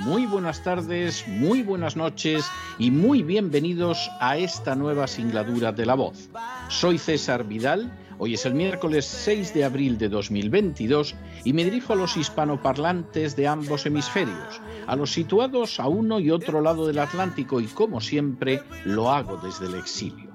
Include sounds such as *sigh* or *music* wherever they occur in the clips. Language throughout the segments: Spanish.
muy buenas tardes, muy buenas noches y muy bienvenidos a esta nueva singladura de La Voz. Soy César Vidal, hoy es el miércoles 6 de abril de 2022 y me dirijo a los hispanoparlantes de ambos hemisferios, a los situados a uno y otro lado del Atlántico y como siempre lo hago desde el exilio.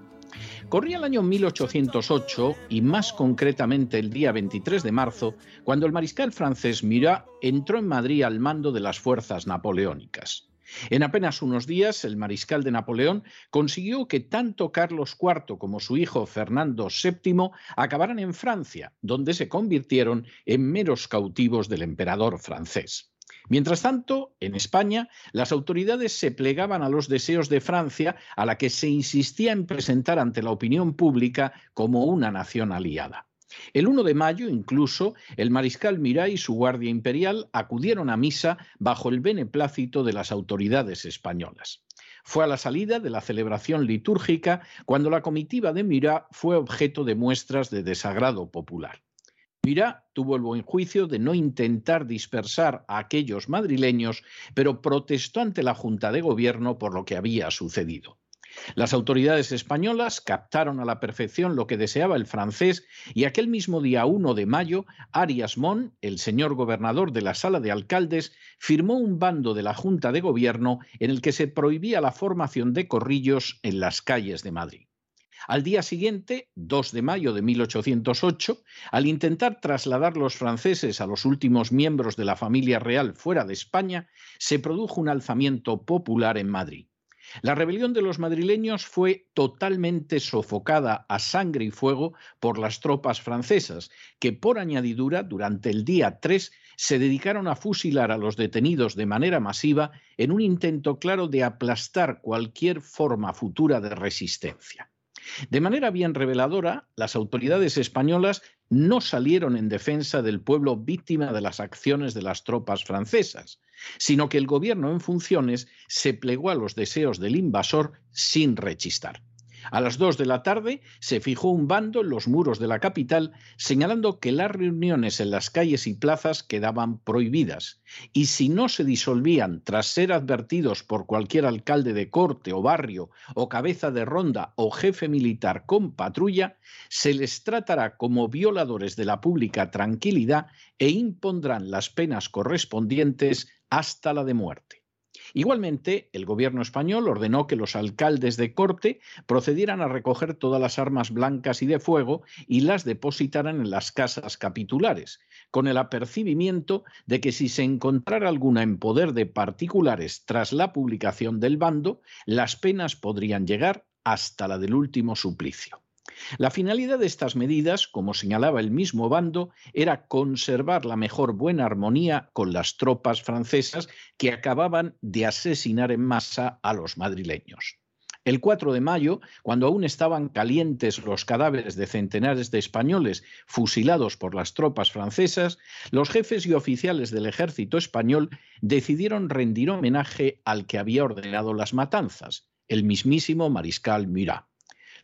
Corría el año 1808 y más concretamente el día 23 de marzo, cuando el mariscal francés Murat entró en Madrid al mando de las fuerzas napoleónicas. En apenas unos días, el mariscal de Napoleón consiguió que tanto Carlos IV como su hijo Fernando VII acabaran en Francia, donde se convirtieron en meros cautivos del emperador francés. Mientras tanto, en España, las autoridades se plegaban a los deseos de Francia, a la que se insistía en presentar ante la opinión pública como una nación aliada. El 1 de mayo, incluso, el mariscal Mirá y su guardia imperial acudieron a misa bajo el beneplácito de las autoridades españolas. Fue a la salida de la celebración litúrgica cuando la comitiva de Mirá fue objeto de muestras de desagrado popular. Mirá tuvo el buen juicio de no intentar dispersar a aquellos madrileños, pero protestó ante la Junta de Gobierno por lo que había sucedido. Las autoridades españolas captaron a la perfección lo que deseaba el francés y aquel mismo día 1 de mayo, Arias Mon, el señor gobernador de la Sala de Alcaldes, firmó un bando de la Junta de Gobierno en el que se prohibía la formación de corrillos en las calles de Madrid. Al día siguiente, 2 de mayo de 1808, al intentar trasladar los franceses a los últimos miembros de la familia real fuera de España, se produjo un alzamiento popular en Madrid. La rebelión de los madrileños fue totalmente sofocada a sangre y fuego por las tropas francesas, que por añadidura, durante el día 3, se dedicaron a fusilar a los detenidos de manera masiva en un intento claro de aplastar cualquier forma futura de resistencia. De manera bien reveladora, las autoridades españolas no salieron en defensa del pueblo víctima de las acciones de las tropas francesas, sino que el gobierno en funciones se plegó a los deseos del invasor sin rechistar. A las dos de la tarde se fijó un bando en los muros de la capital señalando que las reuniones en las calles y plazas quedaban prohibidas y si no se disolvían tras ser advertidos por cualquier alcalde de corte o barrio o cabeza de ronda o jefe militar con patrulla, se les tratará como violadores de la pública tranquilidad e impondrán las penas correspondientes hasta la de muerte. Igualmente, el gobierno español ordenó que los alcaldes de corte procedieran a recoger todas las armas blancas y de fuego y las depositaran en las casas capitulares, con el apercibimiento de que si se encontrara alguna en poder de particulares tras la publicación del bando, las penas podrían llegar hasta la del último suplicio. La finalidad de estas medidas, como señalaba el mismo bando, era conservar la mejor buena armonía con las tropas francesas que acababan de asesinar en masa a los madrileños. El 4 de mayo, cuando aún estaban calientes los cadáveres de centenares de españoles fusilados por las tropas francesas, los jefes y oficiales del ejército español decidieron rendir homenaje al que había ordenado las matanzas, el mismísimo mariscal Murat.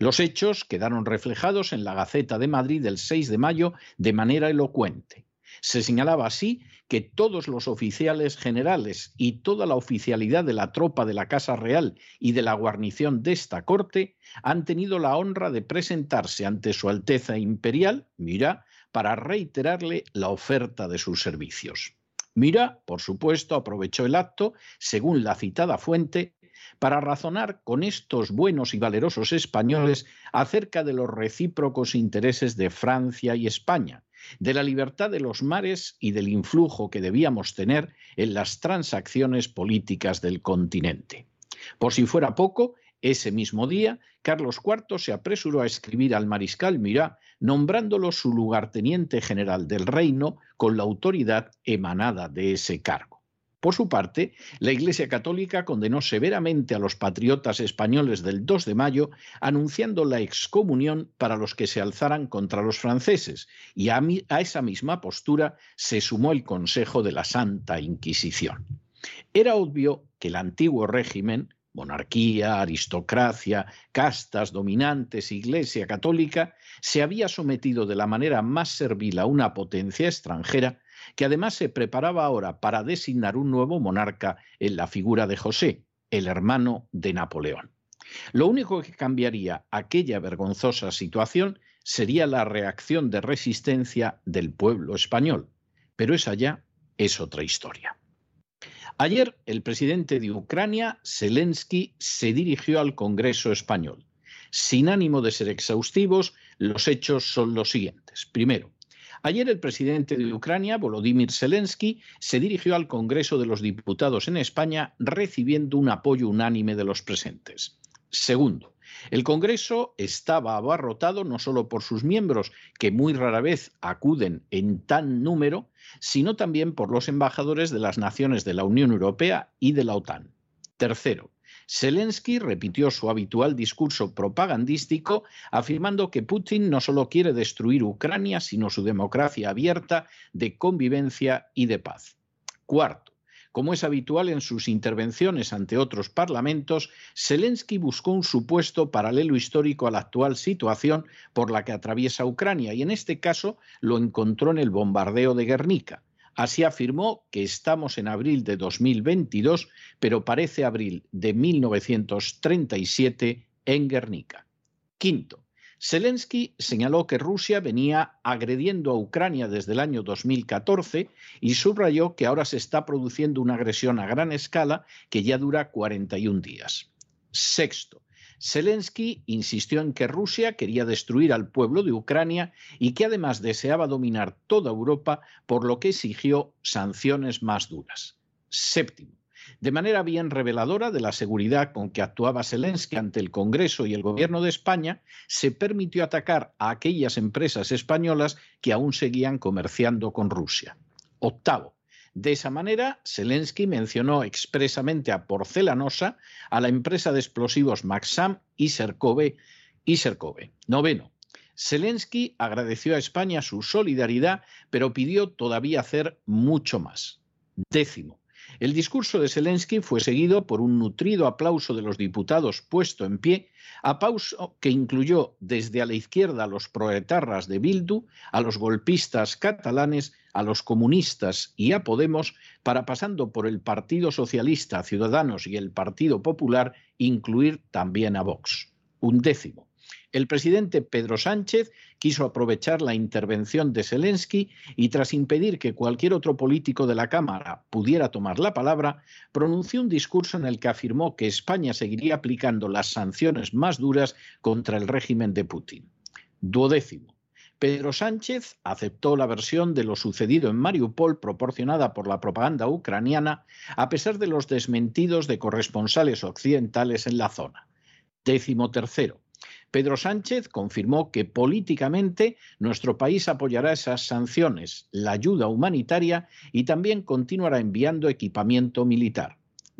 Los hechos quedaron reflejados en la Gaceta de Madrid del 6 de mayo de manera elocuente. Se señalaba así que todos los oficiales generales y toda la oficialidad de la tropa de la Casa Real y de la guarnición de esta corte han tenido la honra de presentarse ante Su Alteza Imperial, Mira, para reiterarle la oferta de sus servicios. Mira, por supuesto, aprovechó el acto, según la citada fuente, para razonar con estos buenos y valerosos españoles acerca de los recíprocos intereses de Francia y España, de la libertad de los mares y del influjo que debíamos tener en las transacciones políticas del continente. Por si fuera poco, ese mismo día, Carlos IV se apresuró a escribir al mariscal Mirá, nombrándolo su lugarteniente general del reino con la autoridad emanada de ese cargo. Por su parte, la Iglesia Católica condenó severamente a los patriotas españoles del 2 de mayo, anunciando la excomunión para los que se alzaran contra los franceses, y a, esa misma postura se sumó el Consejo de la Santa Inquisición. Era obvio que el antiguo régimen, monarquía, aristocracia, castas dominantes, iglesia católica, se había sometido de la manera más servil a una potencia extranjera que además se preparaba ahora para designar un nuevo monarca en la figura de José, el hermano de Napoleón. Lo único que cambiaría aquella vergonzosa situación sería la reacción de resistencia del pueblo español, pero esa ya es otra historia. Ayer el presidente de Ucrania, Zelensky, se dirigió al Congreso español. Sin ánimo de ser exhaustivos, los hechos son los siguientes. Primero, Ayer el presidente de Ucrania, Volodymyr Zelensky, se dirigió al Congreso de los Diputados en España recibiendo un apoyo unánime de los presentes. Segundo, el Congreso estaba abarrotado no solo por sus miembros, que muy rara vez acuden en tan número, sino también por los embajadores de las naciones de la Unión Europea y de la OTAN. Tercero, Zelensky repitió su habitual discurso propagandístico afirmando que Putin no solo quiere destruir Ucrania, sino su democracia abierta de convivencia y de paz. Cuarto, como es habitual en sus intervenciones ante otros parlamentos, Zelensky buscó un supuesto paralelo histórico a la actual situación por la que atraviesa Ucrania y en este caso lo encontró en el bombardeo de Guernica Así afirmó que estamos en abril de 2022, pero parece abril de 1937 en Guernica. Quinto, Zelensky señaló que Rusia venía agrediendo a Ucrania desde el año 2014 y subrayó que ahora se está produciendo una agresión a gran escala que ya dura 41 días. Sexto, Zelensky insistió en que Rusia quería destruir al pueblo de Ucrania y que además deseaba dominar toda Europa, por lo que exigió sanciones más duras. Séptimo. De manera bien reveladora de la seguridad con que actuaba Zelensky ante el Congreso y el Gobierno de España, se permitió atacar a aquellas empresas españolas que aún seguían comerciando con Rusia. Octavo. De esa manera, Zelensky mencionó expresamente a Porcelanosa, a la empresa de explosivos Maxam y Serkove. Serkove. Noveno. Zelensky agradeció a España su solidaridad, pero pidió todavía hacer mucho más. Décimo. El discurso de Zelensky fue seguido por un nutrido aplauso de los diputados puesto en pie, aplauso que incluyó desde a la izquierda a los proetarras de Bildu, a los golpistas catalanes, a los comunistas y a Podemos, para pasando por el Partido Socialista, Ciudadanos y el Partido Popular, incluir también a Vox. Un décimo. El presidente Pedro Sánchez quiso aprovechar la intervención de Zelensky y tras impedir que cualquier otro político de la Cámara pudiera tomar la palabra, pronunció un discurso en el que afirmó que España seguiría aplicando las sanciones más duras contra el régimen de Putin. Duodécimo. Pedro Sánchez aceptó la versión de lo sucedido en Mariupol proporcionada por la propaganda ucraniana, a pesar de los desmentidos de corresponsales occidentales en la zona. Décimo tercero. Pedro Sánchez confirmó que políticamente nuestro país apoyará esas sanciones, la ayuda humanitaria y también continuará enviando equipamiento militar.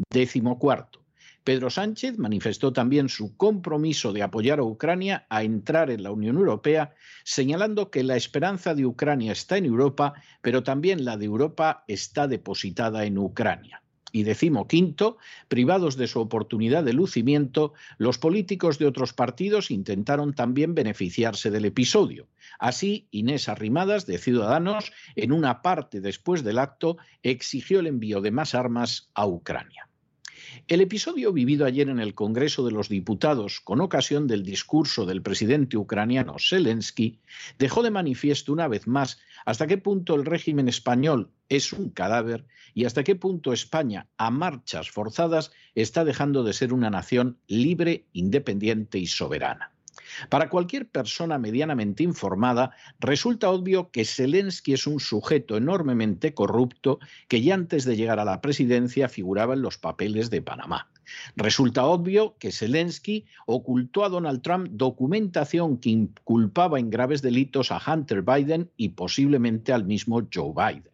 Décimo cuarto. Pedro Sánchez manifestó también su compromiso de apoyar a Ucrania a entrar en la Unión Europea, señalando que la esperanza de Ucrania está en Europa, pero también la de Europa está depositada en Ucrania. Y quinto, privados de su oportunidad de lucimiento, los políticos de otros partidos intentaron también beneficiarse del episodio. Así, Inés Arrimadas, de Ciudadanos, en una parte después del acto, exigió el envío de más armas a Ucrania. El episodio vivido ayer en el Congreso de los Diputados, con ocasión del discurso del presidente ucraniano Zelensky, dejó de manifiesto una vez más hasta qué punto el régimen español es un cadáver y hasta qué punto España, a marchas forzadas, está dejando de ser una nación libre, independiente y soberana. Para cualquier persona medianamente informada, resulta obvio que Zelensky es un sujeto enormemente corrupto que ya antes de llegar a la presidencia figuraba en los papeles de Panamá. Resulta obvio que Zelensky ocultó a Donald Trump documentación que inculpaba en graves delitos a Hunter Biden y posiblemente al mismo Joe Biden.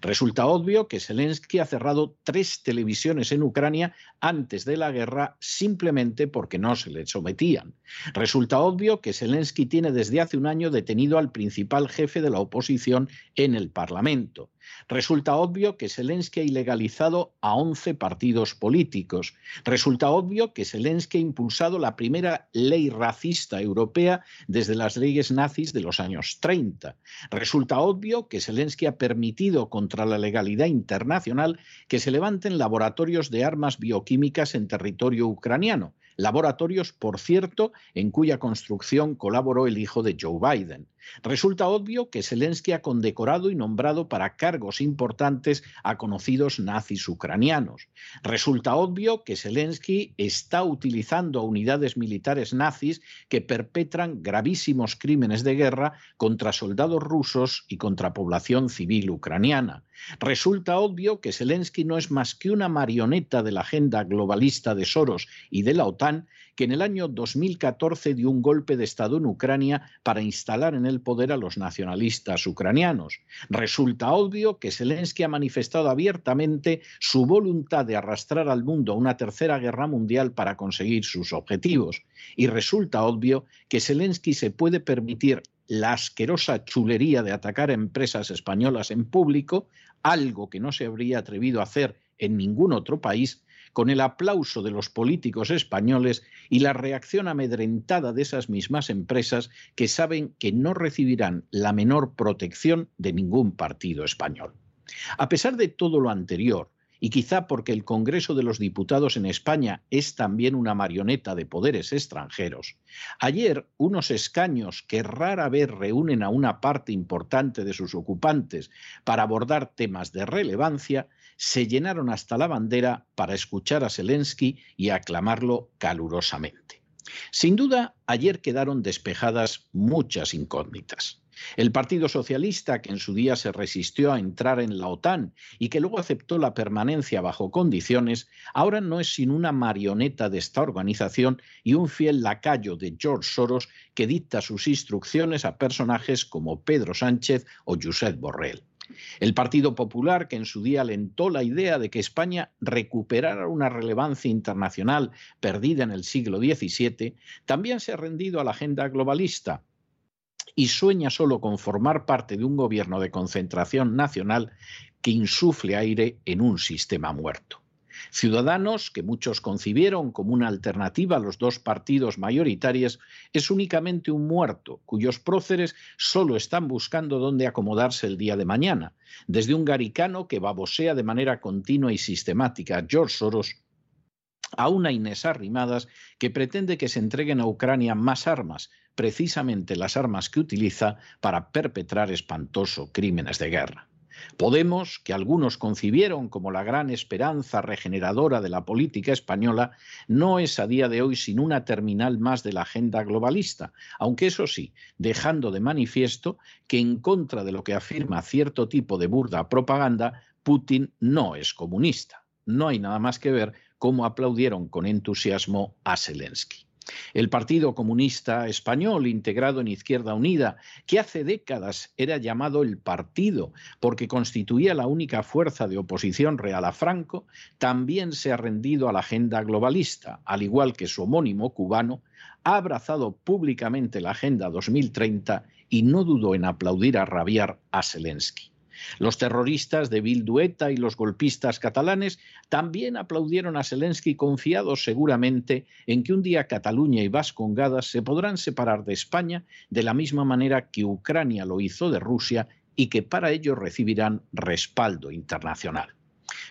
Resulta obvio que Zelensky ha cerrado tres televisiones en Ucrania antes de la guerra simplemente porque no se le sometían. Resulta obvio que Zelensky tiene desde hace un año detenido al principal jefe de la oposición en el Parlamento. Resulta obvio que Zelensky ha ilegalizado a 11 partidos políticos. Resulta obvio que Zelensky ha impulsado la primera ley racista europea desde las leyes nazis de los años 30. Resulta obvio que Zelensky ha permitido contra la legalidad internacional que se levanten laboratorios de armas bioquímicas en territorio ucraniano laboratorios, por cierto, en cuya construcción colaboró el hijo de Joe Biden. Resulta obvio que Zelensky ha condecorado y nombrado para cargos importantes a conocidos nazis ucranianos. Resulta obvio que Zelensky está utilizando a unidades militares nazis que perpetran gravísimos crímenes de guerra contra soldados rusos y contra población civil ucraniana. Resulta obvio que Zelensky no es más que una marioneta de la agenda globalista de Soros y de la OTAN que en el año 2014 dio un golpe de Estado en Ucrania para instalar en el poder a los nacionalistas ucranianos. Resulta obvio que Zelensky ha manifestado abiertamente su voluntad de arrastrar al mundo a una tercera guerra mundial para conseguir sus objetivos. Y resulta obvio que Zelensky se puede permitir la asquerosa chulería de atacar a empresas españolas en público, algo que no se habría atrevido a hacer en ningún otro país, con el aplauso de los políticos españoles y la reacción amedrentada de esas mismas empresas que saben que no recibirán la menor protección de ningún partido español. A pesar de todo lo anterior, y quizá porque el Congreso de los Diputados en España es también una marioneta de poderes extranjeros, ayer unos escaños que rara vez reúnen a una parte importante de sus ocupantes para abordar temas de relevancia, se llenaron hasta la bandera para escuchar a Zelensky y aclamarlo calurosamente. Sin duda, ayer quedaron despejadas muchas incógnitas. El Partido Socialista, que en su día se resistió a entrar en la OTAN y que luego aceptó la permanencia bajo condiciones, ahora no es sino una marioneta de esta organización y un fiel lacayo de George Soros que dicta sus instrucciones a personajes como Pedro Sánchez o Josep Borrell. El Partido Popular, que en su día alentó la idea de que España recuperara una relevancia internacional perdida en el siglo XVII, también se ha rendido a la agenda globalista y sueña solo con formar parte de un gobierno de concentración nacional que insufle aire en un sistema muerto. Ciudadanos, que muchos concibieron como una alternativa a los dos partidos mayoritarios, es únicamente un muerto cuyos próceres solo están buscando dónde acomodarse el día de mañana, desde un garicano que babosea de manera continua y sistemática George Soros a una Inés Arrimadas que pretende que se entreguen a Ucrania más armas, precisamente las armas que utiliza para perpetrar espantosos crímenes de guerra. Podemos, que algunos concibieron como la gran esperanza regeneradora de la política española, no es a día de hoy sin una terminal más de la agenda globalista, aunque eso sí, dejando de manifiesto que en contra de lo que afirma cierto tipo de burda propaganda, Putin no es comunista. No hay nada más que ver cómo aplaudieron con entusiasmo a Zelensky. El Partido Comunista Español, integrado en Izquierda Unida, que hace décadas era llamado el Partido porque constituía la única fuerza de oposición real a Franco, también se ha rendido a la agenda globalista, al igual que su homónimo cubano, ha abrazado públicamente la Agenda 2030 y no dudó en aplaudir a rabiar a Zelensky. Los terroristas de Bildueta y los golpistas catalanes también aplaudieron a Zelensky confiados seguramente en que un día Cataluña y Vascongadas se podrán separar de España de la misma manera que Ucrania lo hizo de Rusia y que para ello recibirán respaldo internacional.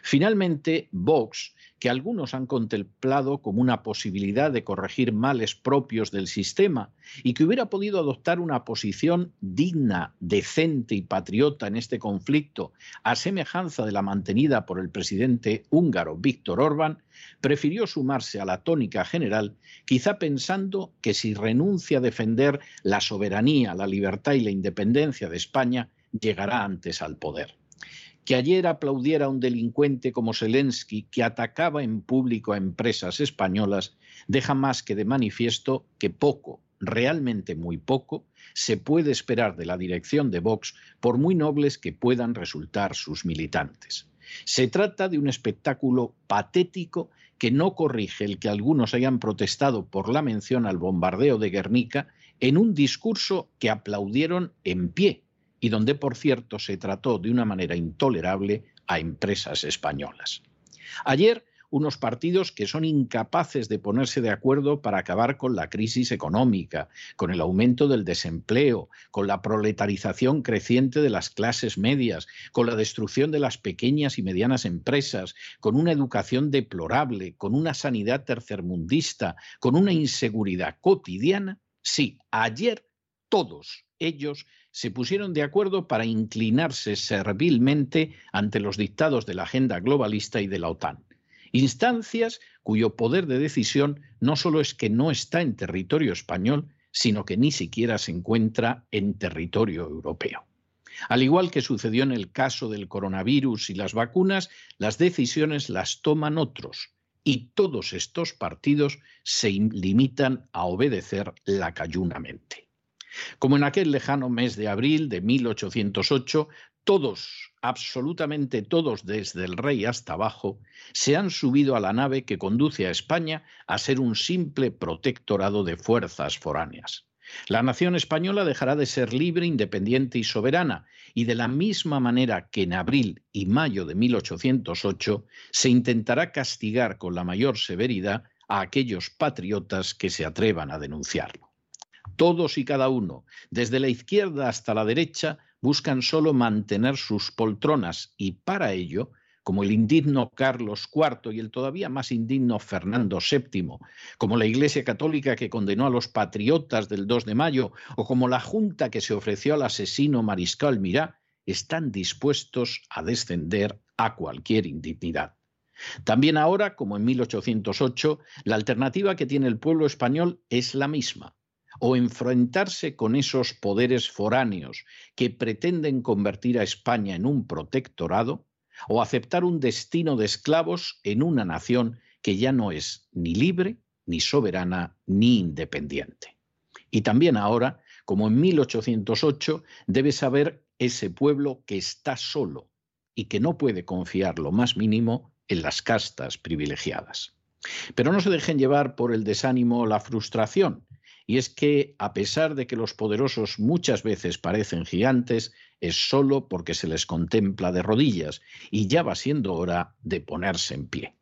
Finalmente, Vox que algunos han contemplado como una posibilidad de corregir males propios del sistema y que hubiera podido adoptar una posición digna, decente y patriota en este conflicto, a semejanza de la mantenida por el presidente húngaro Víctor Orbán, prefirió sumarse a la tónica general, quizá pensando que si renuncia a defender la soberanía, la libertad y la independencia de España, llegará antes al poder que ayer aplaudiera a un delincuente como Zelensky que atacaba en público a empresas españolas deja más que de manifiesto que poco, realmente muy poco, se puede esperar de la dirección de Vox por muy nobles que puedan resultar sus militantes. Se trata de un espectáculo patético que no corrige el que algunos hayan protestado por la mención al bombardeo de Guernica en un discurso que aplaudieron en pie, y donde, por cierto, se trató de una manera intolerable a empresas españolas. Ayer, unos partidos que son incapaces de ponerse de acuerdo para acabar con la crisis económica, con el aumento del desempleo, con la proletarización creciente de las clases medias, con la destrucción de las pequeñas y medianas empresas, con una educación deplorable, con una sanidad tercermundista, con una inseguridad cotidiana, sí, ayer todos ellos se pusieron de acuerdo para inclinarse servilmente ante los dictados de la agenda globalista y de la OTAN. Instancias cuyo poder de decisión no solo es que no está en territorio español, sino que ni siquiera se encuentra en territorio europeo. Al igual que sucedió en el caso del coronavirus y las vacunas, las decisiones las toman otros y todos estos partidos se limitan a obedecer lacayunamente. Como en aquel lejano mes de abril de 1808, todos, absolutamente todos, desde el rey hasta abajo, se han subido a la nave que conduce a España a ser un simple protectorado de fuerzas foráneas. La nación española dejará de ser libre, independiente y soberana, y de la misma manera que en abril y mayo de 1808 se intentará castigar con la mayor severidad a aquellos patriotas que se atrevan a denunciarlo. Todos y cada uno, desde la izquierda hasta la derecha, buscan solo mantener sus poltronas y para ello, como el indigno Carlos IV y el todavía más indigno Fernando VII, como la Iglesia Católica que condenó a los patriotas del 2 de mayo o como la Junta que se ofreció al asesino Mariscal Mirá, están dispuestos a descender a cualquier indignidad. También ahora, como en 1808, la alternativa que tiene el pueblo español es la misma, o enfrentarse con esos poderes foráneos que pretenden convertir a España en un protectorado, o aceptar un destino de esclavos en una nación que ya no es ni libre, ni soberana, ni independiente. Y también ahora, como en 1808, debe saber ese pueblo que está solo y que no puede confiar lo más mínimo en las castas privilegiadas. Pero no se dejen llevar por el desánimo o la frustración, y es que, a pesar de que los poderosos muchas veces parecen gigantes, es solo porque se les contempla de rodillas y ya va siendo hora de ponerse en pie.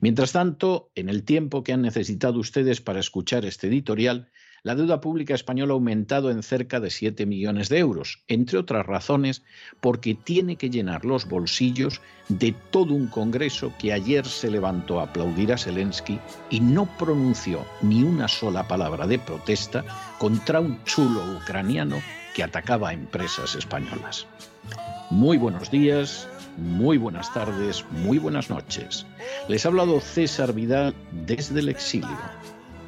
Mientras tanto, en el tiempo que han necesitado ustedes para escuchar este editorial, la deuda pública española ha aumentado en cerca de 7 millones de euros, entre otras razones porque tiene que llenar los bolsillos de todo un Congreso que ayer se levantó a aplaudir a Zelensky y no pronunció ni una sola palabra de protesta contra un chulo ucraniano que atacaba a empresas españolas. Muy buenos días, muy buenas tardes, muy buenas noches. Les ha hablado César Vidal desde el exilio.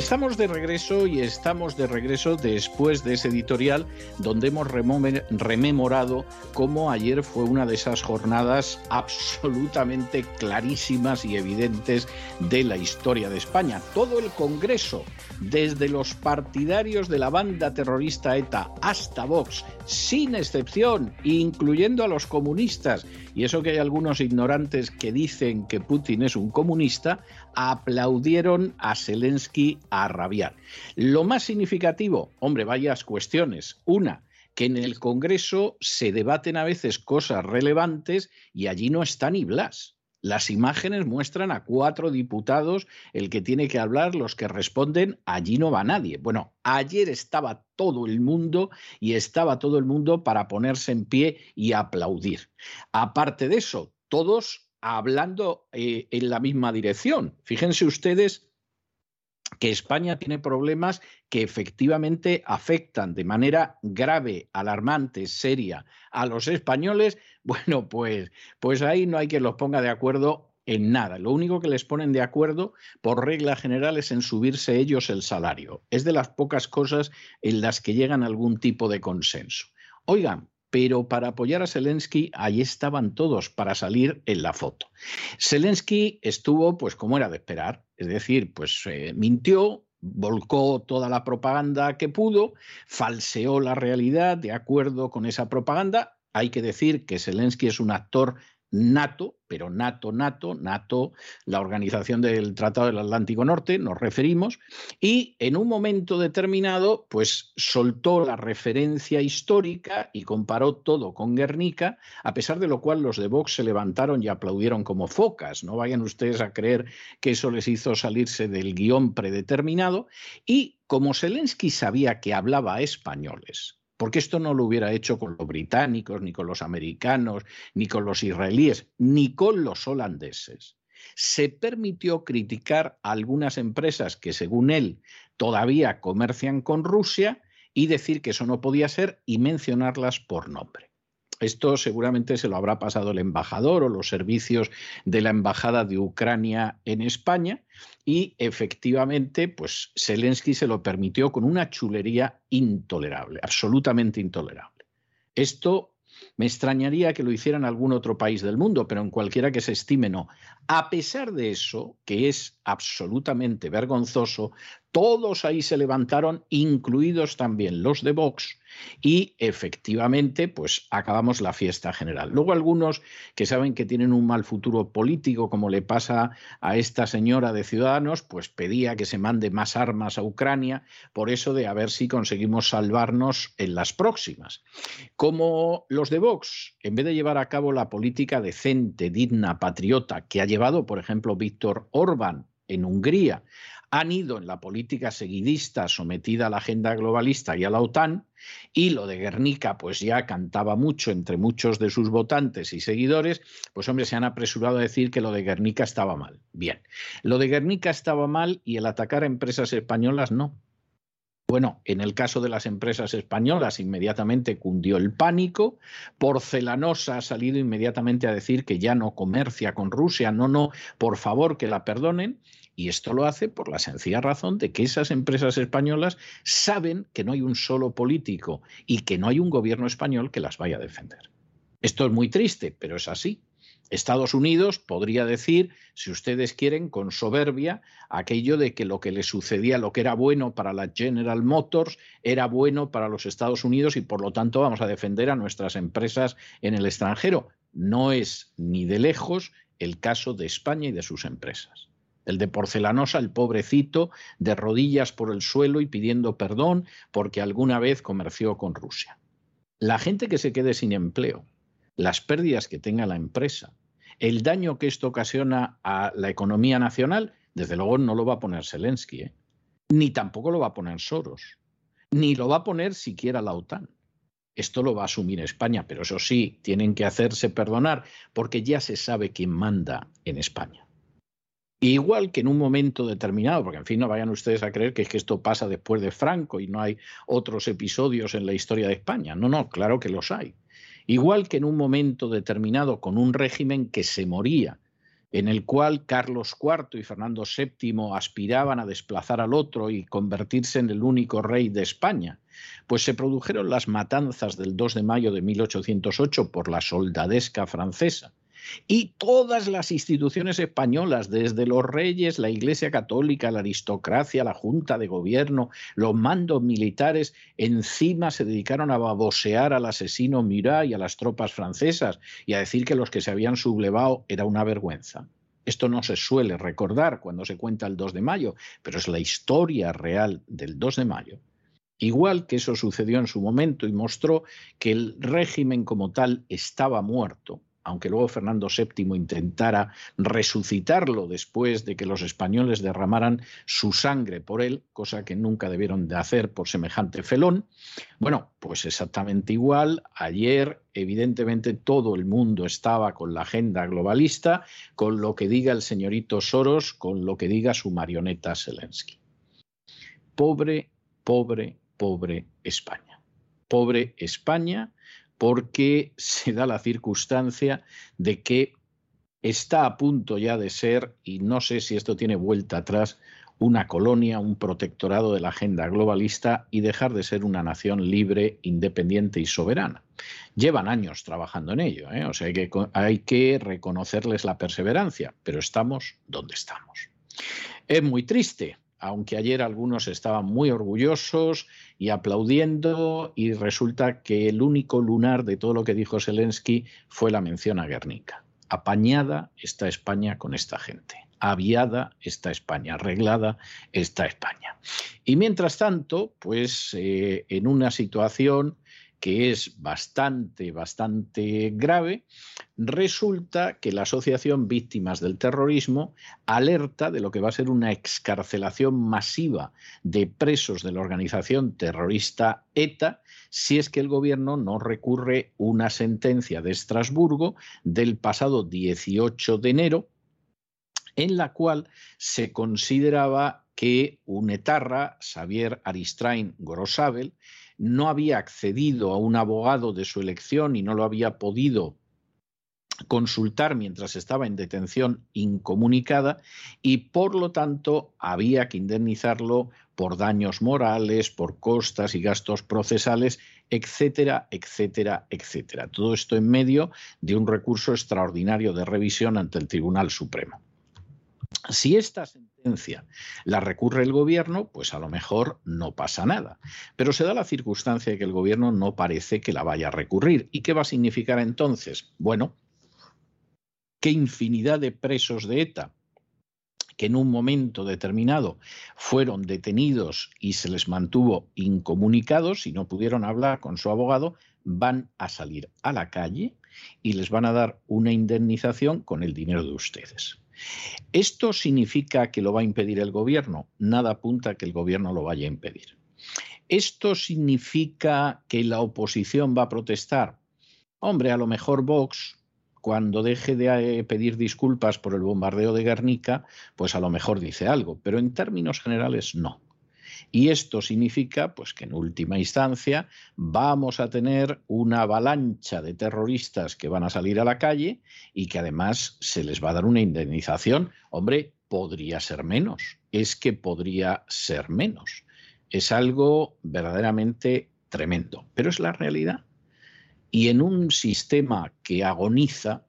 Estamos de regreso y estamos de regreso después de ese editorial donde hemos rememorado cómo ayer fue una de esas jornadas absolutamente clarísimas y evidentes de la historia de España. Todo el Congreso, desde los partidarios de la banda terrorista ETA hasta Vox, sin excepción, incluyendo a los comunistas, y eso que hay algunos ignorantes que dicen que Putin es un comunista, aplaudieron a Zelensky a rabiar. Lo más significativo, hombre, varias cuestiones. Una, que en el Congreso se debaten a veces cosas relevantes y allí no está ni Blas. Las imágenes muestran a cuatro diputados, el que tiene que hablar, los que responden, allí no va nadie. Bueno, ayer estaba todo el mundo y estaba todo el mundo para ponerse en pie y aplaudir. Aparte de eso, todos hablando eh, en la misma dirección. Fíjense ustedes que España tiene problemas que efectivamente afectan de manera grave, alarmante, seria a los españoles, *laughs* bueno, pues, pues ahí no hay quien los ponga de acuerdo en nada. Lo único que les ponen de acuerdo, por regla general, es en subirse ellos el salario. Es de las pocas cosas en las que llegan algún tipo de consenso. Oigan, pero para apoyar a Zelensky, ahí estaban todos para salir en la foto. Zelensky estuvo, pues como era de esperar, es decir, pues eh, mintió, volcó toda la propaganda que pudo, falseó la realidad de acuerdo con esa propaganda. Hay que decir que Zelensky es un actor nato, pero NATO, NATO, NATO, la Organización del Tratado del Atlántico Norte, nos referimos, y en un momento determinado, pues soltó la referencia histórica y comparó todo con Guernica, a pesar de lo cual los de Vox se levantaron y aplaudieron como focas. No vayan ustedes a creer que eso les hizo salirse del guion predeterminado. Y como Zelensky sabía que hablaba españoles, porque esto no lo hubiera hecho con los británicos, ni con los americanos, ni con los israelíes, ni con los holandeses. Se permitió criticar a algunas empresas que, según él, todavía comercian con Rusia y decir que eso no podía ser y mencionarlas por nombre. Esto seguramente se lo habrá pasado el embajador o los servicios de la embajada de Ucrania en España y efectivamente, pues Zelensky se lo permitió con una chulería intolerable, absolutamente intolerable. Esto me extrañaría que lo hiciera en algún otro país del mundo, pero en cualquiera que se estime no. A pesar de eso, que es absolutamente vergonzoso, todos ahí se levantaron, incluidos también los de Vox, y efectivamente, pues acabamos la fiesta general. Luego algunos que saben que tienen un mal futuro político, como le pasa a esta señora de Ciudadanos, pues pedía que se mande más armas a Ucrania, por eso de a ver si conseguimos salvarnos en las próximas. Como los de Vox, en vez de llevar a cabo la política decente, digna, patriota que ha llevado, por ejemplo, Víctor Orbán en Hungría, han ido en la política seguidista sometida a la agenda globalista y a la OTAN, y lo de Guernica pues ya cantaba mucho entre muchos de sus votantes y seguidores, pues hombre, se han apresurado a decir que lo de Guernica estaba mal. Bien, lo de Guernica estaba mal y el atacar a empresas españolas no. Bueno, en el caso de las empresas españolas, inmediatamente cundió el pánico. Porcelanosa ha salido inmediatamente a decir que ya no comercia con Rusia. No, no, por favor, que la perdonen. Y esto lo hace por la sencilla razón de que esas empresas españolas saben que no hay un solo político y que no hay un gobierno español que las vaya a defender. Esto es muy triste, pero es así. Estados Unidos podría decir, si ustedes quieren, con soberbia, aquello de que lo que le sucedía, lo que era bueno para la General Motors, era bueno para los Estados Unidos y por lo tanto vamos a defender a nuestras empresas en el extranjero. No es ni de lejos el caso de España y de sus empresas el de porcelanosa, el pobrecito, de rodillas por el suelo y pidiendo perdón porque alguna vez comerció con Rusia. La gente que se quede sin empleo, las pérdidas que tenga la empresa, el daño que esto ocasiona a la economía nacional, desde luego no lo va a poner Zelensky, ¿eh? ni tampoco lo va a poner Soros, ni lo va a poner siquiera la OTAN. Esto lo va a asumir España, pero eso sí, tienen que hacerse perdonar porque ya se sabe quién manda en España. Igual que en un momento determinado, porque en fin no vayan ustedes a creer que, es que esto pasa después de Franco y no hay otros episodios en la historia de España. No, no, claro que los hay. Igual que en un momento determinado con un régimen que se moría en el cual Carlos IV y Fernando VII aspiraban a desplazar al otro y convertirse en el único rey de España, pues se produjeron las matanzas del 2 de mayo de 1808 por la soldadesca francesa, y todas las instituciones españolas, desde los reyes, la Iglesia Católica, la aristocracia, la Junta de Gobierno, los mandos militares, encima se dedicaron a babosear al asesino Murat y a las tropas francesas y a decir que los que se habían sublevado era una vergüenza. Esto no se suele recordar cuando se cuenta el 2 de mayo, pero es la historia real del 2 de mayo. Igual que eso sucedió en su momento y mostró que el régimen como tal estaba muerto, aunque luego Fernando VII intentara resucitarlo después de que los españoles derramaran su sangre por él, cosa que nunca debieron de hacer por semejante felón. Bueno, pues exactamente igual. Ayer, evidentemente, todo el mundo estaba con la agenda globalista, con lo que diga el señorito Soros, con lo que diga su marioneta Zelensky. Pobre, pobre, pobre España. Pobre España porque se da la circunstancia de que está a punto ya de ser, y no sé si esto tiene vuelta atrás, una colonia, un protectorado de la agenda globalista y dejar de ser una nación libre, independiente y soberana. Llevan años trabajando en ello, ¿eh? o sea que hay que reconocerles la perseverancia, pero estamos donde estamos. Es muy triste, aunque ayer algunos estaban muy orgullosos y aplaudiendo, y resulta que el único lunar de todo lo que dijo Zelensky fue la mención a Guernica. Apañada está España con esta gente. Aviada está España, arreglada está España. Y mientras tanto, pues eh, en una situación que es bastante, bastante grave, resulta que la Asociación Víctimas del Terrorismo alerta de lo que va a ser una excarcelación masiva de presos de la organización terrorista ETA si es que el gobierno no recurre una sentencia de Estrasburgo del pasado 18 de enero en la cual se consideraba que un etarra, Xavier Aristrain Gorosabel, no había accedido a un abogado de su elección y no lo había podido consultar mientras estaba en detención incomunicada y por lo tanto había que indemnizarlo por daños morales, por costas y gastos procesales, etcétera, etcétera, etcétera. Todo esto en medio de un recurso extraordinario de revisión ante el Tribunal Supremo. Si esta sentencia la recurre el gobierno, pues a lo mejor no pasa nada. Pero se da la circunstancia de que el gobierno no parece que la vaya a recurrir. ¿Y qué va a significar entonces? Bueno, que infinidad de presos de ETA que en un momento determinado fueron detenidos y se les mantuvo incomunicados y no pudieron hablar con su abogado, van a salir a la calle y les van a dar una indemnización con el dinero de ustedes. ¿Esto significa que lo va a impedir el gobierno? Nada apunta a que el gobierno lo vaya a impedir. ¿Esto significa que la oposición va a protestar? Hombre, a lo mejor Vox, cuando deje de eh, pedir disculpas por el bombardeo de Guernica, pues a lo mejor dice algo, pero en términos generales no. Y esto significa pues, que en última instancia vamos a tener una avalancha de terroristas que van a salir a la calle y que además se les va a dar una indemnización. Hombre, podría ser menos. Es que podría ser menos. Es algo verdaderamente tremendo, pero es la realidad. Y en un sistema que agoniza,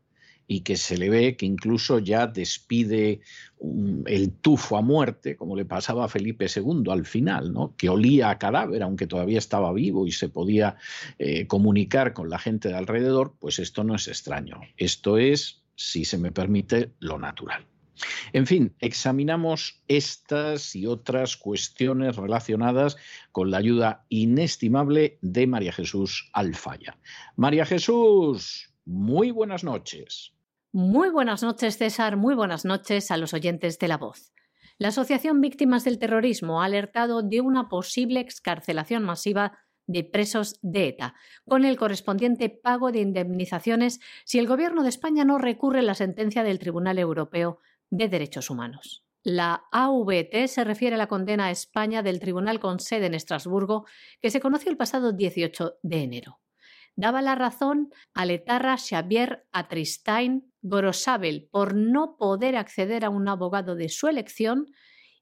y que se le ve que incluso ya despide el tufo a muerte, como le pasaba a Felipe II al final, ¿no? que olía a cadáver, aunque todavía estaba vivo y se podía eh, comunicar con la gente de alrededor, pues esto no es extraño. Esto es, si se me permite, lo natural. En fin, examinamos estas y otras cuestiones relacionadas con la ayuda inestimable de María Jesús Alfaya. María Jesús, muy buenas noches. Muy buenas noches, César. Muy buenas noches a los oyentes de La Voz. La Asociación Víctimas del Terrorismo ha alertado de una posible excarcelación masiva de presos de ETA, con el correspondiente pago de indemnizaciones si el Gobierno de España no recurre la sentencia del Tribunal Europeo de Derechos Humanos. La AVT se refiere a la condena a España del Tribunal con sede en Estrasburgo, que se conoció el pasado 18 de enero daba la razón al etarra Xavier Atristain Gorosabel por no poder acceder a un abogado de su elección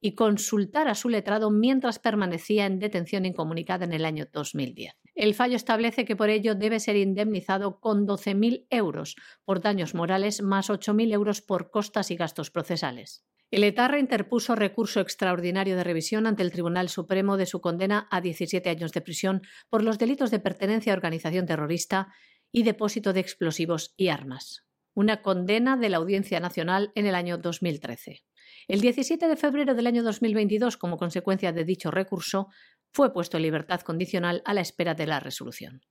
y consultar a su letrado mientras permanecía en detención incomunicada en el año 2010. El fallo establece que por ello debe ser indemnizado con 12.000 euros por daños morales más 8.000 euros por costas y gastos procesales. El Etarra interpuso recurso extraordinario de revisión ante el Tribunal Supremo de su condena a 17 años de prisión por los delitos de pertenencia a organización terrorista y depósito de explosivos y armas. Una condena de la Audiencia Nacional en el año 2013. El 17 de febrero del año 2022, como consecuencia de dicho recurso, fue puesto en libertad condicional a la espera de la resolución.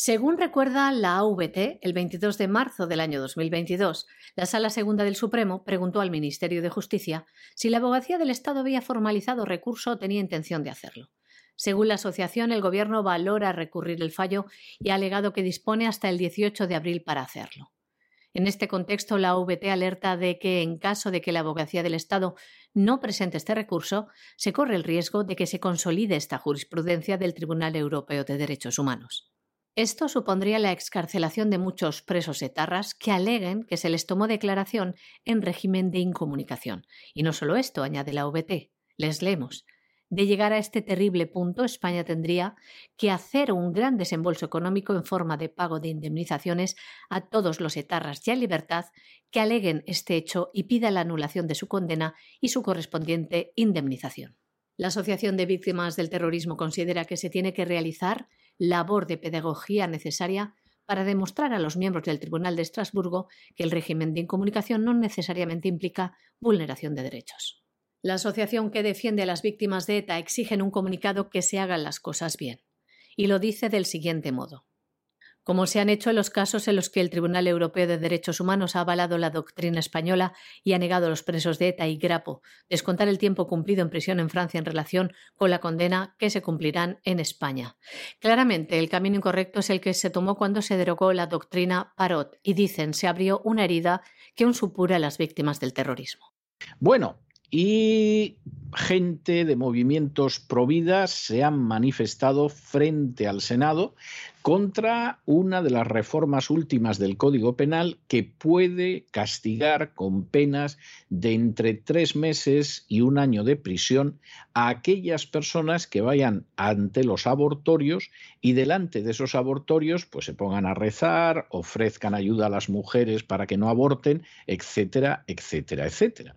Según recuerda la AVT, el 22 de marzo del año 2022, la Sala Segunda del Supremo preguntó al Ministerio de Justicia si la abogacía del Estado había formalizado recurso o tenía intención de hacerlo. Según la asociación, el Gobierno valora recurrir el fallo y ha alegado que dispone hasta el 18 de abril para hacerlo. En este contexto, la AVT alerta de que, en caso de que la Abogacía del Estado no presente este recurso, se corre el riesgo de que se consolide esta jurisprudencia del Tribunal Europeo de Derechos Humanos. Esto supondría la excarcelación de muchos presos etarras que aleguen que se les tomó declaración en régimen de incomunicación. Y no solo esto, añade la OVT. Les leemos. De llegar a este terrible punto, España tendría que hacer un gran desembolso económico en forma de pago de indemnizaciones a todos los etarras ya en libertad que aleguen este hecho y pida la anulación de su condena y su correspondiente indemnización. La Asociación de Víctimas del Terrorismo considera que se tiene que realizar labor de pedagogía necesaria para demostrar a los miembros del Tribunal de Estrasburgo que el régimen de incomunicación no necesariamente implica vulneración de derechos. La asociación que defiende a las víctimas de ETA exige en un comunicado que se hagan las cosas bien. Y lo dice del siguiente modo. Como se han hecho los casos en los que el Tribunal Europeo de Derechos Humanos ha avalado la doctrina española y ha negado a los presos de ETA y Grapo descontar el tiempo cumplido en prisión en Francia en relación con la condena que se cumplirán en España. Claramente, el camino incorrecto es el que se tomó cuando se derogó la doctrina Parot y dicen se abrió una herida que aún supura a las víctimas del terrorismo. Bueno, y gente de movimientos pro vida se han manifestado frente al Senado contra una de las reformas últimas del Código Penal que puede castigar con penas de entre tres meses y un año de prisión a aquellas personas que vayan ante los abortorios y delante de esos abortorios pues se pongan a rezar, ofrezcan ayuda a las mujeres para que no aborten, etcétera, etcétera, etcétera.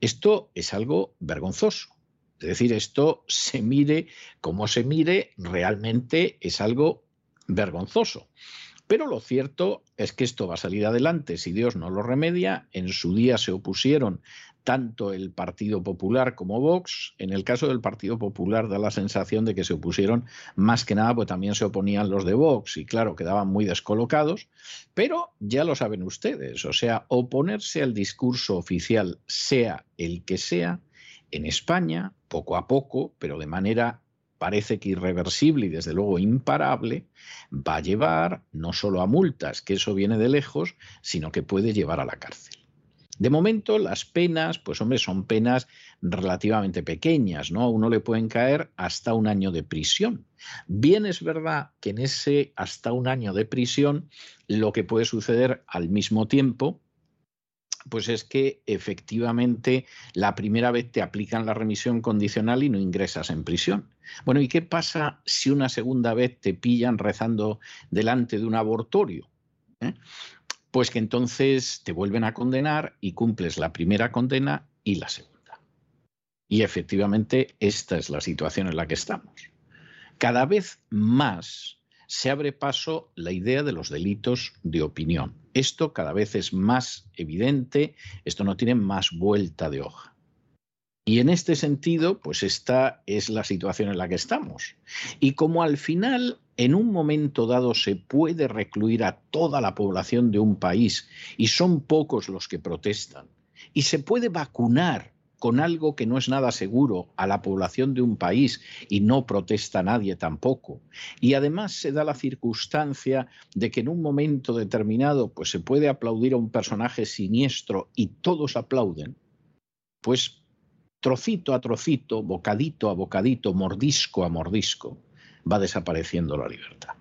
Esto es algo vergonzoso. Es decir, esto se mire como se mire, realmente es algo vergonzoso. Pero lo cierto es que esto va a salir adelante si Dios no lo remedia. En su día se opusieron tanto el Partido Popular como Vox. En el caso del Partido Popular da la sensación de que se opusieron más que nada, pues también se oponían los de Vox y claro, quedaban muy descolocados. Pero ya lo saben ustedes, o sea, oponerse al discurso oficial, sea el que sea, en España, poco a poco, pero de manera parece que irreversible y desde luego imparable, va a llevar no solo a multas, que eso viene de lejos, sino que puede llevar a la cárcel. De momento, las penas, pues hombre, son penas relativamente pequeñas, ¿no? A uno le pueden caer hasta un año de prisión. Bien es verdad que en ese hasta un año de prisión lo que puede suceder al mismo tiempo pues es que efectivamente la primera vez te aplican la remisión condicional y no ingresas en prisión. Bueno, ¿y qué pasa si una segunda vez te pillan rezando delante de un abortorio? ¿Eh? Pues que entonces te vuelven a condenar y cumples la primera condena y la segunda. Y efectivamente esta es la situación en la que estamos. Cada vez más se abre paso la idea de los delitos de opinión. Esto cada vez es más evidente, esto no tiene más vuelta de hoja. Y en este sentido, pues esta es la situación en la que estamos. Y como al final, en un momento dado, se puede recluir a toda la población de un país y son pocos los que protestan, y se puede vacunar con algo que no es nada seguro a la población de un país y no protesta nadie tampoco. Y además se da la circunstancia de que en un momento determinado pues se puede aplaudir a un personaje siniestro y todos aplauden, pues trocito a trocito, bocadito a bocadito, mordisco a mordisco, va desapareciendo la libertad.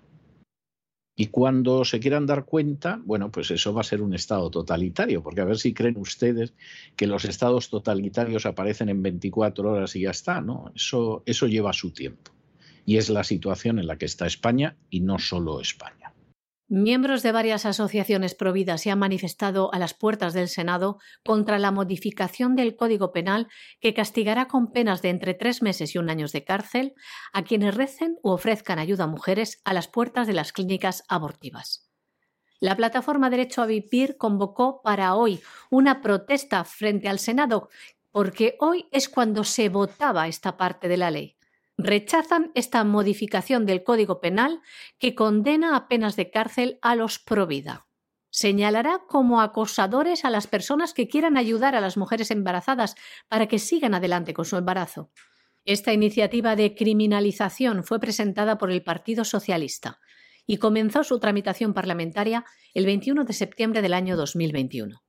Y cuando se quieran dar cuenta, bueno, pues eso va a ser un Estado totalitario, porque a ver si creen ustedes que los estados totalitarios aparecen en 24 horas y ya está, ¿no? Eso, eso lleva su tiempo. Y es la situación en la que está España y no solo España. Miembros de varias asociaciones providas se han manifestado a las puertas del Senado contra la modificación del Código Penal que castigará con penas de entre tres meses y un año de cárcel a quienes recen u ofrezcan ayuda a mujeres a las puertas de las clínicas abortivas. La plataforma Derecho a Vivir convocó para hoy una protesta frente al Senado porque hoy es cuando se votaba esta parte de la ley rechazan esta modificación del Código Penal que condena a penas de cárcel a los pro vida. Señalará como acosadores a las personas que quieran ayudar a las mujeres embarazadas para que sigan adelante con su embarazo. Esta iniciativa de criminalización fue presentada por el Partido Socialista y comenzó su tramitación parlamentaria el 21 de septiembre del año 2021.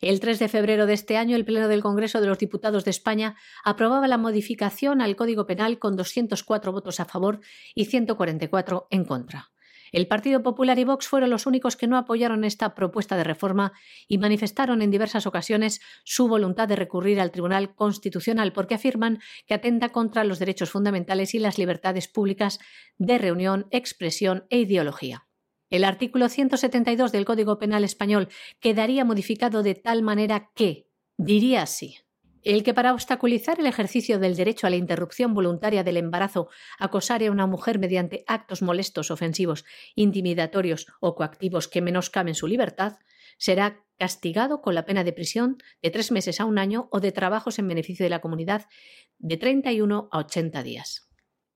El 3 de febrero de este año, el Pleno del Congreso de los Diputados de España aprobaba la modificación al Código Penal con 204 votos a favor y 144 en contra. El Partido Popular y Vox fueron los únicos que no apoyaron esta propuesta de reforma y manifestaron en diversas ocasiones su voluntad de recurrir al Tribunal Constitucional porque afirman que atenta contra los derechos fundamentales y las libertades públicas de reunión, expresión e ideología. El artículo 172 del Código Penal español quedaría modificado de tal manera que, diría así, el que para obstaculizar el ejercicio del derecho a la interrupción voluntaria del embarazo acosare a una mujer mediante actos molestos, ofensivos, intimidatorios o coactivos que menoscaben su libertad, será castigado con la pena de prisión de tres meses a un año o de trabajos en beneficio de la comunidad de 31 a 80 días.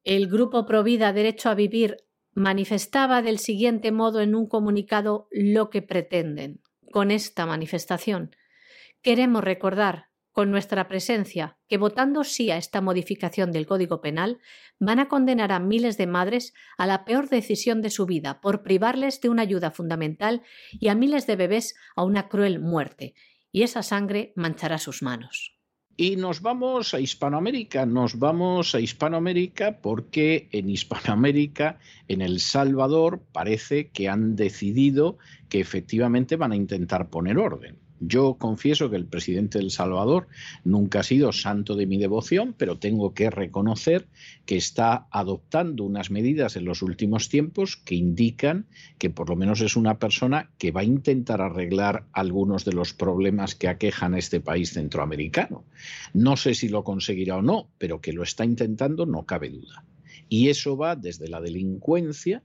El Grupo Provida Derecho a Vivir manifestaba del siguiente modo en un comunicado lo que pretenden con esta manifestación. Queremos recordar con nuestra presencia que votando sí a esta modificación del Código Penal van a condenar a miles de madres a la peor decisión de su vida por privarles de una ayuda fundamental y a miles de bebés a una cruel muerte, y esa sangre manchará sus manos. Y nos vamos a Hispanoamérica, nos vamos a Hispanoamérica porque en Hispanoamérica, en El Salvador, parece que han decidido que efectivamente van a intentar poner orden. Yo confieso que el presidente del Salvador nunca ha sido santo de mi devoción, pero tengo que reconocer que está adoptando unas medidas en los últimos tiempos que indican que por lo menos es una persona que va a intentar arreglar algunos de los problemas que aquejan a este país centroamericano. No sé si lo conseguirá o no, pero que lo está intentando no cabe duda. Y eso va desde la delincuencia,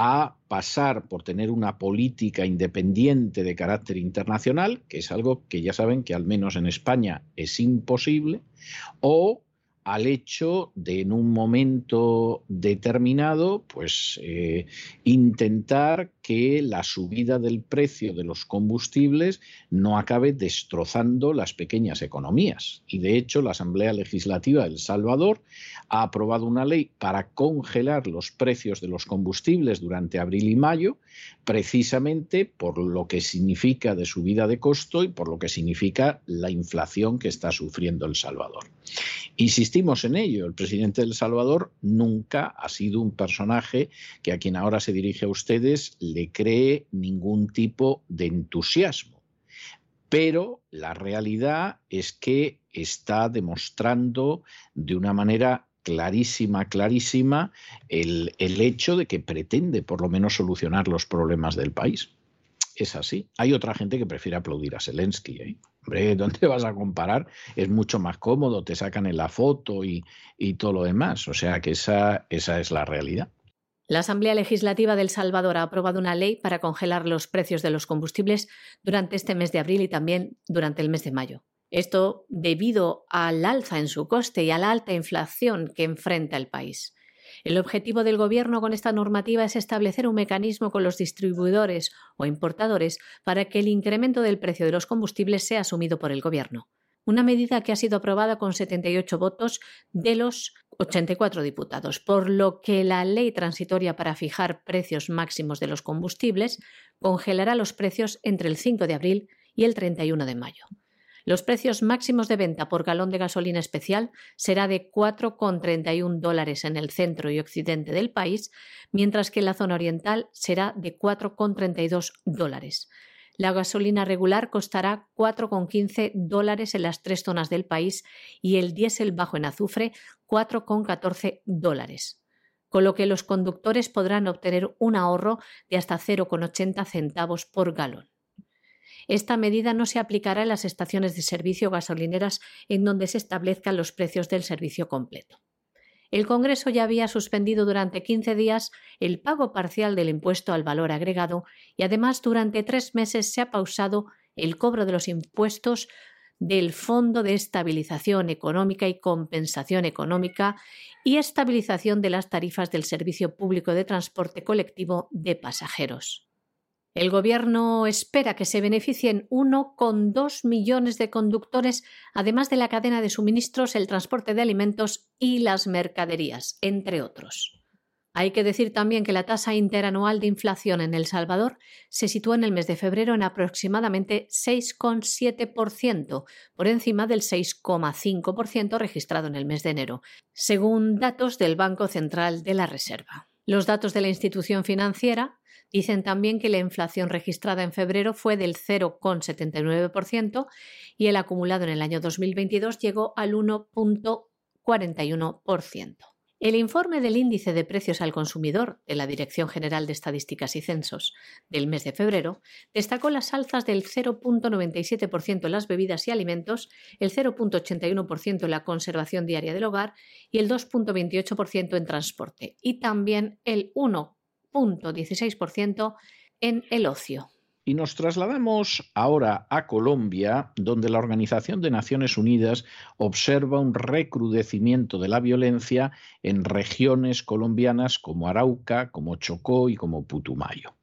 a pasar por tener una política independiente de carácter internacional, que es algo que ya saben que al menos en España es imposible, o al hecho de en un momento determinado, pues eh, intentar que la subida del precio de los combustibles no acabe destrozando las pequeñas economías. Y de hecho, la Asamblea Legislativa de El Salvador ha aprobado una ley para congelar los precios de los combustibles durante abril y mayo, precisamente por lo que significa de subida de costo y por lo que significa la inflación que está sufriendo El Salvador. Insistimos en ello, el presidente de El Salvador nunca ha sido un personaje que a quien ahora se dirige a ustedes le cree ningún tipo de entusiasmo. Pero la realidad es que está demostrando de una manera clarísima, clarísima el, el, hecho de que pretende por lo menos solucionar los problemas del país. Es así. Hay otra gente que prefiere aplaudir a Zelensky. ¿eh? Hombre, ¿dónde vas a comparar? Es mucho más cómodo, te sacan en la foto y, y todo lo demás. O sea que esa, esa es la realidad. La Asamblea Legislativa del Salvador ha aprobado una ley para congelar los precios de los combustibles durante este mes de abril y también durante el mes de mayo. Esto debido al alza en su coste y a la alta inflación que enfrenta el país. El objetivo del Gobierno con esta normativa es establecer un mecanismo con los distribuidores o importadores para que el incremento del precio de los combustibles sea asumido por el Gobierno. Una medida que ha sido aprobada con 78 votos de los 84 diputados, por lo que la ley transitoria para fijar precios máximos de los combustibles congelará los precios entre el 5 de abril y el 31 de mayo. Los precios máximos de venta por galón de gasolina especial será de 4,31 dólares en el centro y occidente del país, mientras que en la zona oriental será de 4,32 dólares. La gasolina regular costará 4,15 dólares en las tres zonas del país y el diésel bajo en azufre 4,14 dólares con lo que los conductores podrán obtener un ahorro de hasta 0,80 centavos por galón. Esta medida no se aplicará en las estaciones de servicio gasolineras en donde se establezcan los precios del servicio completo. El Congreso ya había suspendido durante 15 días el pago parcial del impuesto al valor agregado y además durante tres meses se ha pausado el cobro de los impuestos del Fondo de Estabilización Económica y Compensación Económica y estabilización de las tarifas del Servicio Público de Transporte Colectivo de Pasajeros. El Gobierno espera que se beneficien 1,2 millones de conductores, además de la cadena de suministros, el transporte de alimentos y las mercaderías, entre otros. Hay que decir también que la tasa interanual de inflación en El Salvador se sitúa en el mes de febrero en aproximadamente 6,7%, por encima del 6,5% registrado en el mes de enero, según datos del Banco Central de la Reserva. Los datos de la institución financiera Dicen también que la inflación registrada en febrero fue del 0,79% y el acumulado en el año 2022 llegó al 1,41%. El informe del índice de precios al consumidor de la Dirección General de Estadísticas y Censos del mes de febrero destacó las alzas del 0.97% en las bebidas y alimentos, el 0.81% en la conservación diaria del hogar y el 2.28% en transporte, y también el 1 16% en el ocio. Y nos trasladamos ahora a Colombia, donde la Organización de Naciones Unidas observa un recrudecimiento de la violencia en regiones colombianas como Arauca, como Chocó y como Putumayo.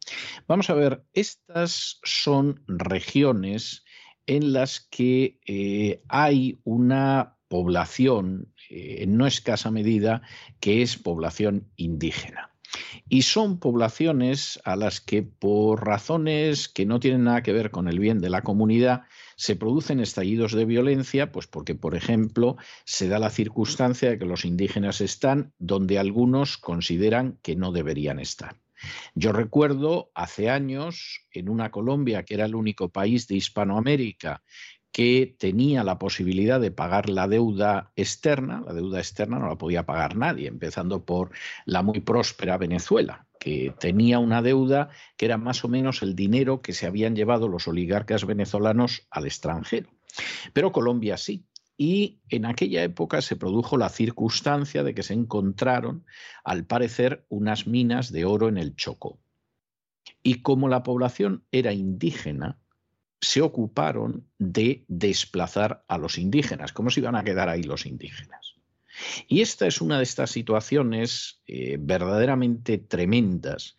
Vamos a ver, estas son regiones en las que eh, hay una población, eh, en no escasa medida, que es población indígena. Y son poblaciones a las que por razones que no tienen nada que ver con el bien de la comunidad se producen estallidos de violencia, pues porque, por ejemplo, se da la circunstancia de que los indígenas están donde algunos consideran que no deberían estar. Yo recuerdo hace años en una Colombia que era el único país de Hispanoamérica que tenía la posibilidad de pagar la deuda externa, la deuda externa no la podía pagar nadie, empezando por la muy próspera Venezuela, que tenía una deuda que era más o menos el dinero que se habían llevado los oligarcas venezolanos al extranjero. Pero Colombia sí. Y en aquella época se produjo la circunstancia de que se encontraron, al parecer, unas minas de oro en el Chocó. Y como la población era indígena, se ocuparon de desplazar a los indígenas. ¿Cómo se iban a quedar ahí los indígenas? Y esta es una de estas situaciones eh, verdaderamente tremendas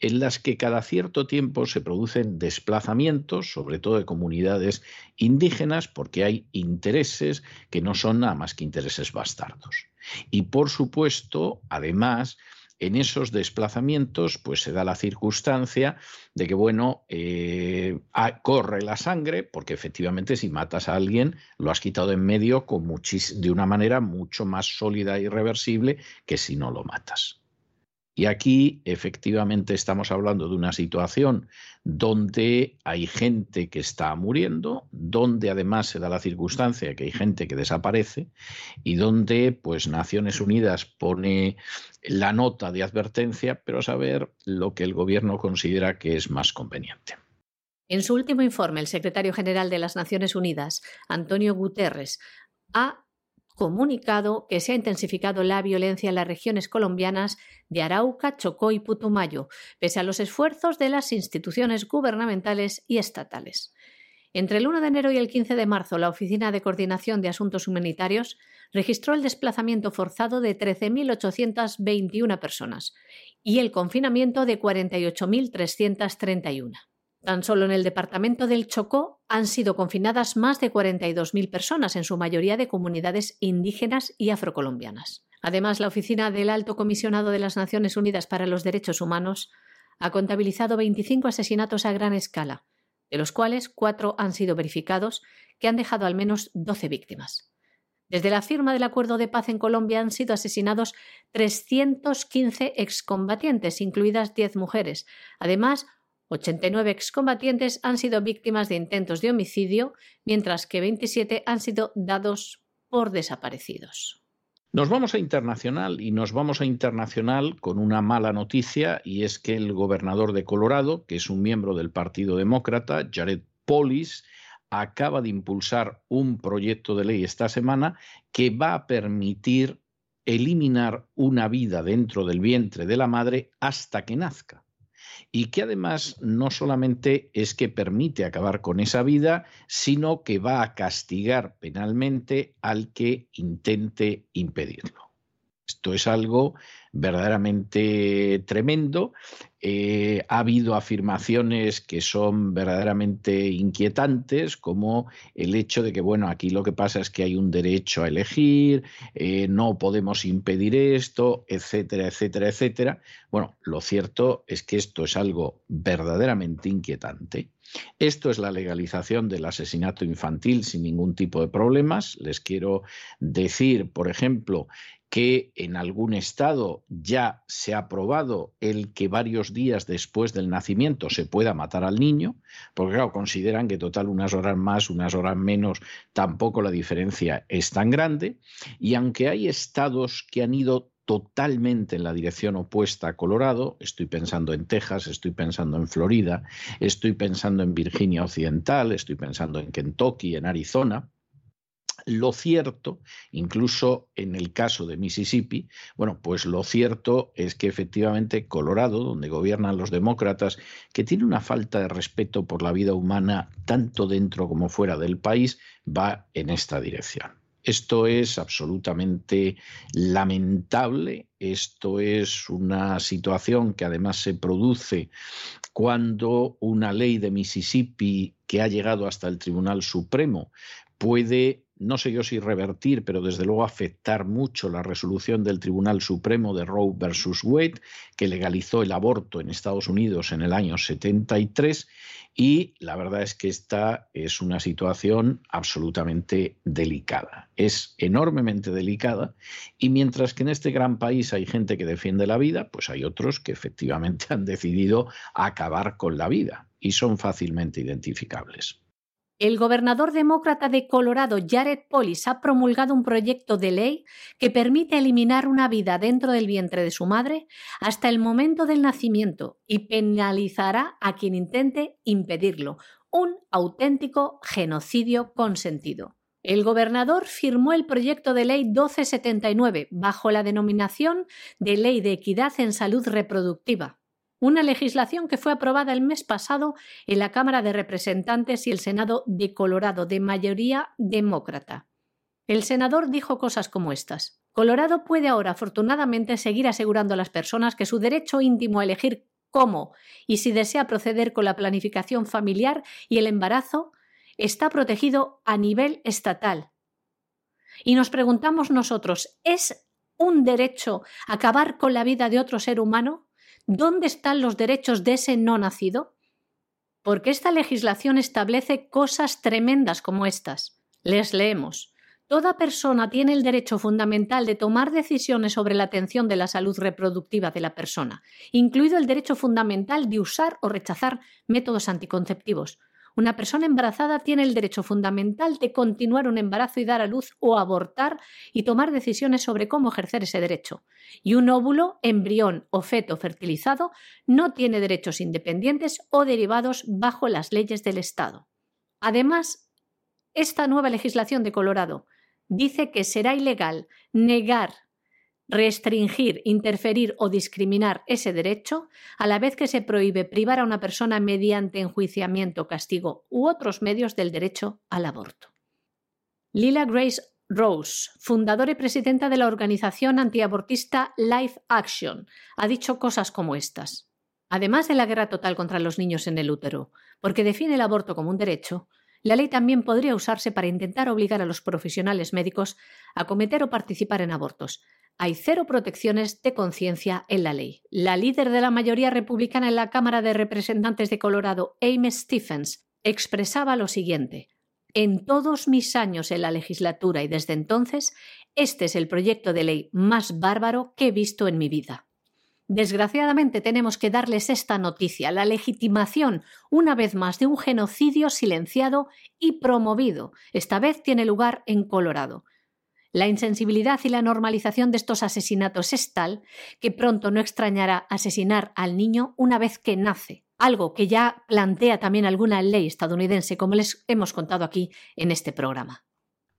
en las que cada cierto tiempo se producen desplazamientos, sobre todo de comunidades indígenas, porque hay intereses que no son nada más que intereses bastardos. Y por supuesto, además, en esos desplazamientos pues se da la circunstancia de que, bueno, eh, corre la sangre, porque efectivamente si matas a alguien lo has quitado en medio con de una manera mucho más sólida e irreversible que si no lo matas. Y aquí efectivamente estamos hablando de una situación donde hay gente que está muriendo, donde además se da la circunstancia que hay gente que desaparece y donde pues Naciones Unidas pone la nota de advertencia, pero a saber lo que el gobierno considera que es más conveniente. En su último informe, el secretario general de las Naciones Unidas, Antonio Guterres, ha comunicado que se ha intensificado la violencia en las regiones colombianas de Arauca, Chocó y Putumayo, pese a los esfuerzos de las instituciones gubernamentales y estatales. Entre el 1 de enero y el 15 de marzo, la Oficina de Coordinación de Asuntos Humanitarios registró el desplazamiento forzado de 13.821 personas y el confinamiento de 48.331. Tan solo en el departamento del Chocó han sido confinadas más de 42.000 personas, en su mayoría de comunidades indígenas y afrocolombianas. Además, la Oficina del Alto Comisionado de las Naciones Unidas para los Derechos Humanos ha contabilizado 25 asesinatos a gran escala, de los cuales cuatro han sido verificados, que han dejado al menos 12 víctimas. Desde la firma del acuerdo de paz en Colombia han sido asesinados 315 excombatientes, incluidas 10 mujeres. Además, 89 excombatientes han sido víctimas de intentos de homicidio, mientras que 27 han sido dados por desaparecidos. Nos vamos a internacional y nos vamos a internacional con una mala noticia y es que el gobernador de Colorado, que es un miembro del Partido Demócrata, Jared Polis, acaba de impulsar un proyecto de ley esta semana que va a permitir eliminar una vida dentro del vientre de la madre hasta que nazca y que además no solamente es que permite acabar con esa vida, sino que va a castigar penalmente al que intente impedirlo. Esto es algo verdaderamente tremendo. Eh, ha habido afirmaciones que son verdaderamente inquietantes, como el hecho de que, bueno, aquí lo que pasa es que hay un derecho a elegir, eh, no podemos impedir esto, etcétera, etcétera, etcétera. Bueno, lo cierto es que esto es algo verdaderamente inquietante. Esto es la legalización del asesinato infantil sin ningún tipo de problemas. Les quiero decir, por ejemplo, que en algún estado ya se ha probado el que varios días después del nacimiento se pueda matar al niño, porque claro, consideran que total unas horas más, unas horas menos, tampoco la diferencia es tan grande. Y aunque hay estados que han ido totalmente en la dirección opuesta a Colorado, estoy pensando en Texas, estoy pensando en Florida, estoy pensando en Virginia Occidental, estoy pensando en Kentucky, en Arizona, lo cierto, incluso en el caso de Mississippi, bueno, pues lo cierto es que efectivamente Colorado, donde gobiernan los demócratas, que tiene una falta de respeto por la vida humana tanto dentro como fuera del país, va en esta dirección. Esto es absolutamente lamentable, esto es una situación que además se produce cuando una ley de Mississippi que ha llegado hasta el Tribunal Supremo puede no sé yo si revertir, pero desde luego afectar mucho la resolución del Tribunal Supremo de Roe versus Wade, que legalizó el aborto en Estados Unidos en el año 73. Y la verdad es que esta es una situación absolutamente delicada. Es enormemente delicada. Y mientras que en este gran país hay gente que defiende la vida, pues hay otros que efectivamente *laughs* han decidido acabar con la vida y son fácilmente identificables. El gobernador demócrata de Colorado, Jared Polis, ha promulgado un proyecto de ley que permite eliminar una vida dentro del vientre de su madre hasta el momento del nacimiento y penalizará a quien intente impedirlo, un auténtico genocidio consentido. El gobernador firmó el proyecto de ley 1279 bajo la denominación de Ley de Equidad en Salud Reproductiva una legislación que fue aprobada el mes pasado en la Cámara de Representantes y el Senado de Colorado de mayoría demócrata. El senador dijo cosas como estas. Colorado puede ahora, afortunadamente, seguir asegurando a las personas que su derecho íntimo a elegir cómo y si desea proceder con la planificación familiar y el embarazo está protegido a nivel estatal. Y nos preguntamos nosotros, ¿es un derecho acabar con la vida de otro ser humano? ¿Dónde están los derechos de ese no nacido? Porque esta legislación establece cosas tremendas como estas. Les leemos. Toda persona tiene el derecho fundamental de tomar decisiones sobre la atención de la salud reproductiva de la persona, incluido el derecho fundamental de usar o rechazar métodos anticonceptivos, una persona embarazada tiene el derecho fundamental de continuar un embarazo y dar a luz o abortar y tomar decisiones sobre cómo ejercer ese derecho. Y un óvulo, embrión o feto fertilizado no tiene derechos independientes o derivados bajo las leyes del Estado. Además, esta nueva legislación de Colorado dice que será ilegal negar restringir, interferir o discriminar ese derecho, a la vez que se prohíbe privar a una persona mediante enjuiciamiento, castigo u otros medios del derecho al aborto. Lila Grace Rose, fundadora y presidenta de la organización antiabortista Life Action, ha dicho cosas como estas. Además de la guerra total contra los niños en el útero, porque define el aborto como un derecho, la ley también podría usarse para intentar obligar a los profesionales médicos a cometer o participar en abortos, hay cero protecciones de conciencia en la ley. La líder de la mayoría republicana en la Cámara de Representantes de Colorado, Amy Stephens, expresaba lo siguiente. En todos mis años en la legislatura y desde entonces, este es el proyecto de ley más bárbaro que he visto en mi vida. Desgraciadamente tenemos que darles esta noticia, la legitimación, una vez más, de un genocidio silenciado y promovido. Esta vez tiene lugar en Colorado. La insensibilidad y la normalización de estos asesinatos es tal que pronto no extrañará asesinar al niño una vez que nace, algo que ya plantea también alguna ley estadounidense, como les hemos contado aquí en este programa.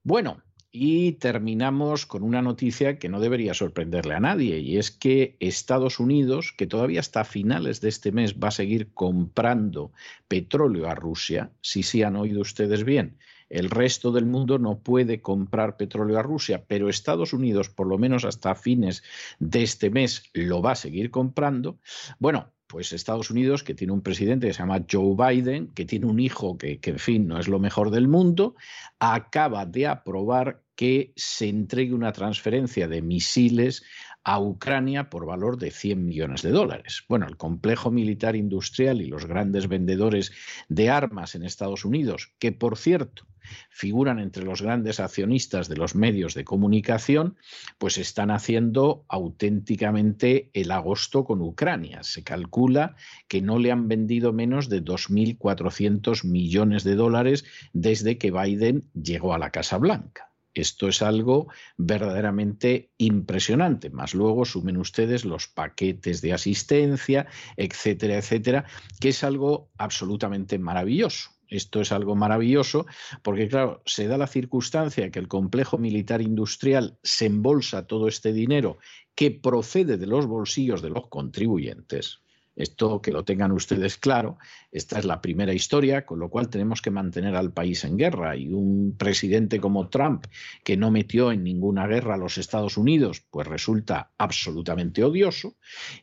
Bueno, y terminamos con una noticia que no debería sorprenderle a nadie, y es que Estados Unidos, que todavía hasta finales de este mes va a seguir comprando petróleo a Rusia, si sí han oído ustedes bien, el resto del mundo no puede comprar petróleo a Rusia, pero Estados Unidos, por lo menos hasta fines de este mes, lo va a seguir comprando. Bueno, pues Estados Unidos, que tiene un presidente que se llama Joe Biden, que tiene un hijo que, que, en fin, no es lo mejor del mundo, acaba de aprobar que se entregue una transferencia de misiles a Ucrania por valor de 100 millones de dólares. Bueno, el complejo militar industrial y los grandes vendedores de armas en Estados Unidos, que por cierto figuran entre los grandes accionistas de los medios de comunicación, pues están haciendo auténticamente el agosto con Ucrania. Se calcula que no le han vendido menos de 2.400 millones de dólares desde que Biden llegó a la Casa Blanca. Esto es algo verdaderamente impresionante. Más luego sumen ustedes los paquetes de asistencia, etcétera, etcétera, que es algo absolutamente maravilloso. Esto es algo maravilloso porque, claro, se da la circunstancia que el complejo militar industrial se embolsa todo este dinero que procede de los bolsillos de los contribuyentes esto que lo tengan ustedes claro, esta es la primera historia, con lo cual tenemos que mantener al país en guerra. Y un presidente como Trump, que no metió en ninguna guerra a los Estados Unidos, pues resulta absolutamente odioso.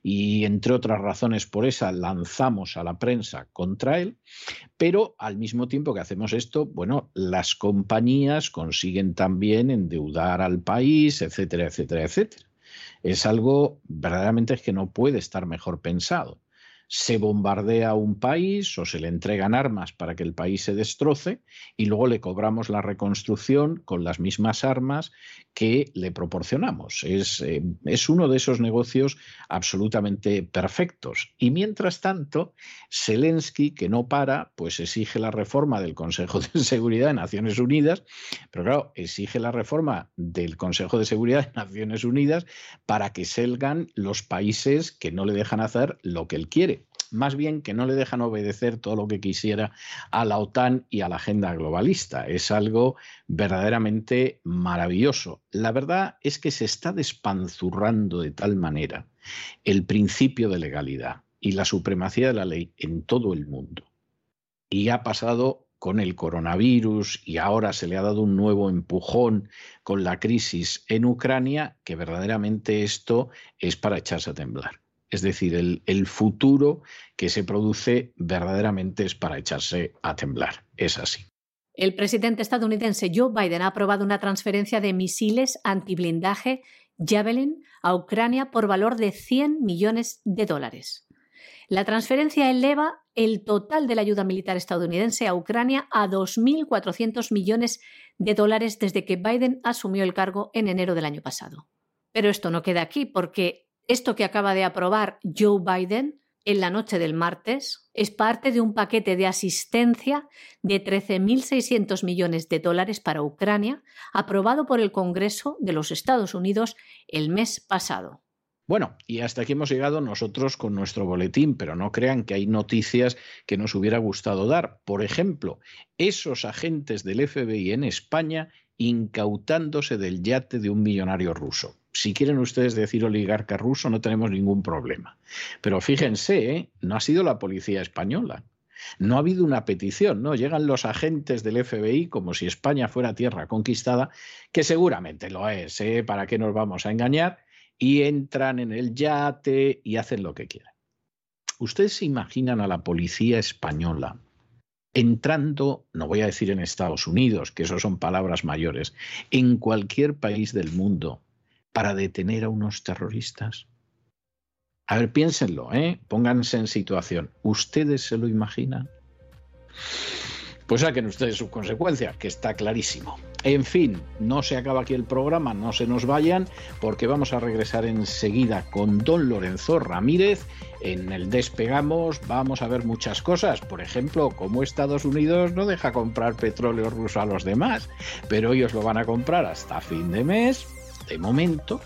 Y entre otras razones por esa lanzamos a la prensa contra él. Pero al mismo tiempo que hacemos esto, bueno, las compañías consiguen también endeudar al país, etcétera, etcétera, etcétera. Es algo verdaderamente que no puede estar mejor pensado se bombardea un país o se le entregan armas para que el país se destroce y luego le cobramos la reconstrucción con las mismas armas que le proporcionamos. Es, eh, es uno de esos negocios absolutamente perfectos. Y mientras tanto, Zelensky, que no para, pues exige la reforma del Consejo de Seguridad de Naciones Unidas, pero claro, exige la reforma del Consejo de Seguridad de Naciones Unidas para que salgan los países que no le dejan hacer lo que él quiere más bien que no le dejan obedecer todo lo que quisiera a la OTAN y a la agenda globalista. Es algo verdaderamente maravilloso. La verdad es que se está despanzurrando de tal manera el principio de legalidad y la supremacía de la ley en todo el mundo. Y ha pasado con el coronavirus y ahora se le ha dado un nuevo empujón con la crisis en Ucrania, que verdaderamente esto es para echarse a temblar. Es decir, el, futuro que se produce verdaderamente es para echarse a temblar. Es así. El presidente estadounidense Joe Biden ha aprobado una transferencia de misiles antiblindaje Javelin a Ucrania por valor de 100 millones de dólares. La transferencia eleva el total de la ayuda militar estadounidense a Ucrania a 2.400 millones de dólares desde que Biden asumió el cargo en enero del año pasado. Pero esto no queda aquí porque esto que acaba de aprobar Joe Biden en la noche del martes es parte de un paquete de asistencia de 13.600 millones de dólares para Ucrania, aprobado por el Congreso de los Estados Unidos el mes pasado. Bueno, y hasta aquí hemos llegado nosotros con nuestro boletín, pero no crean que hay noticias que nos hubiera gustado dar. Por ejemplo, esos agentes del FBI en España incautándose del yate de un millonario ruso si quieren ustedes decir oligarca ruso, no tenemos ningún problema. Pero fíjense, ¿eh? no ha sido la policía española. No ha habido una petición, ¿no? Llegan los agentes del FBI como si España fuera tierra conquistada, que seguramente lo es, ¿eh? ¿Para qué nos vamos a engañar? Y entran en el yate y hacen lo que quieran. ¿Ustedes se imaginan a la policía española entrando, no voy a decir en Estados Unidos, que eso son palabras mayores, en cualquier país del mundo para detener a unos terroristas? A ver, piénsenlo, ¿eh? pónganse en situación. ¿Ustedes se lo imaginan? Pues saquen ustedes sus consecuencias, que está clarísimo. En fin, no se acaba aquí el programa, no se nos vayan, porque vamos a regresar enseguida con don Lorenzo Ramírez. En el Despegamos vamos a ver muchas cosas, por ejemplo, cómo Estados Unidos no deja comprar petróleo ruso a los demás, pero ellos lo van a comprar hasta fin de mes de momento.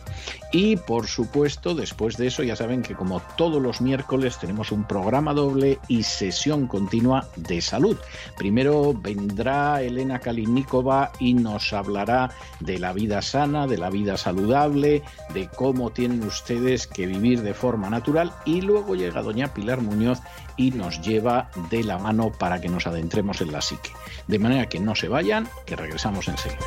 Y por supuesto, después de eso, ya saben que como todos los miércoles tenemos un programa doble y sesión continua de salud. Primero vendrá Elena Kalinikova y nos hablará de la vida sana, de la vida saludable, de cómo tienen ustedes que vivir de forma natural. Y luego llega doña Pilar Muñoz y nos lleva de la mano para que nos adentremos en la psique. De manera que no se vayan, que regresamos enseguida.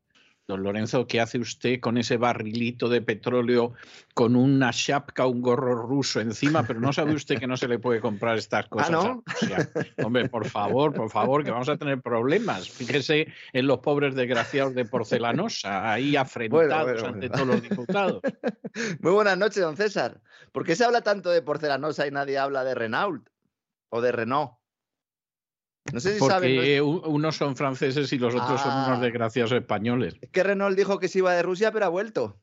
Don Lorenzo, ¿qué hace usted con ese barrilito de petróleo con una chapka, un gorro ruso encima? Pero no sabe usted que no se le puede comprar estas cosas. ¿Ah, no? hombre, por favor, por favor, que vamos a tener problemas. Fíjese en los pobres desgraciados de porcelanosa, ahí afrentados ante todos los diputados. Muy buenas noches, don César. ¿Por qué se habla tanto de porcelanosa y nadie habla de Renault o de Renault? No sé si Porque unos son franceses y los otros son unos ah. desgraciados españoles. Es que Renault dijo que se iba de Rusia, pero ha vuelto.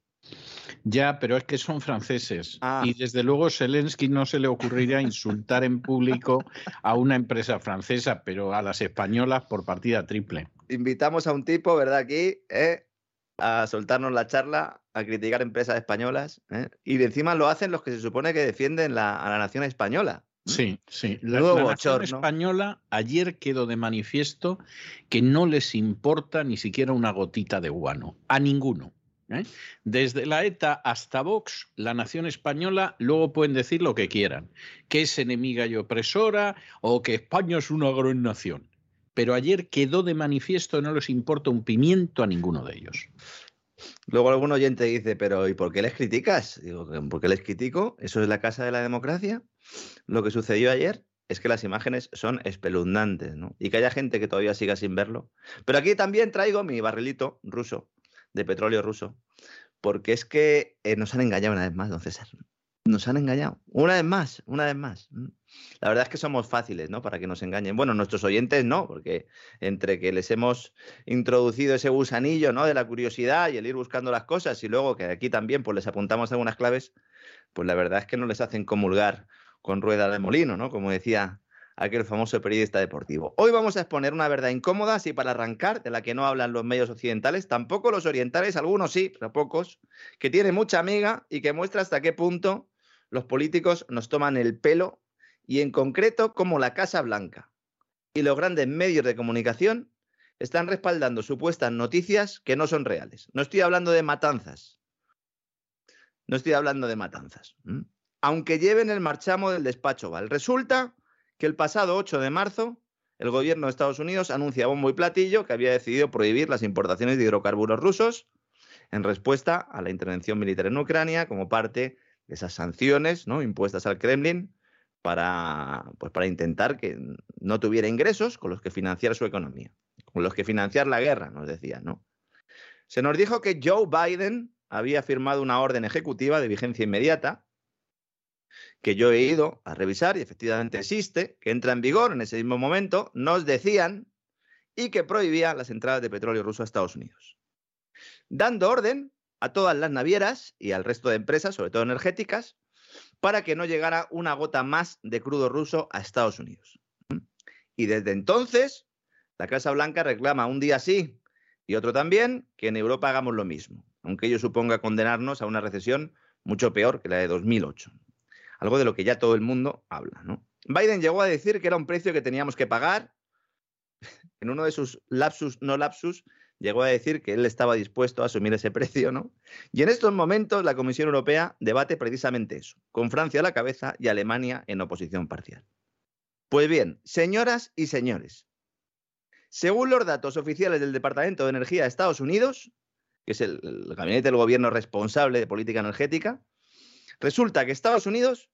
Ya, pero es que son franceses. Ah. Y desde luego Zelensky no se le ocurriría insultar en público a una empresa francesa, pero a las españolas por partida triple. Invitamos a un tipo, ¿verdad? Aquí, ¿eh? a soltarnos la charla, a criticar empresas españolas. ¿eh? Y de encima lo hacen los que se supone que defienden a la nación española. Sí, sí. La, la española ayer quedó de manifiesto que no les importa ni siquiera una gotita de guano, a ninguno. ¿eh? Desde la ETA hasta Vox, la nación española luego pueden decir lo que quieran, que es enemiga y opresora o que España es una gran nación. Pero ayer quedó de manifiesto que no les importa un pimiento a ninguno de ellos. Luego algún oyente dice, pero ¿y por qué les criticas? Digo, ¿por qué les critico? ¿Eso es la casa de la democracia? Lo que sucedió ayer es que las imágenes son espeluznantes, ¿no? Y que haya gente que todavía siga sin verlo. Pero aquí también traigo mi barrilito ruso, de petróleo ruso, porque es que eh, nos han engañado una vez más, don César. Nos han engañado. Una vez más, una vez más. La verdad es que somos fáciles, ¿no? Para que nos engañen. Bueno, nuestros oyentes no, porque entre que les hemos introducido ese gusanillo, ¿no? De la curiosidad y el ir buscando las cosas y luego que aquí también pues les apuntamos algunas claves, pues la verdad es que no les hacen comulgar con rueda de molino, ¿no? Como decía aquel famoso periodista deportivo. Hoy vamos a exponer una verdad incómoda, así para arrancar, de la que no hablan los medios occidentales, tampoco los orientales, algunos sí, pero pocos, que tiene mucha amiga y que muestra hasta qué punto los políticos nos toman el pelo y en concreto cómo la Casa Blanca y los grandes medios de comunicación están respaldando supuestas noticias que no son reales. No estoy hablando de matanzas. No estoy hablando de matanzas aunque lleven el marchamo del despacho Val. Resulta que el pasado 8 de marzo el gobierno de Estados Unidos anuncia bombo y platillo que había decidido prohibir las importaciones de hidrocarburos rusos en respuesta a la intervención militar en Ucrania como parte esas sanciones ¿no? impuestas al Kremlin para, pues, para intentar que no tuviera ingresos con los que financiar su economía, con los que financiar la guerra, nos decían. ¿no? Se nos dijo que Joe Biden había firmado una orden ejecutiva de vigencia inmediata que yo he ido a revisar y efectivamente existe, que entra en vigor en ese mismo momento, nos decían, y que prohibía las entradas de petróleo ruso a Estados Unidos. Dando orden a todas las navieras y al resto de empresas, sobre todo energéticas, para que no llegara una gota más de crudo ruso a Estados Unidos. Y desde entonces, la Casa Blanca reclama un día sí y otro también que en Europa hagamos lo mismo, aunque ello suponga condenarnos a una recesión mucho peor que la de 2008. Algo de lo que ya todo el mundo habla. Biden llegó a decir que era un precio que teníamos que pagar. En uno de sus lapsus, no lapsus, llegó a decir que él estaba dispuesto a asumir ese *laughs* precio, ¿no? Y en estos momentos la Comisión Europea debate precisamente eso, con Francia a la cabeza y Alemania en oposición parcial. Pues bien, señoras y señores, según los datos oficiales del Departamento de Energía de Estados Unidos, que es el, gabinete del gobierno responsable de política energética, resulta que Estados Unidos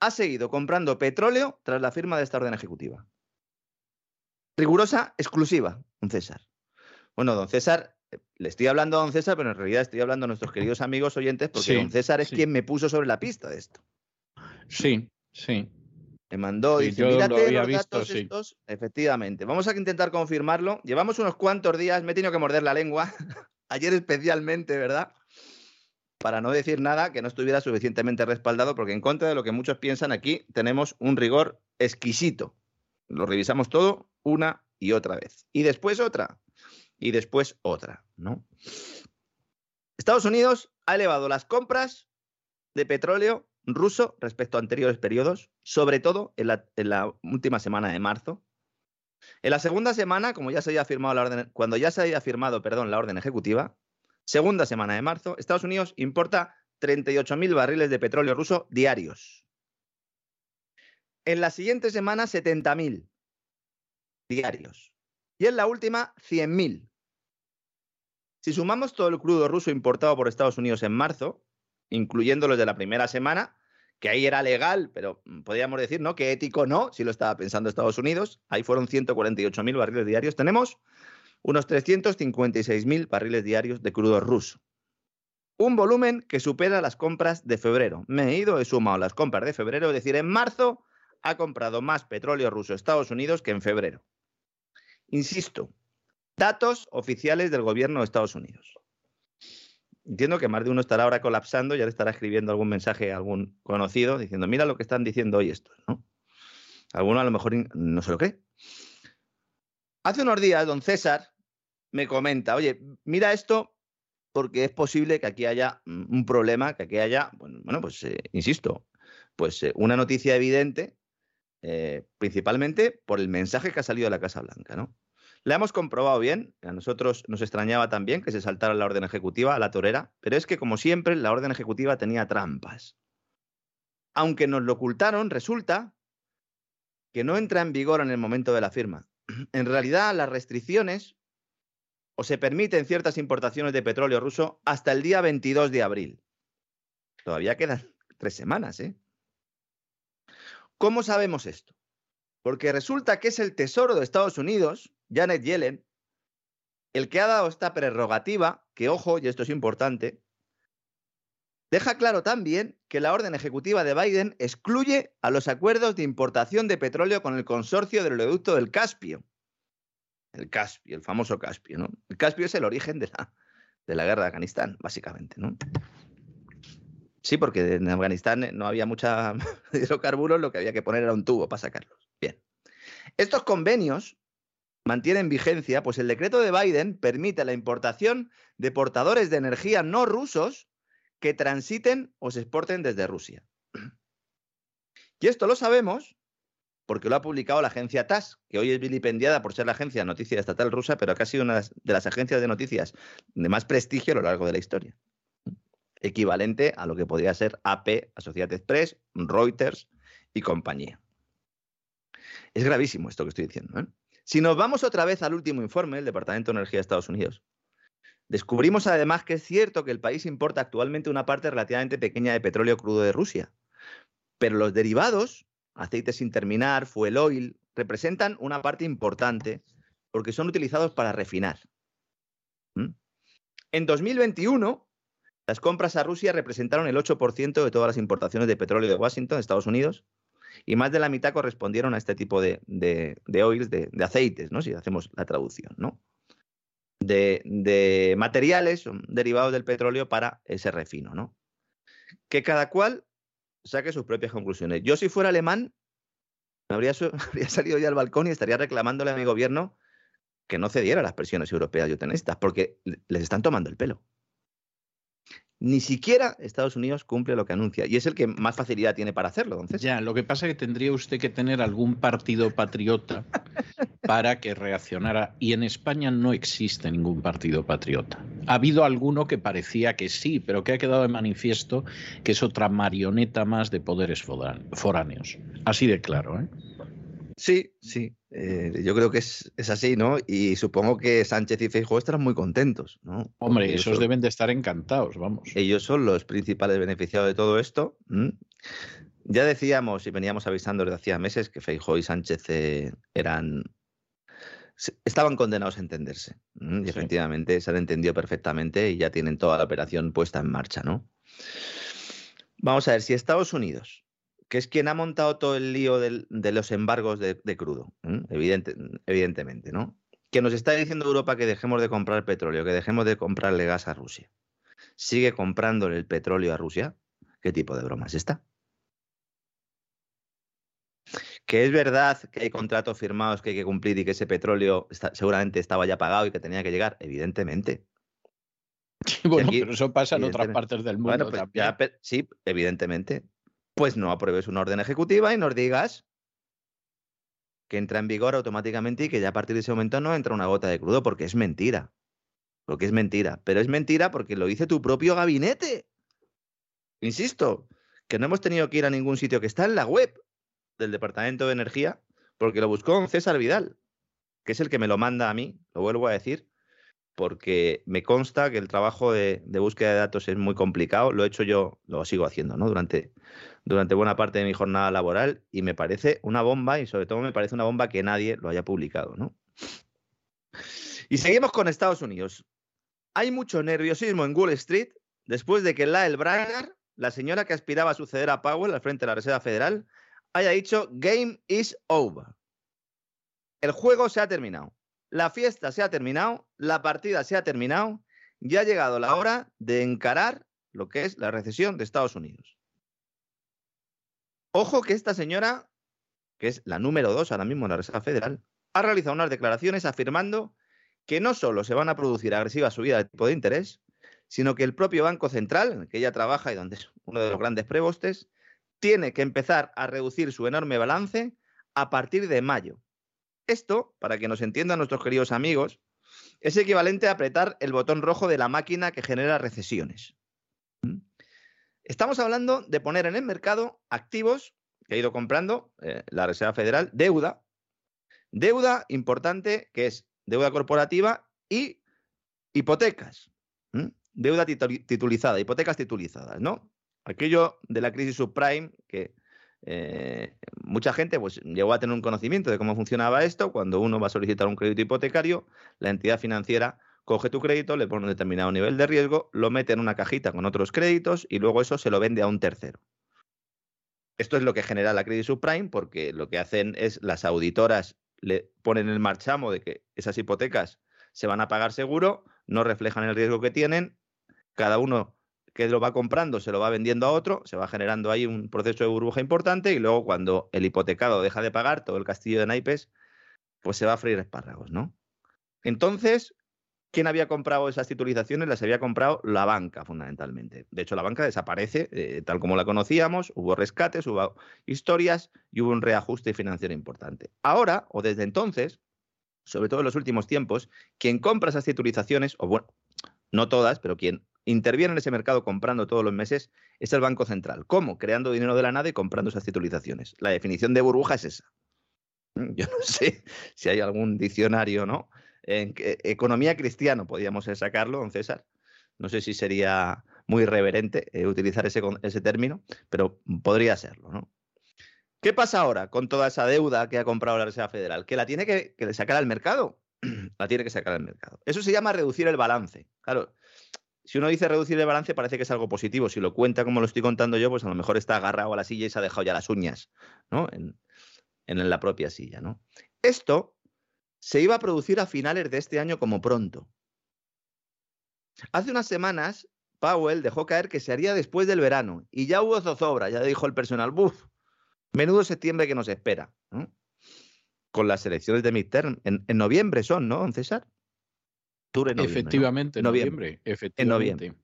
ha seguido comprando petróleo tras la firma de esta orden ejecutiva. Rigurosa, exclusiva, don César. Bueno, don César, eh, le estoy hablando a don César, pero en realidad estoy hablando a nuestros queridos amigos oyentes porque Sí, don César es sí. quien me puso sobre la pista de esto. Sí, sí. Me mandó, Sí, dice, yo lo mírate había los visto, datos estos. Efectivamente. Vamos a intentar confirmarlo. Llevamos unos cuantos días, me he tenido que morder la lengua, *laughs* ayer especialmente, ¿verdad? Para no decir nada que no estuviera suficientemente respaldado, porque en contra de lo que muchos piensan aquí, tenemos un rigor exquisito. Lo revisamos todo una y otra vez. Y después otra. Y después otra, ¿no? Estados Unidos ha elevado las compras de petróleo ruso respecto a anteriores periodos, sobre todo en la, última semana de marzo. En la segunda semana, como ya se había firmado la orden, cuando ya se había firmado, la orden ejecutiva, segunda semana de marzo, Estados Unidos importa 38.000 barriles de petróleo ruso diarios. En la siguiente semana, 70.000 diarios. Y en la última, 100.000. Si sumamos todo el crudo ruso importado por Estados Unidos en marzo, incluyendo los de la primera semana, que ahí era legal, pero podríamos decir, ¿no? Que ético no, si lo estaba pensando Estados Unidos, ahí fueron 148.000 barriles diarios. Tenemos unos 356.000 barriles diarios de crudo ruso. Un volumen que supera las compras de febrero. Me he ido, he sumado las compras de febrero, es decir, en marzo ha comprado más petróleo ruso Estados Unidos que en febrero. Insisto, datos oficiales del gobierno de Estados Unidos. Entiendo que más de uno estará ahora colapsando, ya le estará escribiendo algún mensaje a algún conocido diciendo, mira lo que están diciendo hoy estos, ¿no? Alguno a lo mejor no se lo cree. Hace unos días, don César me comenta, oye, mira esto porque es posible que aquí haya mm, un problema, que aquí haya, bueno, pues eh, insisto, pues eh, una noticia evidente, eh, principalmente por el mensaje que ha salido de la Casa Blanca, ¿no? La hemos comprobado bien, a nosotros nos extrañaba también que se saltara la orden ejecutiva a la torera, pero es que como siempre la orden ejecutiva tenía trampas. Aunque nos lo ocultaron, resulta que no entra en vigor en el momento de la firma. *clears throat* En realidad las restricciones o se permiten ciertas importaciones de petróleo ruso hasta el día 22 de abril. Todavía quedan *laughs* tres semanas, ¿eh? ¿Cómo sabemos esto? Porque resulta que es el Tesoro de Estados Unidos, Janet Yellen, el que ha dado esta prerrogativa, que ojo, y esto es importante, deja claro también que la orden ejecutiva de Biden excluye a los acuerdos de importación de petróleo con el consorcio del oleoducto del Caspio. El Caspio, el famoso Caspio, ¿no? El Caspio es el origen de la, de la guerra de Afganistán, básicamente, ¿no? Sí, porque en Afganistán no había mucha *laughs* hidrocarburos, lo que había que poner era un tubo para sacarlos. Bien. Estos convenios mantienen vigencia, pues el decreto de Biden permite la importación de portadores de energía no rusos que transiten o se exporten desde Rusia. Y esto lo sabemos porque lo ha publicado la agencia TASS, que hoy es vilipendiada por ser la agencia de noticias estatal rusa, pero que ha sido una de las agencias de noticias de más prestigio a lo largo de la historia equivalente a lo que podría ser AP, Associated Press, Reuters y compañía. Es gravísimo esto que estoy diciendo. ¿eh? Si nos vamos otra vez al último informe del Departamento de Energía de Estados Unidos, descubrimos además que es cierto que el país importa actualmente una parte relativamente pequeña de petróleo crudo de Rusia, pero los derivados, aceite sin terminar, fuel oil, representan una parte importante porque son utilizados para refinar. ¿Mm? En 2021, las compras a Rusia representaron el 8% de todas las importaciones de petróleo de Washington, Estados Unidos, y más de la mitad correspondieron a este tipo de, de, de oils, de, de, aceites, ¿no? si hacemos la traducción. ¿no? de, materiales derivados del petróleo para ese refino, ¿no? Que cada cual saque sus propias conclusiones. Yo si fuera alemán, me habría, *laughs* habría salido ya al balcón y estaría reclamándole a mi gobierno que no cediera a las presiones europeas y porque les están tomando el pelo. Ni siquiera Estados Unidos cumple lo que anuncia y es el que más facilidad tiene para hacerlo. Entonces. Ya, lo que pasa es que tendría usted que tener algún partido patriota para que reaccionara y en España no existe ningún partido patriota. Ha habido alguno que parecía que sí, pero que ha quedado de manifiesto que es otra marioneta más de poderes foráneos. Así de claro, ¿eh? Sí, sí. Eh, yo creo que es, así, ¿no? Y supongo que Sánchez y Feijóo estarán muy contentos, ¿no? Hombre, esos deben de estar encantados, vamos. Ellos son los principales beneficiados de todo esto. Ya decíamos y veníamos avisando desde hacía meses que Feijóo y Sánchez eh, eran estaban condenados a entenderse. Y efectivamente se han entendido perfectamente y ya tienen toda la operación puesta en marcha, ¿no? Vamos a ver, si Estados Unidos que es quien ha montado todo el lío de los embargos de, crudo, evidentemente, ¿no? Que nos está diciendo Europa que dejemos de comprar petróleo, que dejemos de comprarle gas a Rusia. ¿Sigue comprándole el petróleo a Rusia? ¿Qué tipo de broma es esta? Que es verdad que hay contratos firmados que hay que cumplir y que ese petróleo seguramente estaba ya pagado y que tenía que llegar, evidentemente. *laughs* bueno, pero eso pasa en otras partes del mundo. Pues sí, evidentemente pues no apruebes una orden ejecutiva y nos digas que entra en vigor automáticamente y que ya a partir de ese momento no entra una gota de crudo, porque es mentira. Porque es mentira. Pero es mentira porque lo dice tu propio gabinete. Insisto, que no hemos tenido que ir a ningún sitio, que está en la web del Departamento de Energía, porque lo buscó César Vidal, que es el que me lo manda a mí, lo vuelvo a decir, porque me consta que el trabajo de, búsqueda de datos es muy complicado. Lo he hecho yo, lo sigo haciendo, ¿no? Durante, buena parte de mi jornada laboral y me parece una bomba y sobre todo me parece una bomba que nadie lo haya publicado. Y seguimos con Estados Unidos. Hay mucho nerviosismo en Wall Street después de que Lael Brainerd, la señora que aspiraba a suceder a Powell al frente de la Reserva Federal, haya dicho Game is over. El juego se ha terminado la fiesta se ha terminado, la partida se ha terminado, ya ha llegado la hora de encarar lo que es la recesión de Estados Unidos. Ojo que esta señora, que es la número dos ahora mismo en la Reserva Federal, ha realizado unas declaraciones afirmando que no solo se van a producir agresivas subidas de tipo de interés, sino que el propio Banco Central, en el que ella trabaja y donde es uno de los grandes prebostes, tiene que empezar a reducir su enorme balance a partir de mayo. Esto, para que nos entiendan nuestros queridos amigos, es equivalente a apretar el botón rojo de la máquina que genera recesiones. ¿Mm? Estamos hablando de poner en el mercado activos que ha ido comprando eh, la Reserva Federal, deuda, deuda importante que es deuda corporativa y hipotecas, deuda titulizada, hipotecas titulizadas, ¿no? Aquello de la crisis subprime que eh, mucha gente pues, llegó a tener un conocimiento de cómo funcionaba esto. Cuando uno va a solicitar un crédito hipotecario, la entidad financiera coge tu crédito, le pone un determinado nivel de riesgo, lo mete en una cajita con otros créditos y luego eso se lo vende a un tercero. Esto es lo que genera la crisis subprime porque lo que hacen es las auditoras le ponen el marchamo de que esas hipotecas se van a pagar seguro, no reflejan el riesgo que tienen, cada uno que lo va comprando se lo va vendiendo a otro, se va generando ahí un proceso de burbuja importante y luego cuando el hipotecado deja de pagar todo el castillo de naipes, pues se va a freír espárragos, ¿no? Entonces, ¿quién había comprado esas titulizaciones? Las había comprado la banca, fundamentalmente. De hecho, la banca desaparece eh, tal como la conocíamos, hubo rescates, hubo historias y hubo un reajuste financiero importante. Ahora, o desde entonces, sobre todo en los últimos tiempos, quien compra esas titulizaciones, o bueno, no todas, pero quien interviene en ese mercado comprando todos los meses es el Banco Central. ¿Cómo? Creando dinero de la nada y comprando esas titulizaciones. La definición de burbuja es esa. Mm, yo no *laughs* sé si hay algún diccionario, ¿no? En economía cristiano podríamos sacarlo, don César. No sé si sería muy irreverente eh, utilizar ese, ese término, pero podría serlo, ¿no? ¿Qué pasa ahora con toda esa deuda que ha comprado la Reserva Federal? Que la tiene que, que sacar al mercado. *clears throat* la tiene que sacar al mercado. Eso se llama reducir el balance. Claro, si uno dice reducir el balance, parece que es algo positivo. Si lo cuenta como lo estoy contando yo, pues a lo mejor está agarrado a la silla y se ha dejado ya las uñas, ¿no? En, la propia silla, ¿no? Esto se iba a producir a finales de este año como pronto. Hace unas semanas, Powell dejó caer que se haría después del verano y ya hubo zozobra, ya dijo el personal, buf, menudo septiembre que nos espera. Con las elecciones de midterm, en noviembre son, ¿no, César? Efectivamente, en noviembre, En noviembre.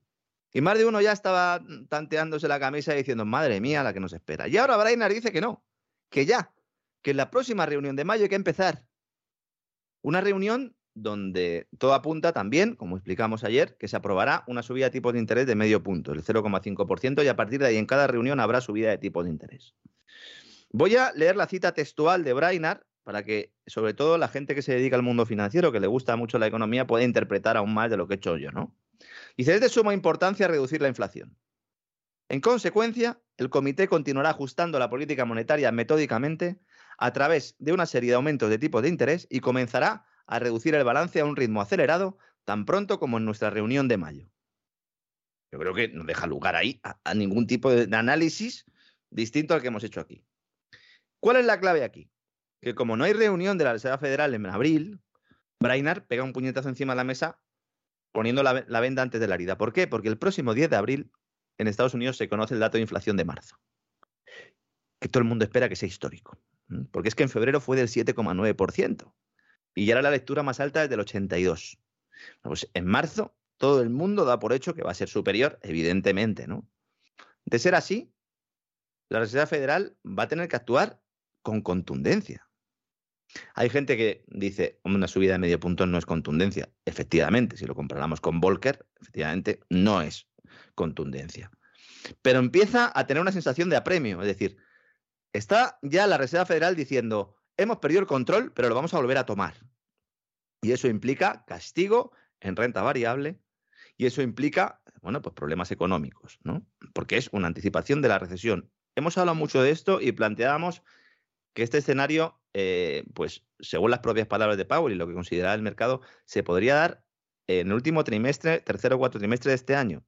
Y más de uno ya estaba tanteándose la camisa y diciendo, madre mía, la que nos espera. Y ahora Brainard dice que no, que ya, que en la próxima reunión de mayo hay que empezar. Una reunión donde todo apunta también, como explicamos ayer, que se aprobará una subida de tipos de interés de medio punto, el 0,5%, y a partir de ahí en cada reunión habrá subida de tipos de interés. Voy a leer la cita textual de Brainard para que, sobre todo, la gente que se dedica al mundo financiero, que le gusta mucho la economía, pueda interpretar aún más de lo que he hecho yo, ¿no? Dice, es de suma importancia reducir la inflación. En consecuencia, el comité continuará ajustando la política monetaria metódicamente a través de una serie de aumentos de tipos de interés y comenzará a reducir el balance a un ritmo acelerado tan pronto como en nuestra reunión de mayo. Yo creo que no deja lugar ahí a, a ningún tipo de análisis distinto al que hemos hecho aquí. ¿Cuál es la clave aquí? Que como no hay reunión de la Reserva Federal en abril, Brainard pega un puñetazo encima de la mesa poniendo la, venda antes de la herida. ¿Por qué? Porque el próximo 10 de abril en Estados Unidos se conoce el dato de inflación de marzo, que todo el mundo espera que sea histórico, porque es que en febrero fue del 7,9% y ya era la lectura más alta desde el 82. Pues en marzo todo el mundo da por hecho que va a ser superior, evidentemente, ¿no? De ser así, la Reserva Federal va a tener que actuar con contundencia. Hay gente que dice, una subida de medio punto no es contundencia. Efectivamente, si lo comparamos con Volcker, efectivamente no es contundencia. Pero empieza a tener una sensación de apremio, es decir, está ya la Reserva Federal diciendo, hemos perdido el control, pero lo vamos a volver a tomar. Y eso implica castigo en renta variable y eso implica, bueno, pues problemas económicos, ¿no? Porque es una anticipación de la recesión. Hemos hablado mucho de esto y planteábamos que este escenario, eh, pues según las propias palabras de Powell y lo que considera el mercado, se podría dar en el último trimestre, tercero o cuarto trimestre de este año.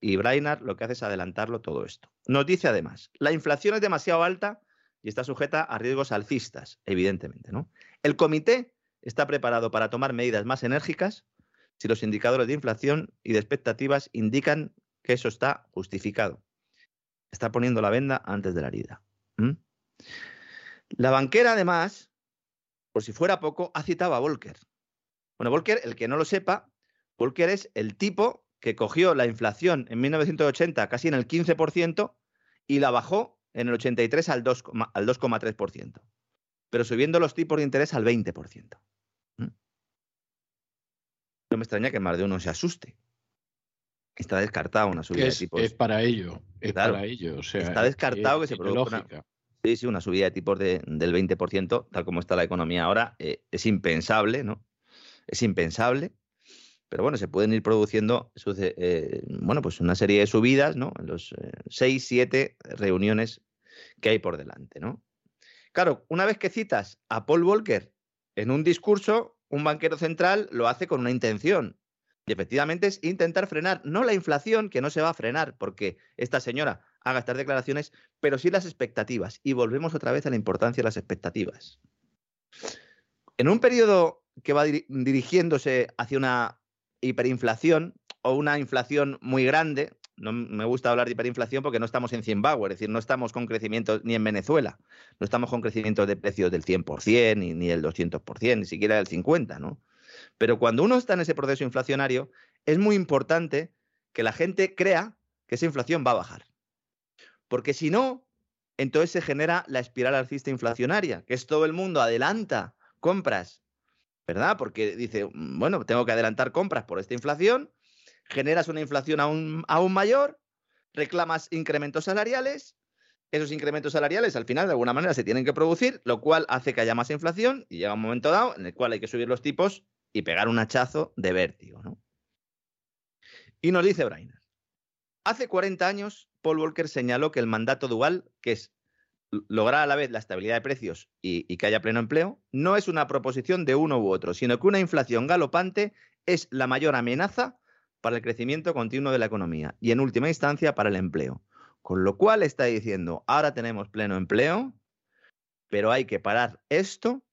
Y Brainard lo que hace es adelantarlo todo esto. Nos dice además, la inflación es demasiado alta y está sujeta a riesgos alcistas, evidentemente. ¿no? El comité está preparado para tomar medidas más enérgicas si los indicadores de inflación y de expectativas indican que eso está justificado. Está poniendo la venda antes de la herida. La banquera, además, por si fuera poco, ha citado a Volcker. Bueno, Volcker, el que no lo sepa, Volcker es el tipo que cogió la inflación en 1980 casi en el 15% y la bajó en el 83 al 2,3%, pero subiendo los tipos de interés al 20%. ¿Mm? No me extraña que más de uno se asuste. Está descartado una subida de tipos. Es para ello, es para ello. está descartado que se produzca Sí, sí, una subida de tipos del 20%, tal como está la economía ahora, eh, es impensable, ¿no? Es impensable. Pero bueno, se pueden ir produciendo eh, bueno, pues una serie de subidas, ¿no? En los eh, seis, siete reuniones que hay por delante, ¿no? Claro, una vez que citas a Paul Volcker en un discurso, un banquero central lo hace con una intención. Y efectivamente es intentar frenar, no la inflación, que no se va a frenar, porque esta señora haga estas declaraciones, pero sí las expectativas. Y volvemos otra vez a la importancia de las expectativas. En un periodo que va dirigiéndose hacia una hiperinflación o una inflación muy grande, no me gusta hablar de hiperinflación porque no estamos en Zimbabue, es decir, no estamos con crecimiento ni en Venezuela, no estamos con crecimiento de precios del 100% ni, ni del 200%, ni siquiera del 50%, ¿no? Pero cuando uno está en ese proceso inflacionario, es muy importante que la gente crea que esa inflación va a bajar. Porque si no, entonces se genera la espiral alcista inflacionaria, que es todo el mundo adelanta compras, ¿verdad? Porque dice, mm, bueno, tengo que adelantar compras por esta inflación, generas una inflación aún, aún mayor, reclamas incrementos salariales, esos incrementos salariales al final de alguna manera se tienen que producir, lo cual hace que haya más inflación y llega un momento dado en el cual hay que subir los tipos y pegar un hachazo de vértigo, ¿no? Y nos dice Brainer, hace 40 años Paul Volcker señaló que el mandato dual, que es lograr a la vez la estabilidad de precios y, que haya pleno empleo, no es una proposición de uno u otro, sino que una inflación galopante es la mayor amenaza para el crecimiento continuo de la economía y en última instancia para el empleo. Con lo cual está diciendo, ahora tenemos pleno empleo, pero hay que parar esto,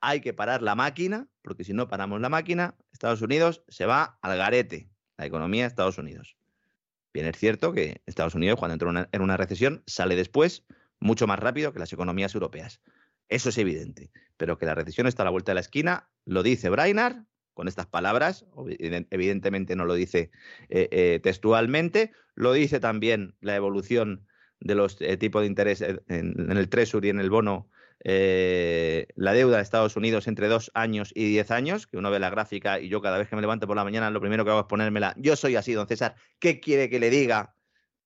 hay que parar la máquina, porque si no paramos la máquina, Estados Unidos se va al garete. la economía de Estados Unidos. Bien, es cierto que Estados Unidos, cuando entra en una recesión, sale después mucho más rápido que las economías europeas. Eso es evidente. Pero que la recesión está a la vuelta de la esquina, lo dice Brainard con estas palabras, evidentemente no lo dice eh, eh, textualmente, lo dice también la evolución de los eh, tipos de interés en, en, el Treasury y en el bono eh, la deuda de Estados Unidos entre dos años y diez años, que uno ve la gráfica y yo cada vez que me levanto por la mañana lo primero que hago es ponérmela, yo soy así, don César, ¿qué quiere que le diga?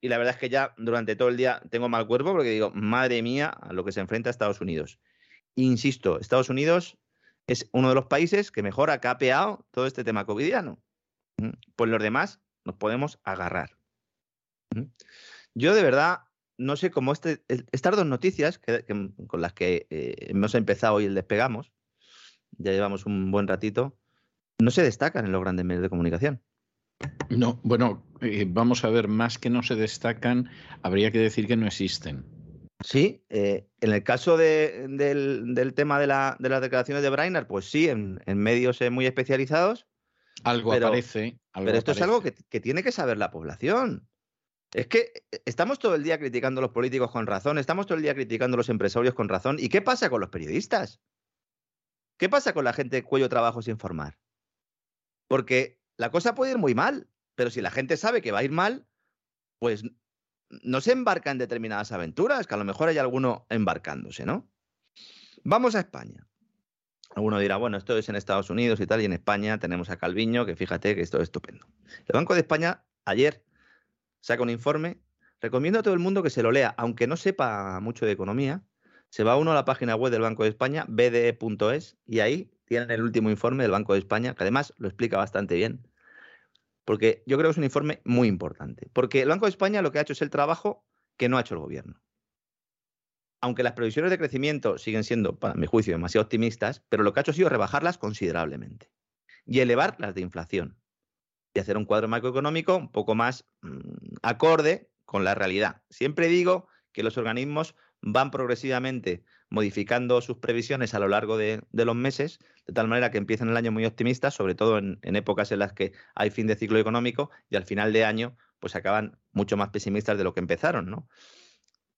Y la verdad es que ya durante todo el día tengo mal cuerpo porque digo, madre mía, a lo que se enfrenta Estados Unidos. Insisto, Estados Unidos es uno de los países que mejor ha capeado todo este tema covidiano. Pues los demás nos podemos agarrar. Yo de verdad no sé cómo este, estas dos noticias con las que eh, hemos empezado y el despegamos, ya llevamos un buen ratito, no se destacan en los grandes medios de comunicación. No, bueno, eh, vamos a ver, más que no se destacan, habría que decir que no existen. Sí, eh, en el caso del, tema de, las declaraciones de Brainerd, pues sí, en, medios muy especializados. Algo aparece. pero esto es algo que, tiene que saber la población. Es que eh, estamos todo el día criticando a los políticos con razón, estamos todo el día criticando a los empresarios con razón. ¿Y qué pasa con los periodistas? ¿Qué pasa con la gente cuello trabajo sin formar? Porque la cosa puede ir muy mal, pero si la gente sabe que va a ir mal, pues no se embarca en determinadas aventuras, que a lo mejor hay alguno embarcándose, ¿no? Vamos a España. Alguno dirá, bueno, esto es en Estados Unidos y tal, y en España tenemos a Calviño, que fíjate que esto es estupendo. El Banco de España ayer saca un informe. Recomiendo a todo el mundo que se lo lea, aunque no sepa mucho de economía. Se va uno a la página web del Banco de España, bde.es, y ahí tienen el último informe del Banco de España, que además lo explica bastante bien. Porque yo creo que es un informe muy importante. Porque el Banco de España lo que ha hecho es el trabajo que no ha hecho el gobierno. Aunque las previsiones de crecimiento siguen siendo, para mi juicio, demasiado optimistas, pero lo que ha hecho ha sido rebajarlas considerablemente y elevar las de inflación y hacer un cuadro macroeconómico un poco más mm, acorde con la realidad. Siempre digo que los organismos van progresivamente modificando sus previsiones a lo largo de, los meses, de tal manera que empiezan el año muy optimistas, sobre todo en, épocas en las que hay fin de ciclo económico, y al final de año pues acaban mucho más pesimistas de lo que empezaron, ¿no?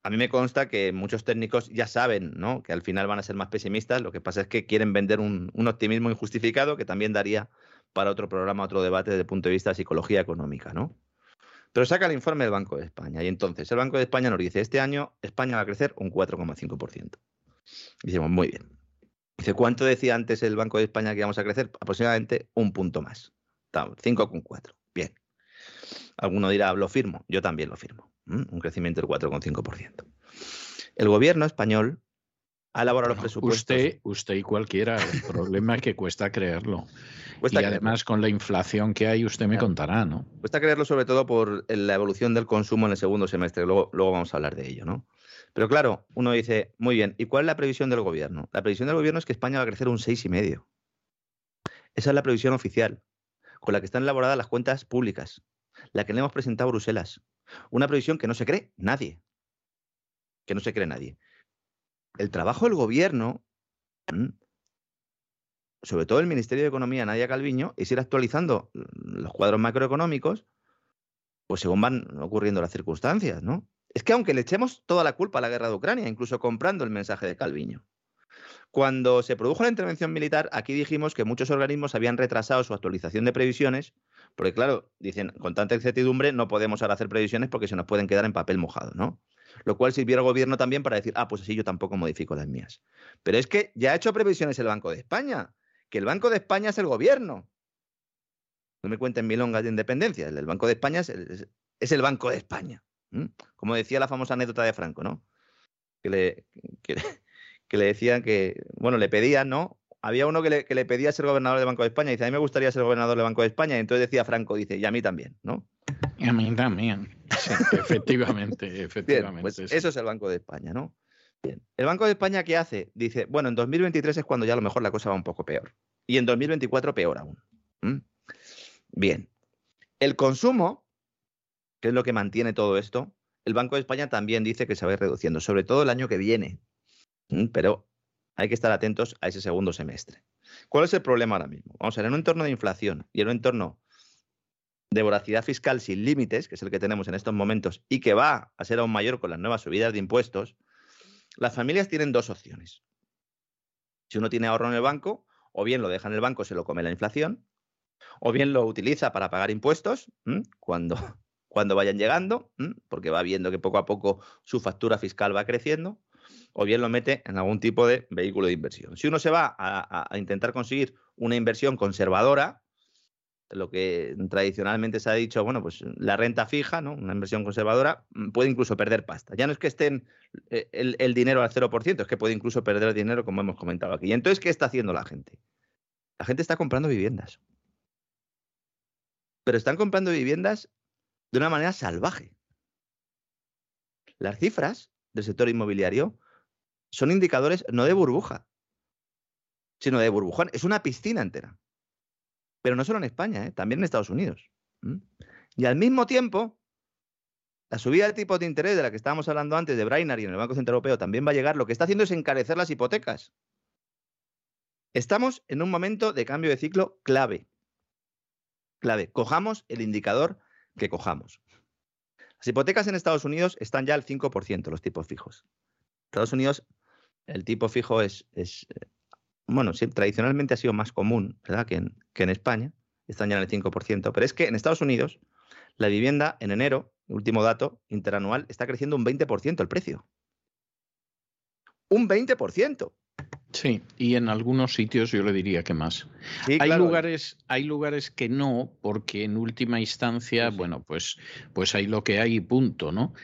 A mí me consta que muchos técnicos ya saben ¿no? que al final van a ser más pesimistas, lo que pasa es que quieren vender un, un optimismo injustificado que también daría para otro programa, otro debate desde el punto de vista de psicología económica, ¿no? Pero saca el informe del Banco de España y entonces el Banco de España nos dice, este año España va a crecer un 4,5%. Decimos, muy bien. Dice, ¿cuánto decía antes el Banco de España que íbamos a crecer? Aproximadamente un punto más. 5,4. Bien. Alguno dirá, lo firmo. Yo también lo firmo. Un crecimiento del 4,5%. El gobierno español ha elaborado los presupuestos. Usted, usted y cualquiera. El *laughs* problema es que cuesta creerlo y además con la inflación que hay, usted me contará, ¿no? Cuesta creerlo sobre todo por la evolución del consumo en el segundo semestre. Luego, luego vamos a hablar de ello, ¿no? Pero claro, uno dice, muy bien, ¿y cuál es la previsión del gobierno? La previsión del gobierno es que España va a crecer un 6,5. Esa es la previsión oficial, con la que están elaboradas las cuentas públicas, la que le hemos presentado a Bruselas. Una previsión que no se cree nadie. Que no se cree nadie. El trabajo del gobierno sobre todo el Ministerio de Economía, Nadia Calviño, es ir actualizando los cuadros macroeconómicos, pues según van ocurriendo las circunstancias, ¿no? Es que aunque le echemos toda la culpa a la guerra de Ucrania, incluso comprando el mensaje de Calviño, cuando se produjo la intervención militar, aquí dijimos que muchos organismos habían retrasado su actualización de previsiones, porque claro, dicen, con tanta incertidumbre no podemos ahora hacer previsiones porque se nos pueden quedar en papel mojado, ¿no? Lo cual sirvió al gobierno también para decir, ah, pues así yo tampoco modifico las mías. Pero es que ya ha hecho previsiones el Banco de España que el Banco de España es el gobierno. No me cuenten milongas de independencia. El Banco de España es el, Banco de España. Como decía la famosa anécdota de Franco, ¿no? Que le, que, *laughs* le decían que, bueno, le pedían, ¿no? Había uno que le, pedía ser gobernador del Banco de España y dice, a mí me gustaría ser gobernador del Banco de España. Y entonces decía Franco, dice, y a mí también, ¿no? Y a mí también. *laughs* efectivamente, efectivamente. pues eso es el Banco de España, ¿no? ¿El Banco de España qué hace? Dice, bueno, en 2023 es cuando ya a lo mejor la cosa va un poco peor. Y en 2024 peor aún. Bien. El consumo, que es lo que mantiene todo esto, el Banco de España también dice que se va a ir reduciendo, sobre todo el año que viene. Pero hay que estar atentos a ese segundo semestre. ¿Cuál es el problema ahora mismo? Vamos a ver, en un entorno de inflación y en un entorno de voracidad fiscal sin límites, que es el que tenemos en estos momentos y que va a ser aún mayor con las nuevas subidas de impuestos, las familias tienen dos opciones. Si uno tiene ahorro en el banco, o bien lo deja en el banco, se lo come la inflación, o bien lo utiliza para pagar impuestos cuando, *laughs* cuando vayan llegando, porque va viendo que poco a poco su factura fiscal va creciendo, o bien lo mete en algún tipo de vehículo de inversión. Si uno se va a, intentar conseguir una inversión conservadora, lo que tradicionalmente se ha dicho, bueno, pues la renta fija, ¿no? Una inversión conservadora mm, puede incluso perder pasta. Ya no es que estén eh, el, dinero al 0%, es que puede incluso perder el dinero, como hemos comentado aquí. Y entonces, ¿qué está haciendo la gente? La gente está comprando viviendas. Pero están comprando viviendas de una manera salvaje. Las cifras del sector inmobiliario son indicadores no de burbuja, sino de burbujón. Es una piscina entera. Pero no solo en España, ¿eh? también en Estados Unidos. Y al mismo tiempo, la subida de tipo de interés de la que estábamos hablando antes de Brainerd y en el Banco Central Europeo también va a llegar. Lo que está haciendo es encarecer las hipotecas. Estamos en un momento de cambio de ciclo clave. Clave. Cojamos el indicador que cojamos. Las hipotecas en Estados Unidos están ya al 5%, los tipos fijos. Estados Unidos el tipo fijo es, es bueno, sí, tradicionalmente ha sido más común, ¿verdad?, que en, que en España, están ya en el 5%, pero es que en Estados Unidos la vivienda en enero, último dato interanual, está creciendo un 20% el precio. Un 20%. Sí, y en algunos sitios yo le diría que más. hay lugares, hay lugares que no, porque en última instancia, bueno, pues, pues hay lo que hay y punto, ¿no?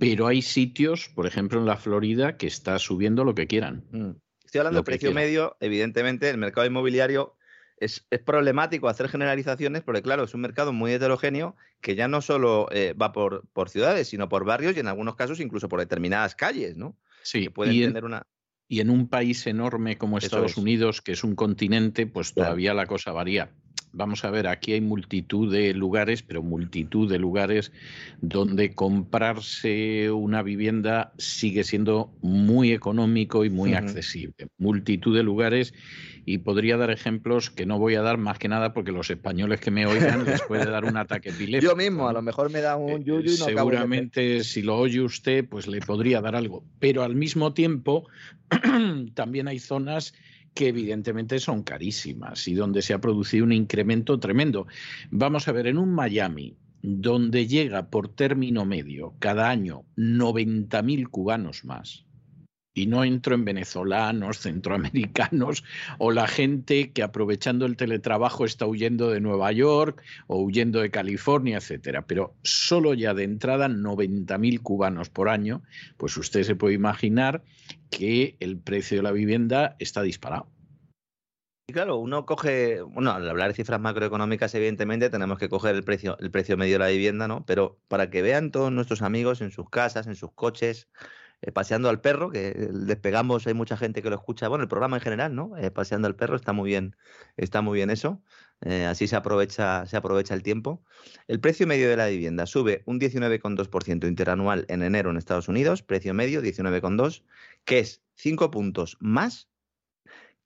Pero hay sitios, por ejemplo en la Florida, que está subiendo lo que quieran. Mm. Estoy hablando de precio medio, evidentemente, el mercado inmobiliario es, problemático hacer generalizaciones porque, claro, es un mercado muy heterogéneo que ya no solo eh, va por, por, ciudades, sino por barrios y en algunos casos incluso por determinadas calles, ¿no? Sí, y tener una... Y en un país enorme como Estados Unidos, que es un continente, pues todavía la cosa varía vamos a ver, aquí hay multitud de lugares, pero multitud de lugares donde comprarse una vivienda sigue siendo muy económico y muy accesible. Multitud de lugares y podría dar ejemplos que no voy a dar más que nada porque los españoles que me oigan les puede dar un ataque epiléptico. Yo mismo, a lo mejor me da un eh, yuyu y no Seguramente si lo oye usted, pues le podría dar algo. Pero al mismo tiempo, *clears throat* también hay zonas que evidentemente son carísimas y donde se ha producido un incremento tremendo. Vamos a ver, en un Miami, donde llega por término medio cada año 90.000 cubanos más, y no entro en venezolanos, *laughs* centroamericanos o la gente que aprovechando el teletrabajo está huyendo de Nueva York o huyendo de California, etcétera. Pero solo ya de entrada 90.000 cubanos por año, pues usted se puede imaginar que el precio de la vivienda está disparado. Y claro, uno coge, bueno, al hablar de cifras macroeconómicas, evidentemente tenemos que coger el precio, el precio medio de la vivienda, ¿no? Pero para que vean todos nuestros amigos en sus casas, en sus coches, eh, paseando al perro, que despegamos, hay mucha gente que lo escucha, bueno, el programa en general, ¿no? Eh, paseando al perro, está muy bien, está muy bien eso. Eh, así se aprovecha, se aprovecha el tiempo. El precio medio de la vivienda sube un 19,2% interanual en enero en Estados Unidos, precio medio 19,2, que es 5 puntos más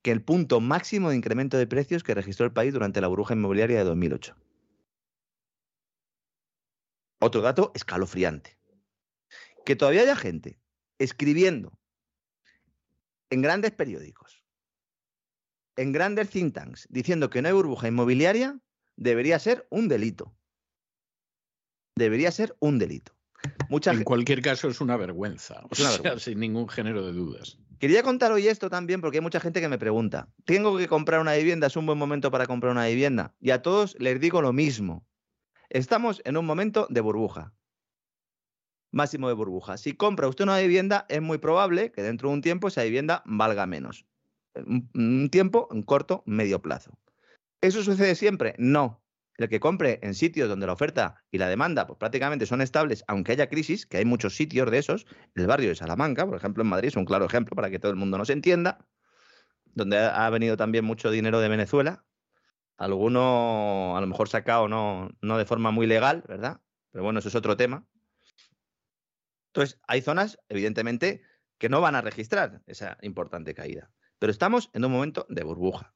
que el punto máximo de incremento de precios que registró el país durante la burbuja inmobiliaria de 2008. Otro dato escalofriante. Que todavía haya gente escribiendo en grandes periódicos, en grandes think tanks, diciendo que no hay burbuja inmobiliaria, debería ser un delito. Debería ser un delito. en cualquier caso es una vergüenza, sin ningún género de dudas. Quería contar hoy esto también porque hay mucha gente que me pregunta, ¿tengo que comprar una vivienda? ¿Es un buen momento para comprar una vivienda? Y a todos les digo lo mismo. Estamos en un momento de burbuja máximo de burbuja. Si compra usted una vivienda, es muy probable que dentro de un tiempo esa vivienda valga menos. Un, tiempo, un corto, medio plazo. ¿Eso sucede siempre? No. El que compre en sitios donde la oferta y la demanda pues, prácticamente son estables, aunque haya crisis, que hay muchos sitios de esos, el barrio de Salamanca, por ejemplo, en Madrid, es un claro ejemplo para que todo el mundo nos entienda, donde ha venido también mucho dinero de Venezuela, alguno a lo mejor sacado no, no de forma muy legal, ¿verdad? Pero bueno, eso es otro tema. Entonces, hay zonas, evidentemente, que no van a registrar esa importante caída. Pero estamos en un momento de burbuja.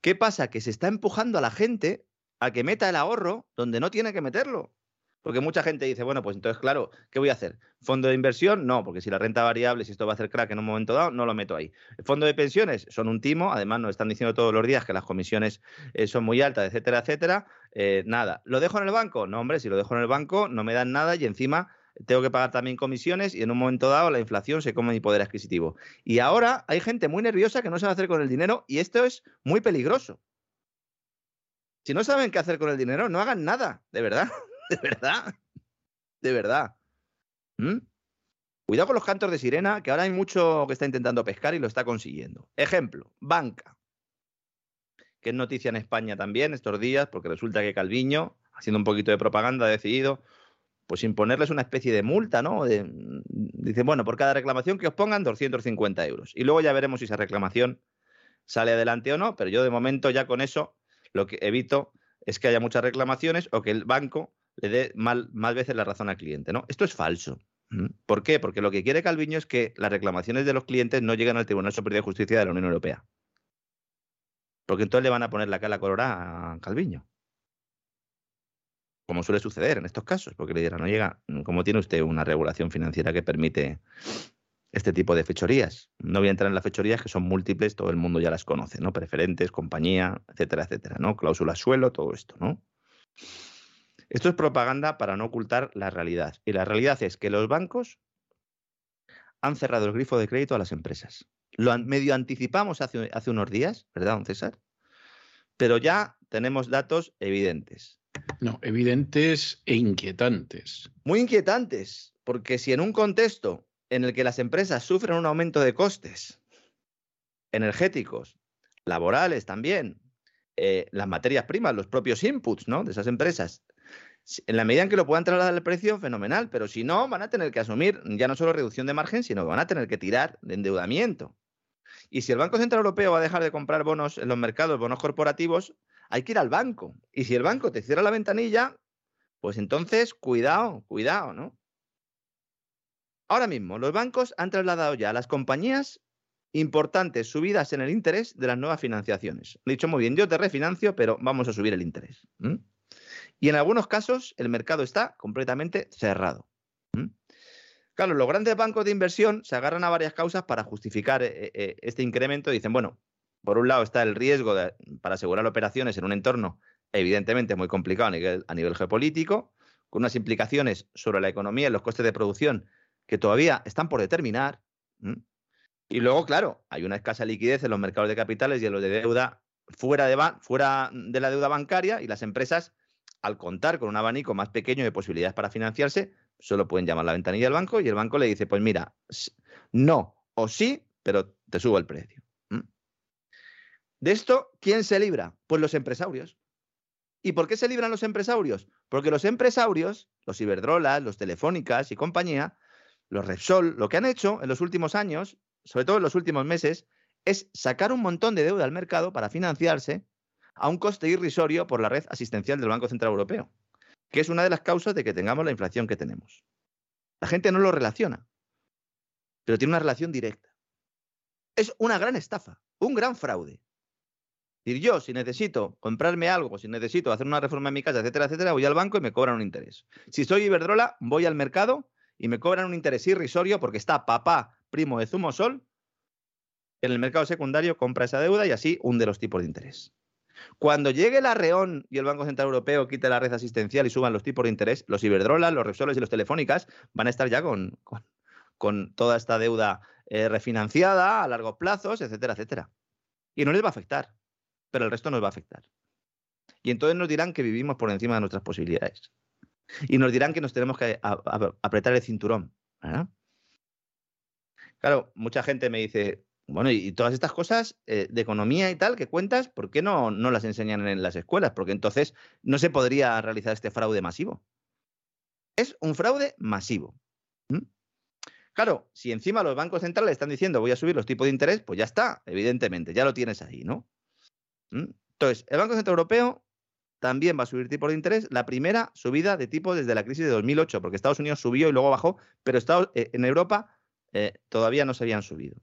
¿Qué pasa? Que se está empujando a la gente a que meta el ahorro donde no tiene que meterlo. Porque mucha gente dice, bueno, pues entonces, claro, ¿qué voy a hacer? ¿Fondo de inversión? No, porque si la renta variable, si esto va a hacer crack en un momento dado, no lo meto ahí. ¿Fondo de pensiones? Son un timo, además nos están diciendo todos los días que las comisiones eh, son muy altas, etcétera, etcétera. Eh, nada. ¿Lo dejo en el banco? No, hombre, si lo dejo en el banco no me dan nada y encima tengo que pagar también comisiones y en un momento dado la inflación se come mi poder adquisitivo. Y ahora hay gente muy nerviosa que no sabe hacer con el dinero y esto es muy peligroso. Si no saben qué hacer con el dinero, no hagan nada, de verdad. *laughs* de verdad. De verdad. ¿Mm? Cuidado con los cantos de sirena, que ahora hay mucho que está intentando pescar y lo está consiguiendo. Ejemplo, banca. Que es noticia en España también estos días, porque resulta que Calviño, haciendo un poquito de propaganda, ha decidido pues imponerles una especie de multa, ¿no? De, dice, bueno, por cada reclamación que os pongan 250 euros. Y luego ya veremos si esa reclamación sale adelante o no, pero yo de momento ya con eso lo que evito es que haya muchas reclamaciones o que el banco le dé mal, más veces la razón al cliente. ¿no? Esto es falso. ¿Por qué? Porque lo que quiere Calviño es que las reclamaciones de los clientes no lleguen al Tribunal Superior de Justicia de la Unión Europea. Porque entonces le van a poner la cara colorada a Calviño. Como suele suceder en estos casos, porque le dirán, no llega, como tiene usted una regulación financiera que permite este tipo de fechorías. No voy a entrar en las fechorías que son múltiples, todo el mundo ya las conoce, ¿no? Preferentes, compañía, etcétera, etcétera, ¿no? Cláusula suelo, todo esto, ¿no? Esto es propaganda para no ocultar la realidad. Y la realidad es que los bancos han cerrado el grifo de crédito a las empresas. Lo medio anticipamos hace, hace unos días, ¿verdad, don César? Pero ya tenemos datos evidentes. No, evidentes e inquietantes. Muy inquietantes, porque si en un contexto en el que las empresas sufren un aumento de costes energéticos, laborales también, eh, las materias primas, los propios inputs ¿no? de esas empresas en la medida en que lo puedan trasladar al precio, fenomenal, pero si no, van a tener que asumir ya no solo reducción de margen, sino que van a tener que tirar de endeudamiento. Y si el Banco Central Europeo va a dejar de comprar bonos en los mercados, bonos corporativos, hay que ir al banco. Y si el banco te cierra la ventanilla, pues entonces, cuidado, cuidado, ¿no? Ahora mismo, los bancos han trasladado ya a las compañías importantes subidas en el interés de las nuevas financiaciones. He dicho muy bien, yo te refinancio, pero vamos a subir el interés. Y en algunos casos el mercado está completamente cerrado. Claro, los grandes bancos de inversión se agarran a varias causas para justificar eh, eh, este incremento. Dicen, bueno, por un lado está el riesgo para asegurar operaciones en un entorno evidentemente muy complicado a nivel, geopolítico, con unas implicaciones sobre la economía y los costes de producción que todavía están por determinar. Y luego, claro, hay una escasa liquidez en los mercados de capitales y en los de deuda fuera de, fuera de la deuda bancaria y las empresas al contar con un abanico más pequeño de posibilidades para financiarse, solo pueden llamar a la ventanilla del banco y el banco le dice, pues mira, no o sí, pero te subo el precio. De esto, ¿quién se libra? Pues los empresarios. ¿Y por qué se libran los empresarios? Porque los empresarios, los Iberdrolas, los Telefónicas y compañía, los Repsol, lo que han hecho en los últimos años, sobre todo en los últimos meses, es sacar un montón de deuda al mercado para financiarse a un coste irrisorio por la red asistencial del Banco Central Europeo, que es una de las causas de que tengamos la inflación que tenemos. La gente no lo relaciona, pero tiene una relación directa. Es una gran estafa, un gran fraude. Decir, yo, si necesito comprarme algo, si necesito hacer una reforma en mi casa, etcétera, etcétera, voy al banco y me cobran un interés. Si soy Iberdrola, voy al mercado y me cobran un interés irrisorio porque está papá, primo de Zumo Sol, en el mercado secundario compra esa deuda y así hunde los tipos de interés. Cuando llegue la Reón y el Banco Central Europeo quite la red asistencial y suban los tipos de interés, los Iberdrola, los Repsoles y los Telefónicas van a estar ya con, con, toda esta deuda eh, refinanciada a largos plazos, etcétera, etcétera. Y no les va a afectar, pero el resto nos va a afectar. Y entonces nos dirán que vivimos por encima de nuestras posibilidades. Y nos dirán que nos tenemos que apretar el cinturón. Claro, mucha gente me dice, bueno, y, todas estas cosas eh, de economía y tal que cuentas, ¿por qué no, no las enseñan en las escuelas? Porque entonces no se podría realizar este fraude masivo. Es un fraude masivo. Claro, si encima los bancos centrales están diciendo voy a subir los tipos de interés, pues ya está, evidentemente, ya lo tienes ahí, ¿no? Entonces, el Banco Central Europeo también va a subir tipos de interés, la primera subida de tipos desde la crisis de 2008, porque Estados Unidos subió y luego bajó, pero Estados, eh, en Europa eh, todavía no se habían subido.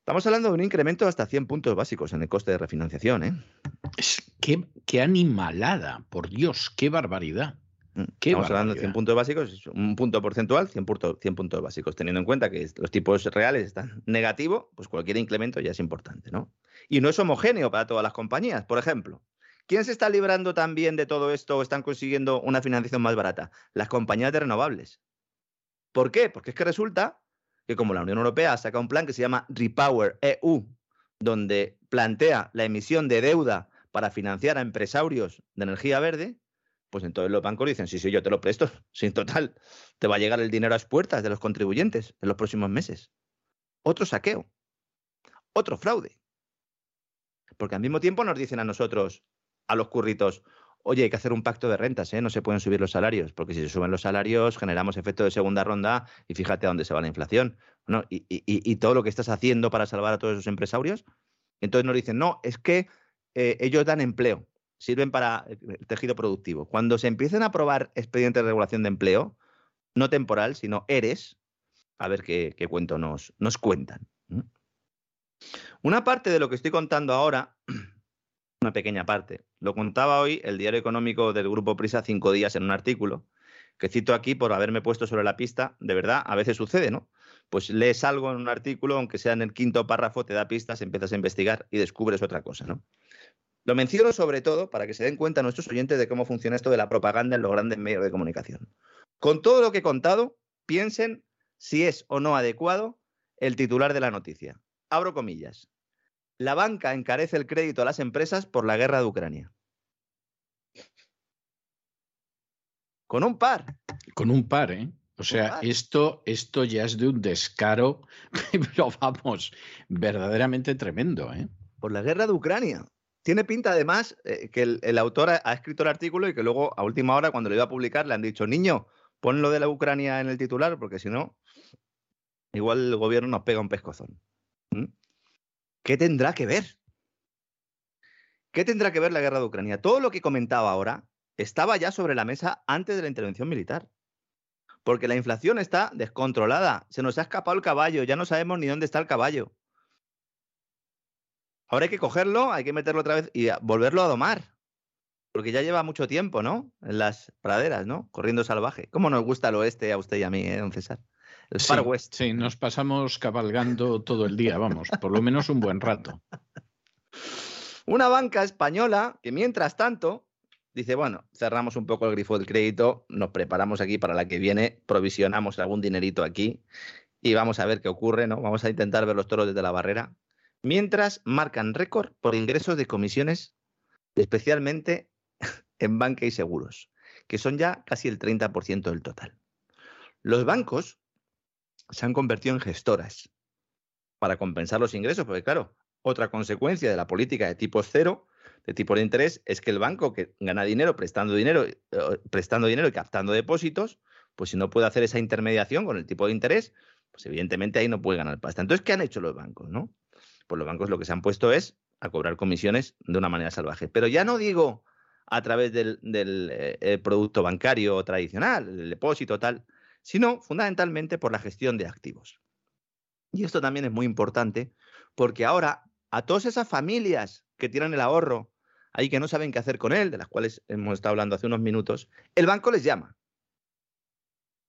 Estamos hablando de un incremento hasta 100 puntos básicos en el coste de refinanciación. ¿eh? qué animalada, por Dios, qué barbaridad. Mm, Estamos hablando de 100 puntos básicos, un punto porcentual, 100, puntos básicos. Teniendo en cuenta que los tipos reales están *laughs* negativos, pues cualquier incremento ya es importante, ¿no? Y no es homogéneo para todas las compañías. Por ejemplo, ¿quién se está librando también de todo esto o están consiguiendo una financiación más barata? Las compañías de renovables. ¿Por qué? Porque es que resulta que como la Unión Europea saca un plan que se llama Repower EU, donde plantea la emisión de deuda para financiar a empresarios de energía verde, pues entonces los bancos dicen, sí, sí, yo te lo presto, *laughs* sin total, te va a llegar el dinero a las puertas de los contribuyentes en los próximos meses. Otro saqueo, otro fraude. Porque al mismo tiempo nos dicen a nosotros, a los curritos, oye, hay que hacer un pacto de rentas, ¿eh? no se pueden subir los salarios, porque si se suben los salarios generamos efecto de segunda ronda y fíjate a dónde se va la inflación. ¿no? Y, todo lo que estás haciendo para salvar a todos esos empresarios. Entonces nos dicen, no, es que eh, ellos dan empleo sirven para el tejido productivo. Cuando se empiecen a aprobar expedientes de regulación de empleo, no temporal, sino ERES, a ver qué, cuento nos, nos cuentan. Una parte de lo que estoy contando ahora, *clears throat* una pequeña parte, lo contaba hoy el diario económico del Grupo Prisa cinco días en un artículo, que cito aquí por haberme puesto sobre la pista, de verdad, a veces sucede, ¿no? Pues lees algo en un artículo, aunque sea en el quinto párrafo, te da pistas, empiezas a investigar y descubres otra cosa, ¿no? Lo menciono sobre todo para que se den cuenta nuestros oyentes de cómo funciona esto de la propaganda en los grandes medios de comunicación. Con todo lo que he contado, piensen si es o no adecuado el titular de la noticia. Abro comillas. La banca encarece el crédito a las empresas por la guerra de Ucrania. Con un par. Con un par, ¿eh? O sea, esto, esto ya es de un descaro, *laughs* pero vamos, verdaderamente tremendo, ¿eh? Por la guerra de Ucrania tiene pinta además eh, que el, autor ha, escrito el artículo y que luego a última hora cuando lo iba a publicar le han dicho, niño, pon lo de la Ucrania en el titular porque si no, igual el gobierno nos pega un pescozón. ¿Mm? ¿Qué tendrá que ver? ¿Qué tendrá que ver la guerra de Ucrania? Todo lo que comentaba ahora estaba ya sobre la mesa antes de la intervención militar. Porque la inflación está descontrolada, se nos ha escapado el caballo, ya no sabemos ni dónde está el caballo. Ahora hay que cogerlo, hay que meterlo otra vez y volverlo a domar. Porque ya lleva mucho tiempo, ¿no? En las praderas, ¿no? Corriendo salvaje. ¿Cómo nos gusta el oeste a usted y a mí, eh, don César? El Far West. Sí, nos pasamos cabalgando todo el día, vamos, por lo menos un buen rato. *laughs* Una banca española que mientras tanto dice, bueno, cerramos un poco el grifo del crédito, nos preparamos aquí para la que viene, provisionamos algún dinerito aquí y vamos a ver qué ocurre, ¿no? Vamos a intentar ver los toros desde la barrera mientras marcan récord por ingresos de comisiones, especialmente *laughs* en banca y seguros, que son ya casi el 30% del total. Los bancos se han convertido en gestoras para compensar los ingresos, porque claro, otra consecuencia de la política de tipo cero, de tipo de interés, es que el banco que gana dinero prestando dinero, eh, prestando dinero y captando depósitos, pues si no puede hacer esa intermediación con el tipo de interés, pues evidentemente ahí no puede ganar pasta. Entonces, ¿qué han hecho los bancos? ¿no? Pues los bancos lo que se han puesto es a cobrar comisiones de una manera salvaje. Pero ya no digo a través del, eh, producto bancario tradicional, el depósito tal, sino fundamentalmente por la gestión de activos. Y esto también es muy importante porque ahora a todas esas familias que tienen el ahorro ahí que no saben qué hacer con él, de las cuales hemos estado hablando hace unos minutos, el banco les llama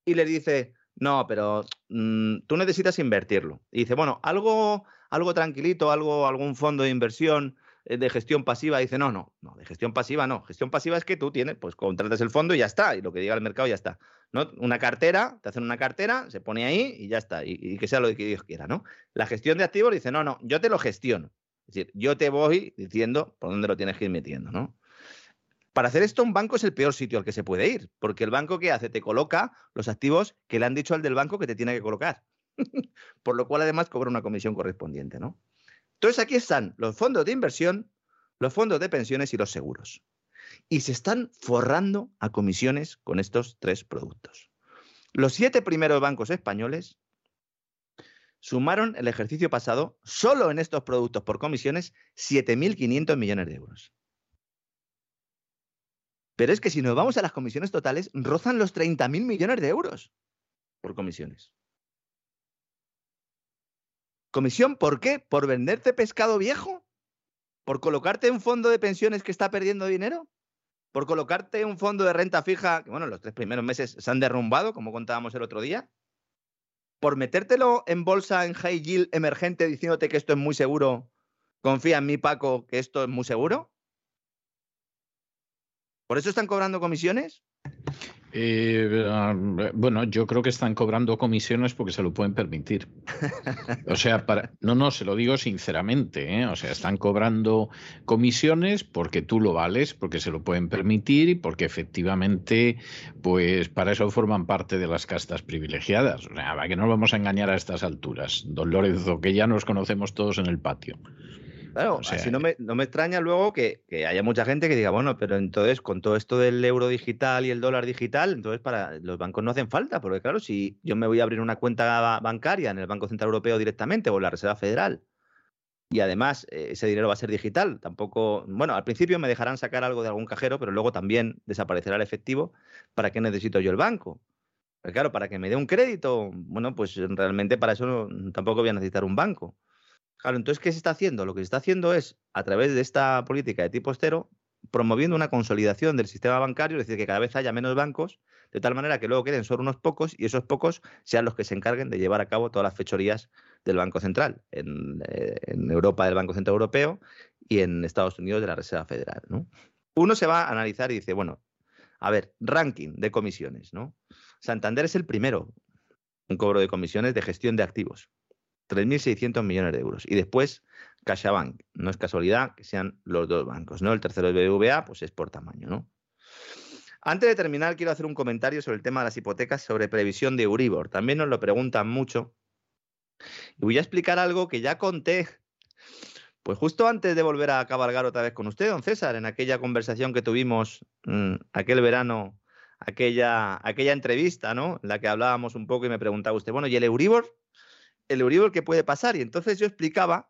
y les dice, no, pero mm, tú necesitas invertirlo. Y dice, bueno, algo algo tranquilito, algo, algún fondo de inversión eh, de gestión pasiva, dice, no, no, no, de gestión pasiva no. Gestión pasiva es que tú tienes, pues contratas el fondo y ya está, y lo que diga el mercado ya está. ¿no? Una cartera, te hacen una cartera, se pone ahí y ya está, y, que sea lo que Dios quiera, ¿no? La gestión de activos dice, no, no, yo te lo gestiono. Es decir, yo te voy diciendo por dónde lo tienes que ir metiendo, ¿no? Para hacer esto, un banco es el peor sitio al que se puede ir, porque el banco que hace te coloca los activos que le han dicho al del banco que te tiene que colocar. *laughs* por lo cual además cobra una comisión correspondiente, ¿no? Entonces aquí están los fondos de inversión, los fondos de pensiones y los seguros. Y se están forrando a comisiones con estos tres productos. Los siete primeros bancos españoles sumaron el ejercicio pasado solo en estos productos por comisiones 7.500 millones de euros. Pero es que si nos vamos a las comisiones totales, rozan los 30.000 millones de euros por comisiones. ¿Comisión por qué? ¿Por venderte pescado viejo? ¿Por colocarte en un fondo de pensiones que está perdiendo dinero? ¿Por colocarte un fondo de renta fija que, bueno, los tres primeros meses se han derrumbado, como contábamos el otro día? ¿Por metértelo en bolsa en high yield emergente diciéndote que esto es muy seguro? Confía en mí, Paco, que esto es muy seguro. ¿Por eso están cobrando comisiones? Eh, ah, bueno, yo creo que están cobrando comisiones porque se lo pueden permitir. O sea, para, no, no, se lo digo sinceramente. ¿eh? O sea, están cobrando comisiones porque tú lo vales, porque se lo pueden permitir y porque efectivamente, pues para eso forman parte de las castas privilegiadas. O sea, que no vamos a engañar a estas alturas. Don Lorenzo, que ya nos conocemos todos en el patio. Claro, así no me, no me extraña luego que, haya mucha gente que diga, bueno, pero entonces con todo esto del euro digital y el dólar digital, entonces para los bancos no hacen falta, porque claro, si yo me voy a abrir una cuenta bancaria en el Banco Central Europeo directamente o en la Reserva Federal, y además eh, ese dinero va a ser digital, tampoco, bueno, al principio me dejarán sacar algo de algún cajero, pero luego también desaparecerá el efectivo, ¿para qué necesito yo el banco? Porque claro, para que me dé un crédito, bueno, pues realmente para eso tampoco voy a necesitar un banco. Claro, entonces, ¿qué se está haciendo? Lo que se está haciendo es, a través de esta política de tipo estero, promoviendo una consolidación del sistema bancario, es decir, que cada vez haya menos bancos, de tal manera que luego queden solo unos pocos y esos pocos sean los que se encarguen de llevar a cabo todas las fechorías del Banco Central, en, eh, Europa del Banco Central Europeo y en Estados Unidos de la Reserva Federal. Uno se va a analizar y dice, bueno, a ver, ranking de comisiones, ¿no? Santander es el primero en cobro de comisiones de gestión de activos. 3.600 millones de euros. Y después, CaixaBank. No es casualidad que sean los dos bancos, ¿no? El tercero es BBVA, pues es por tamaño, ¿no? Antes de terminar, quiero hacer un comentario sobre el tema de las hipotecas sobre previsión de Euribor. También nos lo preguntan mucho. Y voy a explicar algo que ya conté, pues justo antes de volver a cabalgar otra vez con usted, don César, en aquella conversación que tuvimos mm, aquel verano, aquella, aquella entrevista, ¿no? En la que hablábamos un poco y me preguntaba usted, bueno, ¿y el Euribor? El Euribor que puede pasar. Y entonces yo explicaba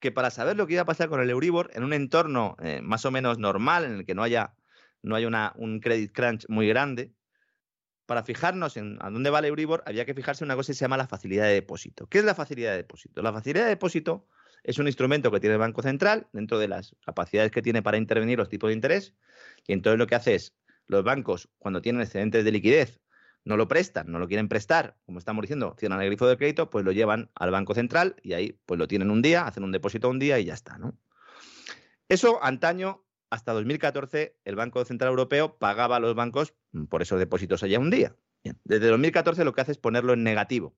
que para saber lo que iba a pasar con el Euribor en un entorno eh, más o menos normal, en el que no haya, no haya un credit crunch muy grande, para fijarnos en a dónde va el Euribor, había que fijarse en una cosa que se llama la facilidad de depósito. ¿Qué es la facilidad de depósito? La facilidad de depósito es un instrumento que tiene el Banco Central dentro de las capacidades que tiene para intervenir los tipos de interés. Y entonces lo que hace es, los bancos, cuando tienen excedentes de liquidez no lo prestan, no lo quieren prestar, como estamos diciendo, cierran el grifo de crédito, pues lo llevan al Banco Central y ahí pues lo tienen un día, hacen un depósito un día y ya está, ¿no? Eso antaño, hasta 2014, el Banco Central Europeo pagaba a los bancos por esos depósitos allá un día. Desde 2014 lo que hace es ponerlo en negativo.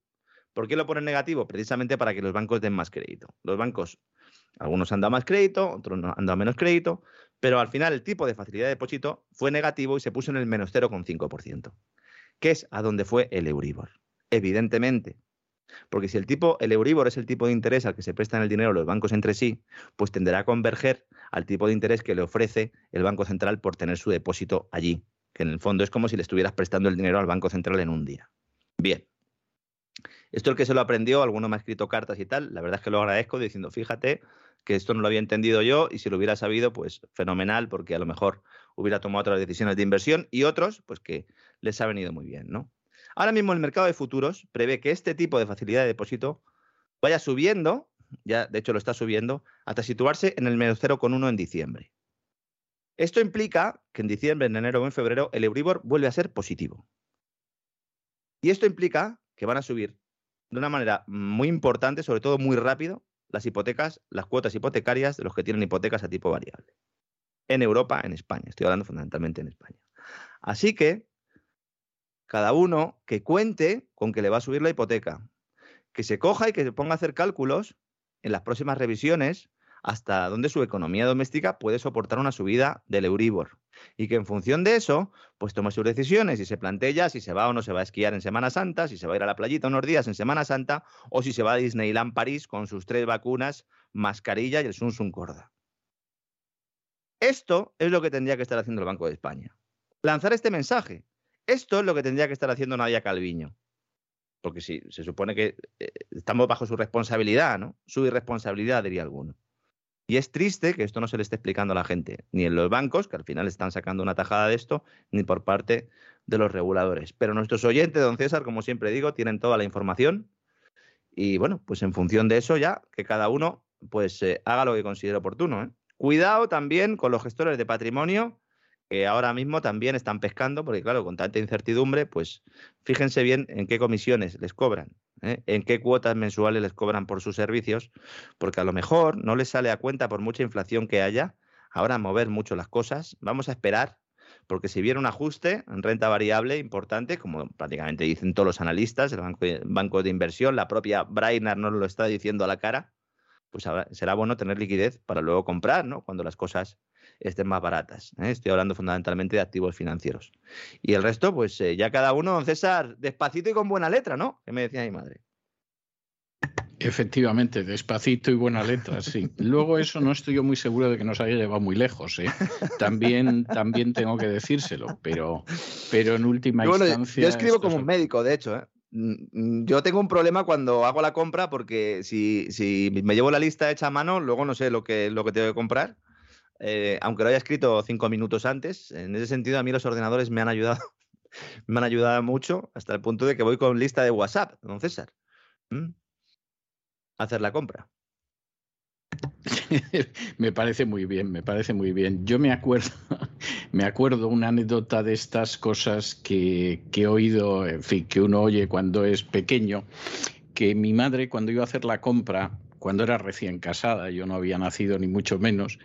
¿Por qué lo pone en negativo? Precisamente para que los bancos den más crédito. Los bancos, algunos han dado más crédito, otros han dado menos crédito, pero al final el tipo de facilidad de depósito fue negativo y se puso en el menos 0,5%. ¿Qué es a dónde fue el Euribor? Evidentemente. Porque si el tipo, el Euribor es el tipo de interés al que se prestan el dinero los bancos entre sí, pues tenderá a converger al tipo de interés que le ofrece el Banco Central por tener su depósito allí, que en el fondo es como si le estuvieras prestando el dinero al Banco Central en un día. Bien. Esto el que se lo aprendió, alguno me ha escrito cartas y tal, la verdad es que lo agradezco diciendo, fíjate que esto no lo había entendido yo y si lo hubiera sabido, pues fenomenal, porque a lo mejor hubiera tomado otras decisiones de inversión y otros, pues que les ha venido muy bien, ¿no? Ahora mismo el mercado de futuros prevé que este tipo de facilidad de depósito vaya subiendo, ya de hecho lo está subiendo, hasta situarse en el menos 0,1 en diciembre. Esto implica que en diciembre, en enero o en febrero el Euribor vuelve a ser positivo. Y esto implica que van a subir de una manera muy importante, sobre todo muy rápido, las hipotecas, las cuotas hipotecarias de los que tienen hipotecas a tipo variable. En Europa, en España. Estoy hablando fundamentalmente en España. Así que cada uno que cuente con que le va a subir la hipoteca, que se coja y que se ponga a hacer cálculos en las próximas revisiones hasta dónde su economía doméstica puede soportar una subida del Euribor. Y que en función de eso, pues tome sus decisiones y se plantee ya si se va o no se va a esquiar en Semana Santa, si se va a ir a la playita unos días en Semana Santa, o si se va a Disneyland París con sus tres vacunas, mascarilla y el Sun Corda. Esto es lo que tendría que estar haciendo el Banco de España. Lanzar este mensaje. Esto es lo que tendría que estar haciendo Nadia Calviño. Porque si se supone que eh, estamos bajo su responsabilidad, ¿no? Su irresponsabilidad, diría alguno. Y es triste que esto no se le esté explicando a la gente, ni en los bancos, que al final están sacando una tajada de esto, ni por parte de los reguladores. Pero nuestros oyentes, don César, como siempre digo, tienen toda la información Y bueno, pues en función de eso ya, que cada uno pues eh, haga lo que considere oportuno. ¿eh? Cuidado también con los gestores de patrimonio que ahora mismo también están pescando, porque claro, con tanta incertidumbre, pues fíjense bien en qué comisiones les cobran, ¿eh? en qué cuotas mensuales les cobran por sus servicios, porque a lo mejor no les sale a cuenta por mucha inflación que haya, ahora mover mucho las cosas, vamos a esperar, porque si viene un ajuste en renta variable importante, como prácticamente dicen todos los analistas, el banco de, inversión, la propia Brainerd nos lo está diciendo a la cara, pues será bueno tener liquidez para luego comprar, ¿no? Cuando las cosas estén más baratas. ¿eh? Estoy hablando fundamentalmente de activos financieros. Y el resto, pues eh, ya cada uno, don César, despacito y con buena letra, ¿no? Que me decía mi madre. Efectivamente, despacito y buena letra, sí. Luego eso no estoy yo muy seguro de que nos haya llevado muy lejos, ¿eh? También, también tengo que decírselo, pero, pero en última instancia... Yo escribo como un médico, de hecho, ¿eh? Mm, yo tengo un problema cuando hago la compra porque si, si, me llevo la lista hecha a mano, luego no sé lo que, lo que tengo que comprar eh, aunque lo haya escrito cinco minutos antes, en ese sentido a mí los ordenadores me han ayudado, *laughs* me han ayudado mucho hasta el punto de que voy con lista de WhatsApp, don César, a hacer la compra. *laughs* me parece muy bien, me parece muy bien. Yo me acuerdo, *laughs* me acuerdo una anécdota de estas cosas que, que, he oído, en fin, que uno oye cuando es pequeño, que mi madre cuando iba a hacer la compra cuando era recién casada, yo no había nacido ni mucho menos,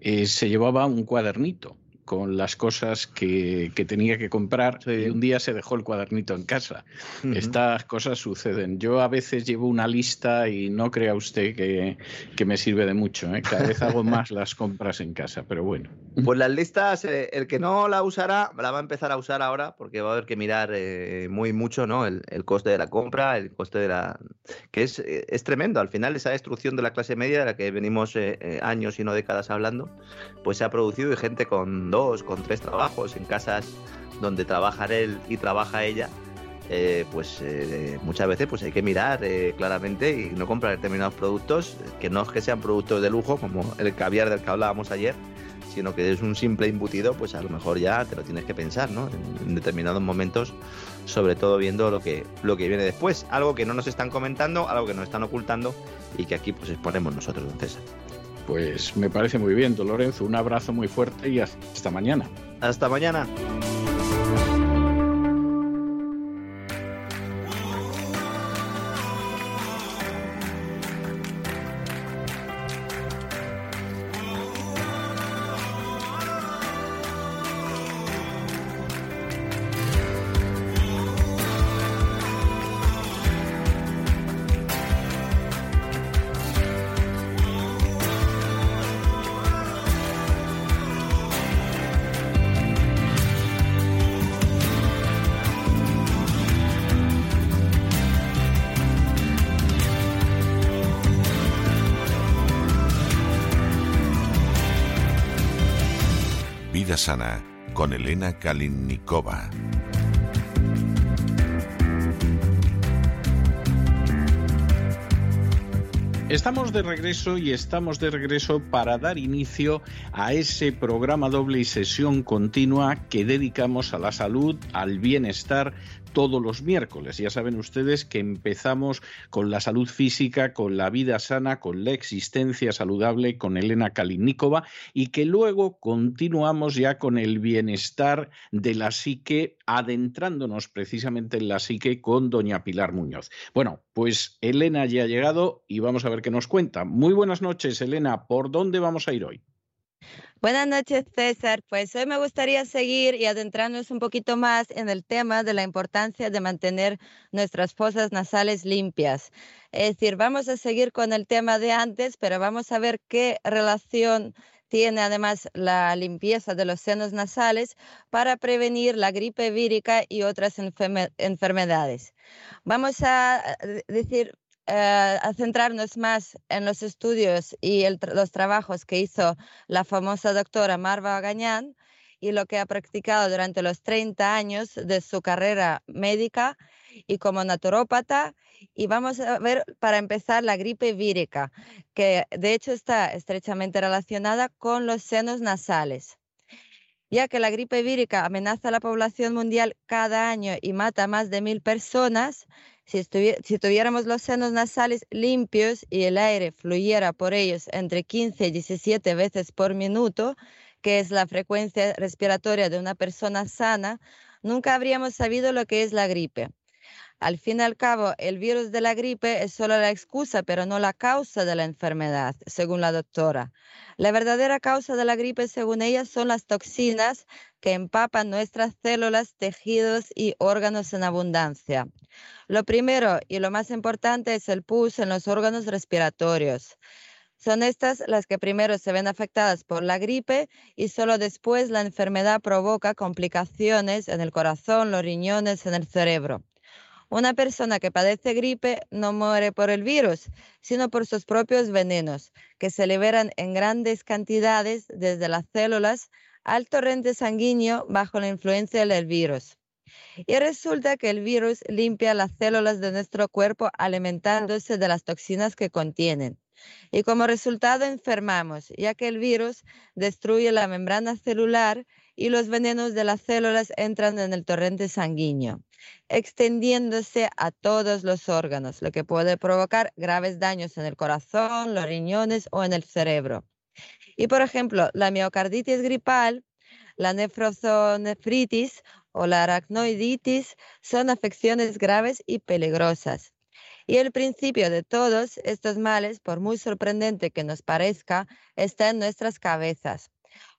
eh, se llevaba un cuadernito con las cosas que, tenía que comprar y un día se dejó el cuadernito en casa. Estas cosas suceden. Yo a veces llevo una lista y no crea usted que, me sirve de mucho. ¿eh? Cada vez hago *laughs* más las compras en casa, pero bueno. Pues las listas, eh, el que no la usará, la va a empezar a usar ahora porque va a haber que mirar eh, muy mucho ¿no? El, coste de la compra, el coste de la... que es, es tremendo. Al final esa destrucción de la clase media de la que venimos años y no décadas hablando, pues se ha producido y gente con con tres trabajos, en casas donde trabaja él y trabaja ella, eh, pues eh, muchas veces pues hay que mirar eh, claramente y no comprar determinados productos que no es que sean productos de lujo como el caviar del que hablábamos ayer, sino que es un simple embutido, pues a lo mejor ya te lo tienes que pensar, ¿no? En, determinados momentos, sobre todo viendo lo que, lo que viene después, algo que no nos están comentando, algo que nos están ocultando y que aquí pues exponemos nosotros, don César. Pues me parece muy bien, don Lorenzo. Un abrazo muy fuerte y hasta mañana. Hasta mañana. Kalinnikova. Estamos de regreso y estamos de regreso para dar inicio a ese programa doble y sesión continua que dedicamos a la salud, al bienestar, todos los miércoles. Ya saben ustedes que empezamos con la salud física, con la vida sana, con la existencia saludable, con Elena Kalinikova y que luego continuamos ya con el bienestar de la psique, adentrándonos precisamente en la psique con doña Pilar Muñoz. Bueno, pues Elena ya ha llegado y vamos a ver qué nos cuenta. Muy buenas noches, Elena. ¿Por dónde vamos a ir hoy? Buenas noches, César. Pues hoy me gustaría seguir y adentrarnos un poquito más en el tema de la importancia de mantener nuestras fosas nasales limpias. Es decir, vamos a seguir con el tema de antes, pero vamos a ver qué relación tiene además la limpieza de los senos nasales para prevenir la gripe vírica y otras enfermedades. Vamos a decir eh, a centrarnos más en los estudios y los trabajos que hizo la famosa doctora Marva Gañán y lo que ha practicado durante los 30 años de su carrera médica y como naturópata. Y vamos a ver, para empezar, la gripe vírica, que de hecho está estrechamente relacionada con los senos nasales. Ya que la gripe vírica amenaza a la población mundial cada año y mata a más de mil personas, Si, tuviéramos los senos nasales limpios y el aire fluyera por ellos entre 15 y 17 veces por minuto, que es la frecuencia respiratoria de una persona sana, nunca habríamos sabido lo que es la gripe. Al fin y al cabo, el virus de la gripe es solo la excusa, pero no la causa de la enfermedad, según la doctora. La verdadera causa de la gripe, según ella, son las toxinas que empapan nuestras células, tejidos y órganos en abundancia. Lo primero y lo más importante es el pus en los órganos respiratorios. Son estas las que primero se ven afectadas por la gripe y solo después la enfermedad provoca complicaciones en el corazón, los riñones, en el cerebro. Una persona que padece gripe no muere por el virus, sino por sus propios venenos, que se liberan en grandes cantidades desde las células al torrente sanguíneo bajo la influencia del virus. Y resulta que el virus limpia las células de nuestro cuerpo alimentándose de las toxinas que contienen. Y como resultado enfermamos, ya que el virus destruye la membrana celular y los venenos de las células entran en el torrente sanguíneo extendiéndose a todos los órganos, lo que puede provocar graves daños en el corazón, los riñones o en el cerebro. Y por ejemplo, la miocarditis gripal, la nefrozonefritis o la aracnoiditis son afecciones graves y peligrosas. Y el principio de todos estos males, por muy sorprendente que nos parezca, está en nuestras cabezas.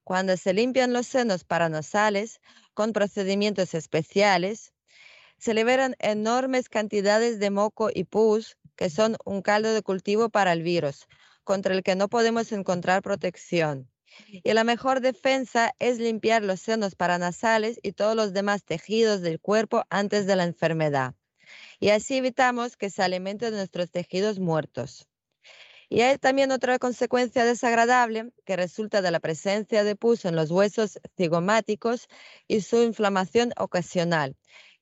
Cuando se limpian los senos paranasales con procedimientos especiales, se liberan enormes cantidades de moco y pus, que son un caldo de cultivo para el virus, contra el que no podemos encontrar protección. Y la mejor defensa es limpiar los senos paranasales y todos los demás tejidos del cuerpo antes de la enfermedad. Y así evitamos que se alimenten nuestros tejidos muertos. Y hay también otra consecuencia desagradable que resulta de la presencia de pus en los huesos cigomáticos y su inflamación ocasional,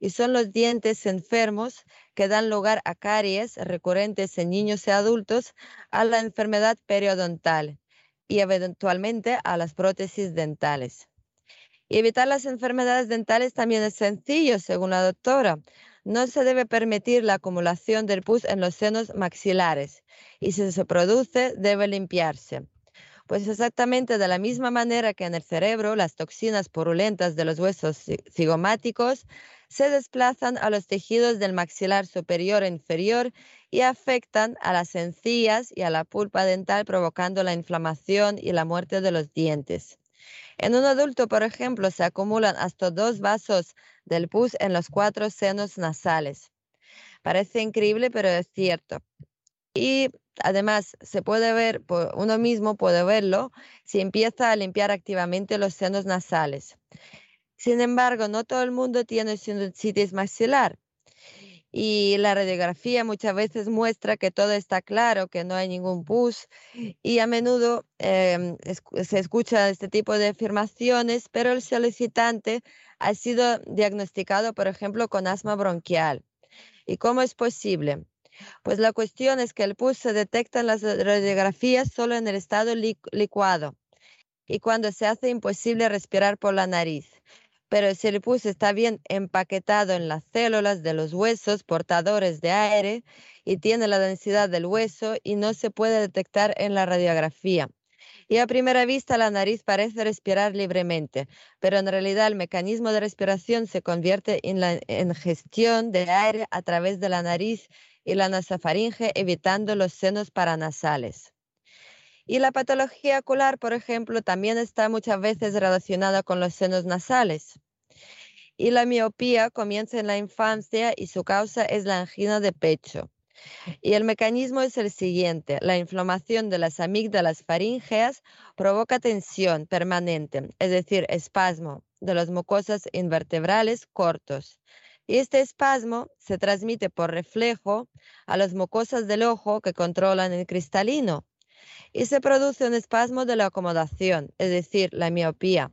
y son los dientes enfermos que dan lugar a caries recurrentes en niños y adultos, a la enfermedad periodontal y eventualmente a las prótesis dentales. evitar las enfermedades dentales también es sencillo, según la doctora. No se debe permitir la acumulación del pus en los senos maxilares y si se produce debe limpiarse. Pues exactamente de la misma manera que en el cerebro las toxinas purulentas de los huesos cigomáticos se desplazan a los tejidos del maxilar superior e inferior y afectan a las encías y a la pulpa dental provocando la inflamación y la muerte de los dientes. En un adulto, por ejemplo, se acumulan hasta dos vasos del pus en los cuatro senos nasales. Parece increíble, pero es cierto. Y además se puede ver, uno mismo puede verlo si empieza a limpiar activamente los senos nasales. Sin embargo, no todo el mundo tiene sinusitis maxilar. Y la radiografía muchas veces muestra que todo está claro, que no hay ningún pus. Y a menudo em, se escucha este tipo de afirmaciones, pero el solicitante ha sido diagnosticado, por ejemplo, con asma bronquial. ¿Y cómo es posible? Pues la cuestión es que el pus se detecta en las radiografías solo en el estado licuado y cuando se hace imposible respirar por la nariz pero el pus está bien empaquetado en las células de los huesos portadores de aire y tiene la densidad del hueso y no se puede detectar en la radiografía. Y a primera vista la nariz parece respirar libremente, pero en realidad el mecanismo de respiración se convierte en la gestión de aire a través de la nariz y la nasofaringe, evitando los senos paranasales. Y la patología ocular, por ejemplo, también está muchas veces relacionada con los senos nasales. Y la miopía comienza en la infancia y su causa es la angina de pecho. Y el mecanismo es el siguiente. La inflamación de las amígdalas faríngeas provoca tensión permanente, es decir, espasmo de las mucosas invertebrales cortos. Y este espasmo se transmite por reflejo a las mucosas del ojo que controlan el cristalino y se produce un espasmo de la acomodación, es decir, la miopía.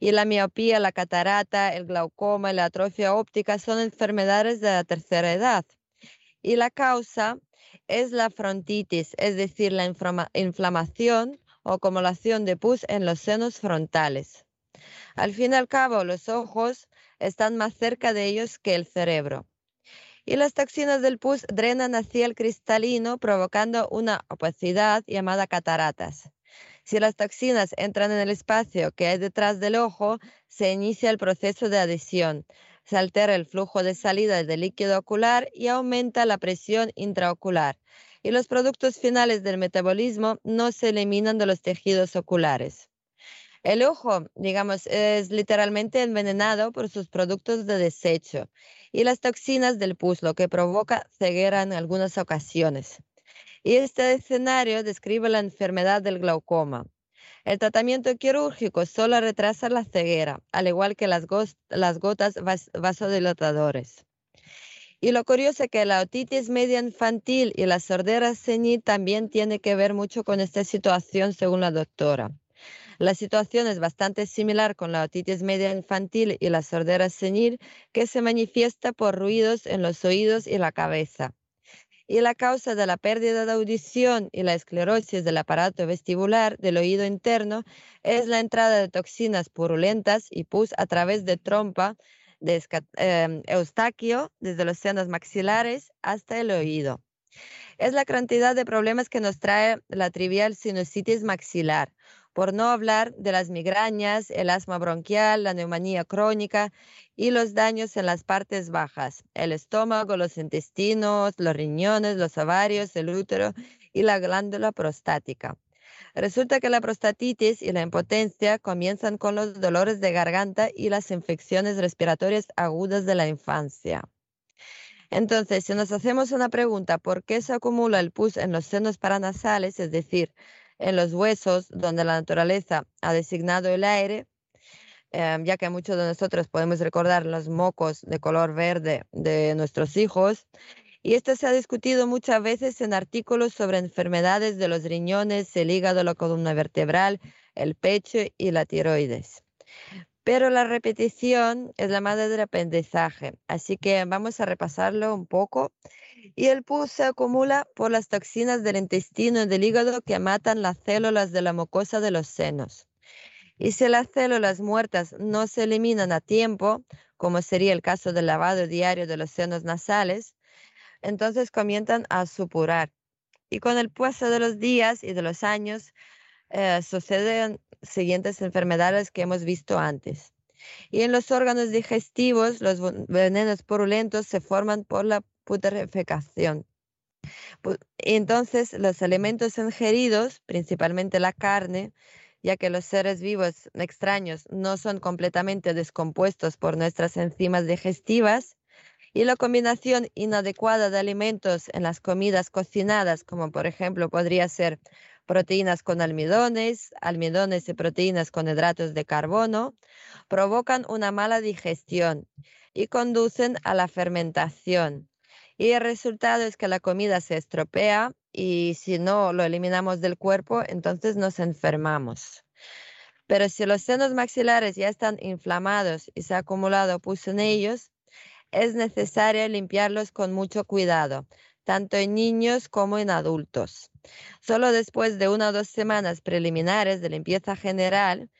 Y la miopía, la catarata, el glaucoma y la atrofia óptica son enfermedades de la tercera edad. Y la causa es la frontitis, es decir, la inflamación o acumulación de pus en los senos frontales. Al fin y al cabo, los ojos están más cerca de ellos que el cerebro. Y las toxinas del pus drenan hacia el cristalino, provocando una opacidad llamada cataratas. Si las toxinas entran en el espacio que hay detrás del ojo, se inicia el proceso de adhesión. Se altera el flujo de salida del líquido ocular y aumenta la presión intraocular. Y los productos finales del metabolismo no se eliminan de los tejidos oculares. El ojo, digamos, es literalmente envenenado por sus productos de desecho y las toxinas del pus, lo que provoca ceguera en algunas ocasiones. Y este escenario describe la enfermedad del glaucoma. El tratamiento quirúrgico solo retrasa la ceguera, al igual que las, gotas vasodilatadores. Y lo curioso es que la otitis media infantil y la sordera senil también tiene que ver mucho con esta situación, según la doctora. La situación es bastante similar con la otitis media infantil y la sordera senil, que se manifiesta por ruidos en los oídos y la cabeza y la causa de la pérdida de audición y la esclerosis del aparato vestibular del oído interno es la entrada de toxinas purulentas y pus a través de trompa de em, eustaquio desde los senos maxilares hasta el oído. Es la cantidad de problemas que nos trae la trivial sinusitis maxilar, por no hablar de las migrañas, el asma bronquial, la neumonía crónica y los daños en las partes bajas, el estómago, los intestinos, los riñones, los ovarios, el útero y la glándula prostática. Resulta que la prostatitis y la impotencia comienzan con los dolores de garganta y las infecciones respiratorias agudas de la infancia. Entonces, si nos hacemos una pregunta, ¿por qué se acumula el pus en los senos paranasales, es decir, en los huesos donde la naturaleza ha designado el aire, em, ya que muchos de nosotros podemos recordar los mocos de color verde de nuestros hijos. Y esto se ha discutido muchas veces en artículos sobre enfermedades de los riñones, el hígado, la columna vertebral, el pecho y la tiroides. Pero la repetición es la madre del aprendizaje, así que vamos a repasarlo un poco y el pus se acumula por las toxinas del intestino y del hígado que matan las células de la mucosa de los senos. Y si las células muertas no se eliminan a tiempo, como sería el caso del lavado diario de los senos nasales, entonces comienzan a supurar. Y con el paso de los días y de los años eh, suceden siguientes enfermedades que hemos visto antes. Y en los órganos digestivos, los venenos purulentos se forman por la putrefacción. Entonces, los alimentos ingeridos, principalmente la carne, ya que los seres vivos extraños no son completamente descompuestos por nuestras enzimas digestivas, y la combinación inadecuada de alimentos en las comidas cocinadas, como por ejemplo podría ser proteínas con almidones, almidones y proteínas con hidratos de carbono, provocan una mala digestión y conducen a la fermentación, y el resultado es que la comida se estropea y si no lo eliminamos del cuerpo, entonces nos enfermamos. Pero si los senos maxilares ya están inflamados y se ha acumulado pus en ellos, es necesario limpiarlos con mucho cuidado, tanto en niños como en adultos. Solo después de una o dos semanas preliminares de limpieza general,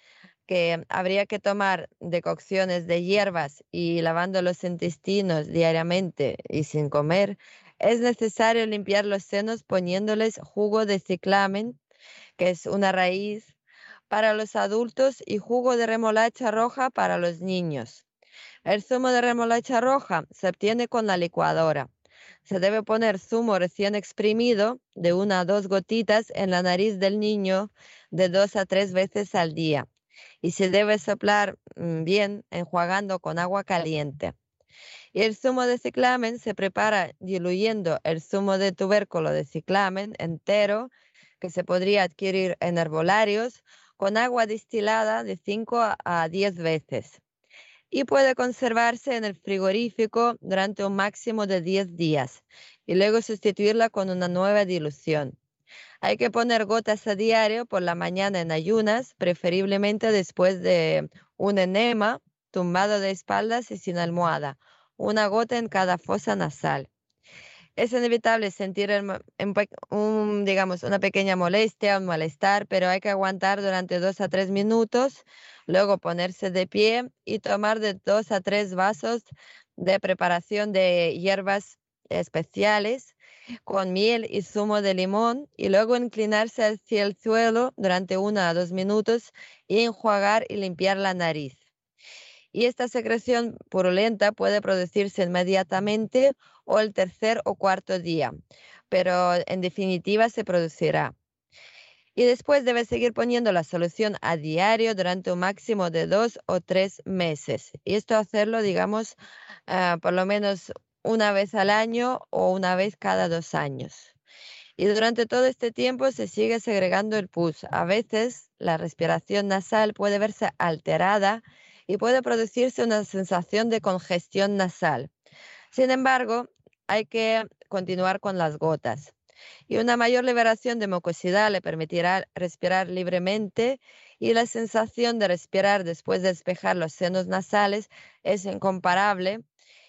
que habría que tomar decocciones de hierbas y lavando los intestinos diariamente y sin comer, es necesario limpiar los senos poniéndoles jugo de ciclamen, que es una raíz para los adultos, y jugo de remolacha roja para los niños. El zumo de remolacha roja se obtiene con la licuadora. Se debe poner zumo recién exprimido de una a dos gotitas en la nariz del niño de dos a tres veces al día y se debe soplar mm, bien enjuagando con agua caliente. Y el zumo de ciclamen se prepara diluyendo el zumo de tubérculo de ciclamen entero que se podría adquirir en herbolarios con agua destilada de 5 a 10 veces y puede conservarse en el frigorífico durante un máximo de 10 días y luego sustituirla con una nueva dilución. Hay que poner gotas a diario por la mañana en ayunas, preferiblemente después de un enema, tumbado de espaldas y sin almohada, una gota en cada fosa nasal. Es inevitable sentir un, digamos, una pequeña molestia, un malestar, pero hay que aguantar durante dos a tres minutos, luego ponerse de pie y tomar de dos a tres vasos de preparación de hierbas especiales con miel y zumo de limón y luego inclinarse hacia el suelo durante uno a dos minutos y enjuagar y limpiar la nariz. Y esta secreción purulenta puede producirse inmediatamente o el tercer o cuarto día, pero en definitiva se producirá. Y después debe seguir poniendo la solución a diario durante un máximo de dos o tres meses. Y esto hacerlo, digamos, ah, por lo menos una vez al año o una vez cada dos años. Y durante todo este tiempo se sigue segregando el pus. A veces la respiración nasal puede verse alterada y puede producirse una sensación de congestión nasal. Sin embargo, hay que continuar con las gotas. Y una mayor liberación de mucosidad le permitirá respirar libremente y la sensación de respirar después de despejar los senos nasales es incomparable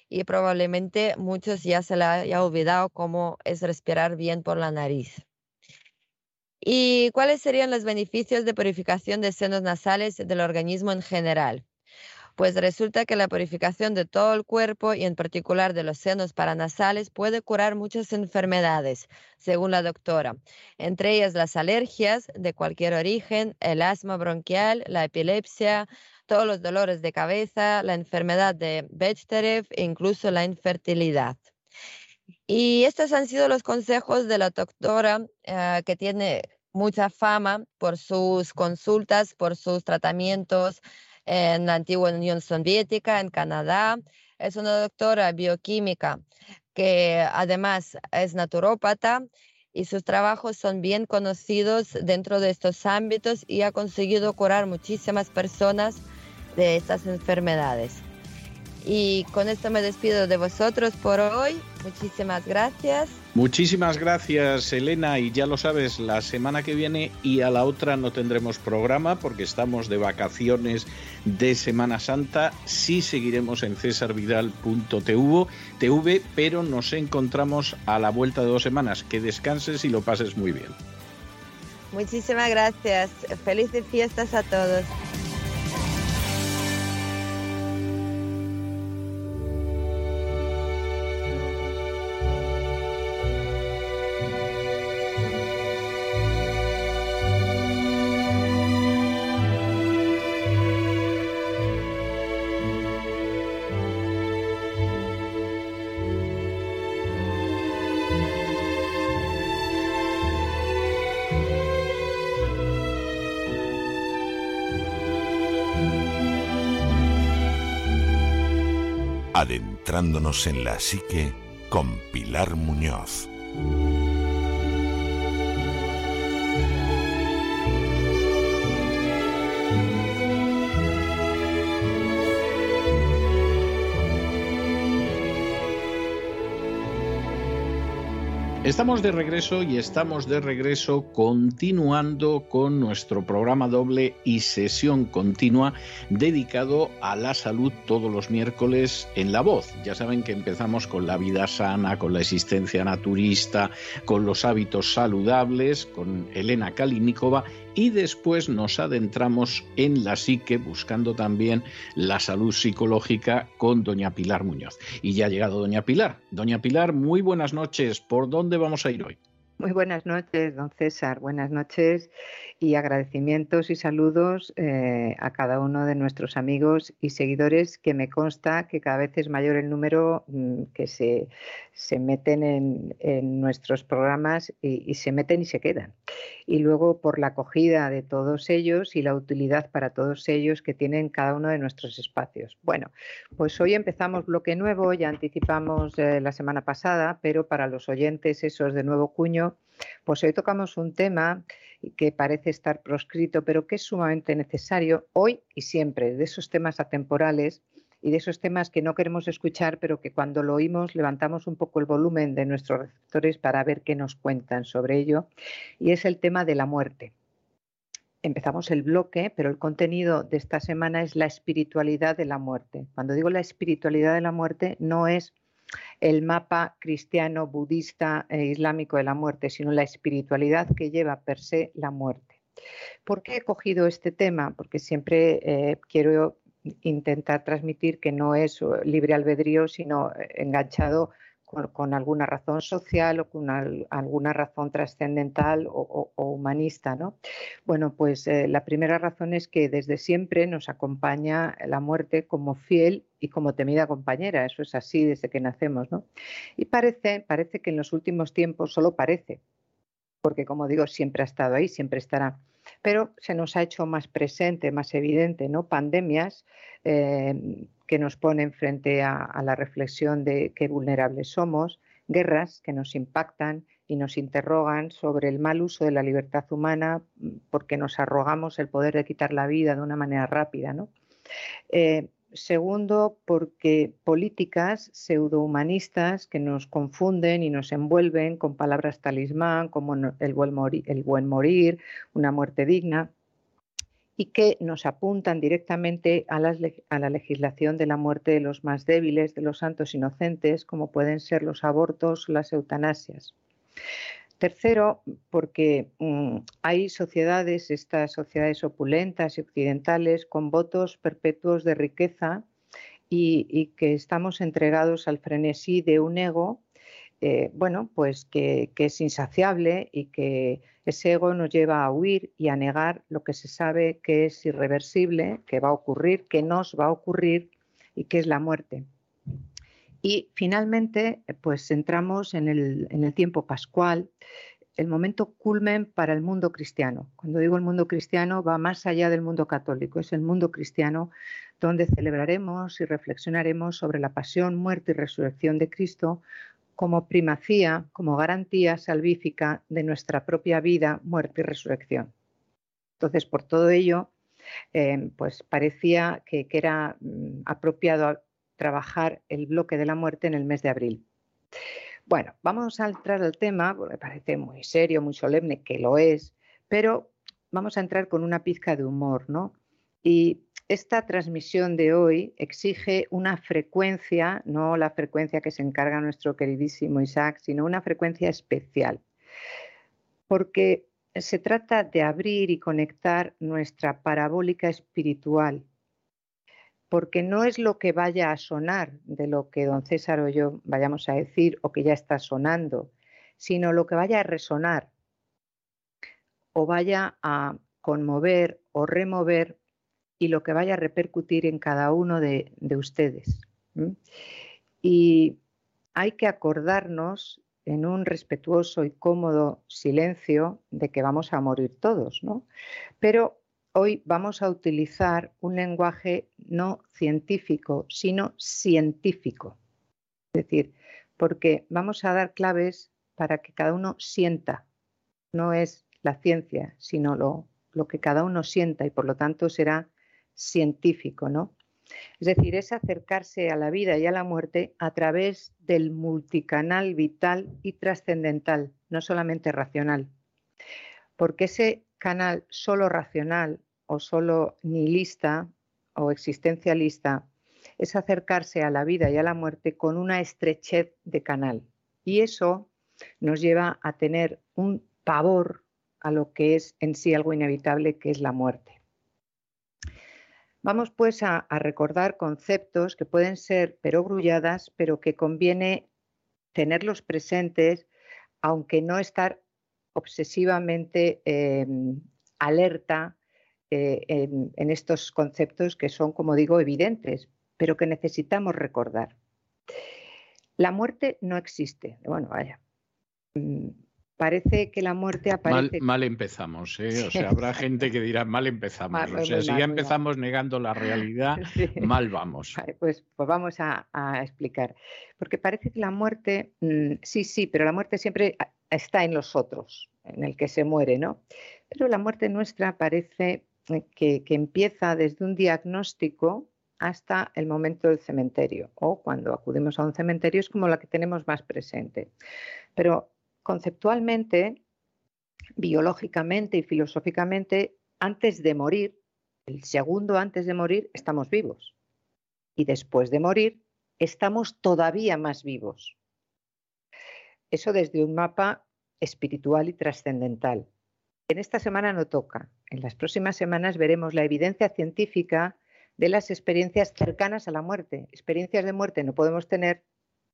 y probablemente muchos ya se le haya olvidado cómo es respirar bien por la nariz. ¿Y cuáles serían los beneficios de purificación de senos nasales del organismo en general? Pues resulta que la purificación de todo el cuerpo y en particular de los senos paranasales puede curar muchas enfermedades, según la doctora, entre ellas las alergias de cualquier origen, el asma bronquial, la epilepsia, todos los dolores de cabeza, la enfermedad de Bechterew e incluso la infertilidad. Y estos han sido los consejos de la doctora eh, que tiene mucha fama por sus consultas, por sus tratamientos en la antigua Unión Soviética, en Canadá. Es una doctora bioquímica que además es naturópata y sus trabajos son bien conocidos dentro de estos ámbitos y ha conseguido curar muchísimas personas de estas enfermedades. Y con esto me despido de vosotros por hoy. Muchísimas gracias. Muchísimas gracias, Elena. Y ya lo sabes, la semana que viene y a la otra no tendremos programa porque estamos de vacaciones de Semana Santa. Sí seguiremos en cesarvidal.tv, pero nos encontramos a la vuelta de dos semanas. Que descanses y lo pases muy bien. Muchísimas gracias. Felices fiestas a todos. Adentrándonos en la psique con Pilar Muñoz. Estamos de regreso y estamos de regreso continuando con nuestro programa doble y sesión continua dedicado a la salud todos los miércoles en La Voz. Ya saben que empezamos con la vida sana, con la existencia naturista, con los hábitos saludables, con Elena Kalinikova y después nos adentramos en la psique buscando también la salud psicológica con doña Pilar Muñoz. Y ya ha llegado doña Pilar. Doña Pilar, muy buenas noches. ¿Por dónde vamos a ir hoy? Muy buenas noches, don César. Buenas noches y agradecimientos y saludos eh, a cada uno de nuestros amigos y seguidores que me consta que cada vez es mayor el número mm, que se, se meten en, nuestros programas y, se meten y se quedan. Y luego por la acogida de todos ellos y la utilidad para todos ellos que tienen cada uno de nuestros espacios. Bueno, pues hoy empezamos bloque nuevo, ya anticipamos eh, la semana pasada, pero para los oyentes esos de nuevo cuño, pues hoy tocamos un tema que parece estar proscrito, pero que es sumamente necesario hoy y siempre, de esos temas atemporales y de esos temas que no queremos escuchar, pero que cuando lo oímos levantamos un poco el volumen de nuestros receptores para ver qué nos cuentan sobre ello, y es el tema de la muerte. Empezamos el bloque, pero el contenido de esta semana es la espiritualidad de la muerte. Cuando digo la espiritualidad de la muerte, no es el mapa cristiano, budista e islámico de la muerte, sino la espiritualidad que lleva per se la muerte. ¿Por qué he cogido este tema? Porque siempre eh, quiero intentar transmitir que no es libre albedrío, sino eh, enganchado con, alguna razón social o con alguna razón trascendental o, humanista. ¿no? Bueno, pues eh, la primera razón es que desde siempre nos acompaña la muerte como fiel y como temida compañera. Eso es así desde que nacemos. ¿no? Y parece, que en los últimos tiempos, solo parece, porque como digo, siempre ha estado ahí, siempre estará pero se nos ha hecho más presente, más evidente, ¿no? Pandemias eh, que nos ponen frente a, la reflexión de qué vulnerables somos, guerras que nos impactan y nos interrogan sobre el mal uso de la libertad humana porque nos arrogamos el poder de quitar la vida de una manera rápida, ¿no? Eh, Segundo, porque políticas pseudohumanistas que nos confunden y nos envuelven con palabras talismán como el buen morir una muerte digna, y que nos apuntan directamente a la, legislación de la muerte de los más débiles, de los santos inocentes, como pueden ser los abortos las eutanasias. Tercero, porque mm, hay sociedades, estas sociedades opulentas y occidentales, con votos perpetuos de riqueza y, que estamos entregados al frenesí de un ego, eh, bueno, pues que, que, es insaciable y que ese ego nos lleva a huir y a negar lo que se sabe que es irreversible, que va a ocurrir, que nos va a ocurrir y que es la muerte. Y finalmente, pues entramos en el, tiempo pascual, el momento culmen para el mundo cristiano. Cuando digo el mundo cristiano, va más allá del mundo católico, es el mundo cristiano donde celebraremos y reflexionaremos sobre la pasión, muerte y resurrección de Cristo como primacía, como garantía salvífica de nuestra propia vida, muerte y resurrección. Entonces, por todo ello, eh, pues parecía que, era mm, apropiado trabajar el bloque de la muerte en el mes de abril. Bueno, vamos a entrar al tema, me parece muy serio, muy solemne, que lo es, pero vamos a entrar con una pizca de humor, ¿no? Y esta transmisión de hoy exige una frecuencia, no la frecuencia que se encarga nuestro queridísimo Isaac, sino una frecuencia especial, porque se trata de abrir y conectar nuestra parabólica espiritual porque no es lo que vaya a sonar de lo que don César o yo vayamos a decir o que ya está sonando, sino lo que vaya a resonar o vaya a conmover o remover y lo que vaya a repercutir en cada uno de, ustedes. Y hay que acordarnos en un respetuoso y cómodo silencio de que vamos a morir todos, ¿no? Pero hoy vamos a utilizar un lenguaje no científico, sino científico. Es decir, porque vamos a dar claves para que cada uno sienta. No es la ciencia, sino lo, lo que cada uno sienta y por lo tanto será científico, ¿no? Es decir, es acercarse a la vida y a la muerte a través del multicanal vital y trascendental, no solamente racional. Porque ese canal solo racional o solo nihilista o existencialista es acercarse a la vida y a la muerte con una estrechez de canal. Y eso nos lleva a tener un pavor a lo que es en sí algo inevitable, que es la muerte. Vamos pues a, recordar conceptos que pueden ser perogrulladas, pero que conviene tenerlos presentes, aunque no estar obsesivamente eh, alerta eh, en, estos conceptos que son, como digo, evidentes, pero que necesitamos recordar. La muerte no existe. Bueno, vaya. Parece que la muerte aparece. Mal, empezamos, ¿eh? O sea, habrá gente que dirá mal empezamos. o sea, si ya empezamos negando la realidad, *laughs* mal vamos. pues, pues vamos a, explicar. Porque parece que la muerte, mm, sí, sí, pero la muerte siempre está en los otros, en el que se muere, ¿no? Pero la muerte nuestra parece eh, que, empieza desde un diagnóstico hasta el momento del cementerio o cuando acudimos a un cementerio es como la que tenemos más presente. Pero conceptualmente, biológicamente y filosóficamente, antes de morir, el segundo antes de morir, estamos vivos. Y después de morir, estamos todavía más vivos. Eso desde un mapa espiritual y trascendental. En esta semana no toca. En las próximas semanas veremos la evidencia científica de las experiencias cercanas a la muerte. Experiencias de muerte no podemos tener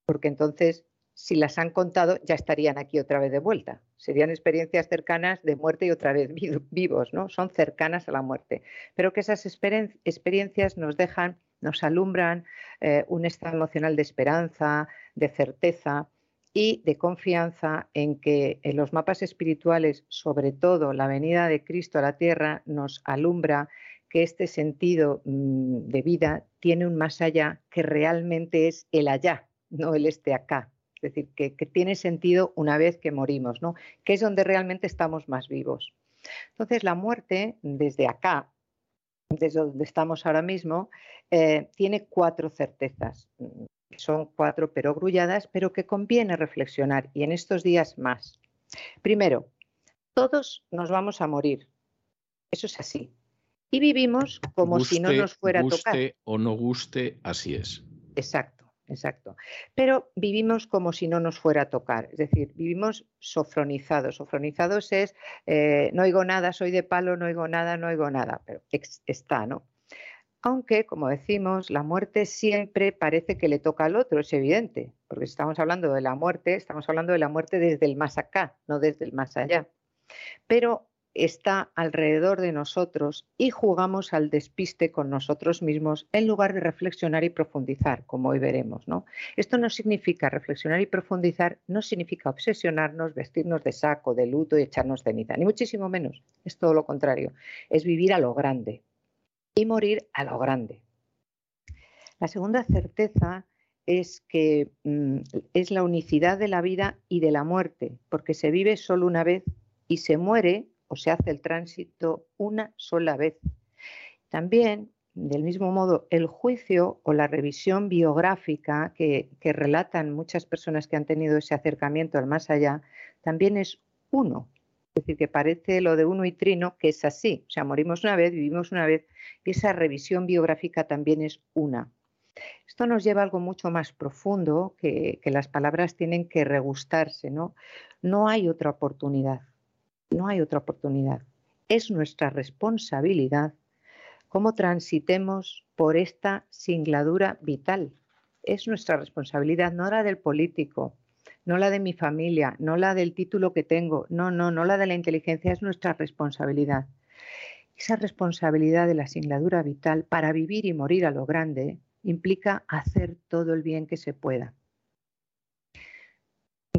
porque entonces si las han contado ya estarían aquí otra vez de vuelta. Serían experiencias cercanas de muerte y otra vez *laughs* vivos, ¿no? Son cercanas a la muerte. Pero que esas experiencias nos dejan, nos alumbran eh, un estado emocional de esperanza, de certeza y de confianza en que en los mapas espirituales, sobre todo la venida de Cristo a la tierra, nos alumbra que este sentido mm, de vida tiene un más allá que realmente es el allá, no el este acá, es decir, que, tiene sentido una vez que morimos, ¿no? que es donde realmente estamos más vivos. Entonces, la muerte, desde acá, desde donde estamos ahora mismo, eh, tiene cuatro certezas. Son cuatro perogrulladas, pero que conviene reflexionar y en estos días más. Primero, todos nos vamos a morir. Eso es así. Y vivimos como si no nos fuera a tocar. Guste o no guste, así es. Exacto exacto. Pero vivimos como si no nos fuera a tocar, es decir, vivimos sofronizados. Sofronizados es, eh, no oigo nada, soy de palo, no oigo nada, no oigo nada, pero está, ¿no? Aunque, como decimos, la muerte siempre parece que le toca al otro, es evidente, porque si estamos hablando de la muerte, estamos hablando de la muerte desde el más acá, no desde el más allá. Pero está alrededor de nosotros y jugamos al despiste con nosotros mismos en lugar de reflexionar y profundizar, como hoy veremos. ¿no? Esto no significa reflexionar y profundizar, no significa obsesionarnos, vestirnos de saco, de luto y echarnos ceniza, ni muchísimo menos. Es todo lo contrario. Es vivir a lo grande y morir a lo grande. La segunda certeza es que mm, es la unicidad de la vida y de la muerte, porque se vive solo una vez y se muere o se hace el tránsito una sola vez. También, del mismo modo, el juicio o la revisión biográfica que, relatan muchas personas que han tenido ese acercamiento al más allá, también es uno. Es decir, que parece lo de uno y trino, que es así. O sea, morimos una vez, vivimos una vez, y esa revisión biográfica también es una. Esto nos lleva a algo mucho más profundo que, que las palabras tienen que regustarse, ¿no? No hay otra oportunidad. No hay otra oportunidad. Es nuestra responsabilidad cómo transitemos por esta singladura vital. Es nuestra responsabilidad, no la del político, no la de mi familia, no la del título que tengo, no, no, no la de la inteligencia, es nuestra responsabilidad. Esa responsabilidad de la singladura vital para vivir y morir a lo grande implica hacer todo el bien que se pueda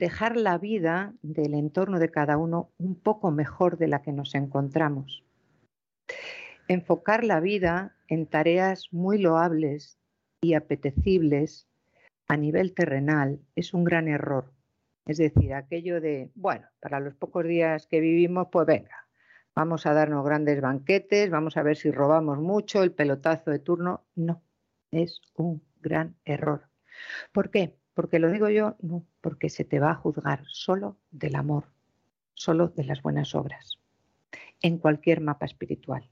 dejar la vida del entorno de cada uno un poco mejor de la que nos encontramos. Enfocar la vida en tareas muy loables y apetecibles a nivel terrenal es un gran error. Es decir, aquello de, bueno, para los pocos días que vivimos, pues venga, vamos a darnos grandes banquetes, vamos a ver si robamos mucho, el pelotazo de turno. No, es un gran error. ¿Por qué? Porque lo digo yo, no, porque se te va a juzgar solo del amor, solo de las buenas obras, en cualquier mapa espiritual.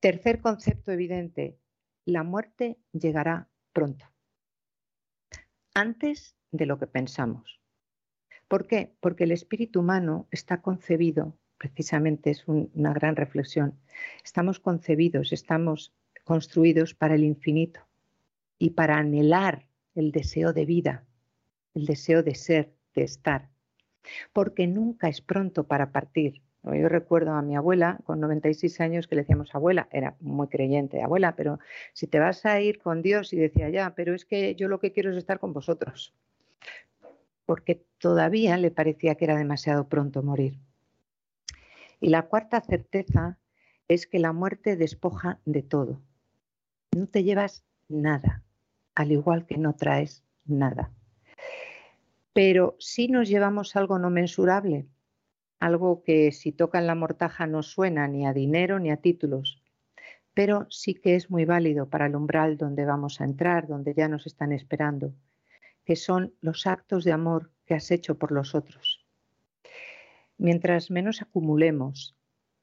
Tercer concepto evidente, la muerte llegará pronto, antes de lo que pensamos. ¿Por qué? Porque el espíritu humano está concebido, precisamente es una gran reflexión, estamos concebidos, estamos construidos para el infinito y para anhelar el deseo de vida, el deseo de ser, de estar, porque nunca es pronto para partir. Yo recuerdo a mi abuela con 96 años que le decíamos abuela, era muy creyente, abuela, pero si te vas a ir con Dios y decía ya, pero es que yo lo que quiero es estar con vosotros, porque todavía le parecía que era demasiado pronto morir. Y la cuarta certeza es que la muerte despoja de todo. No te llevas nada, al igual que no traes nada. Pero si nos llevamos algo no mensurable, algo que si toca en la mortaja no suena ni a dinero ni a títulos, pero sí que es muy válido para el umbral donde vamos a entrar, donde ya nos están esperando, que son los actos de amor que has hecho por los otros. Mientras menos acumulemos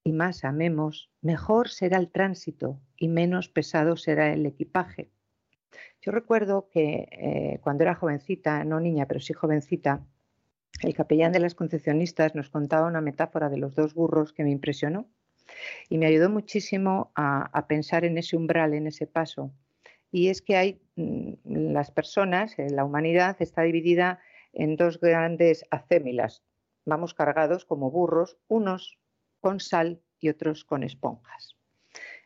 y más amemos, mejor será el tránsito y menos pesado será el equipaje. Yo recuerdo que eh, cuando era jovencita, no niña, pero sí jovencita, el capellán de las concepcionistas nos contaba una metáfora de los dos burros que me impresionó y me ayudó muchísimo a, pensar en ese umbral, en ese paso. Y es que hay mm, las personas, eh, la humanidad está dividida en dos grandes acémilas. Vamos cargados como burros, unos con sal y otros con esponjas.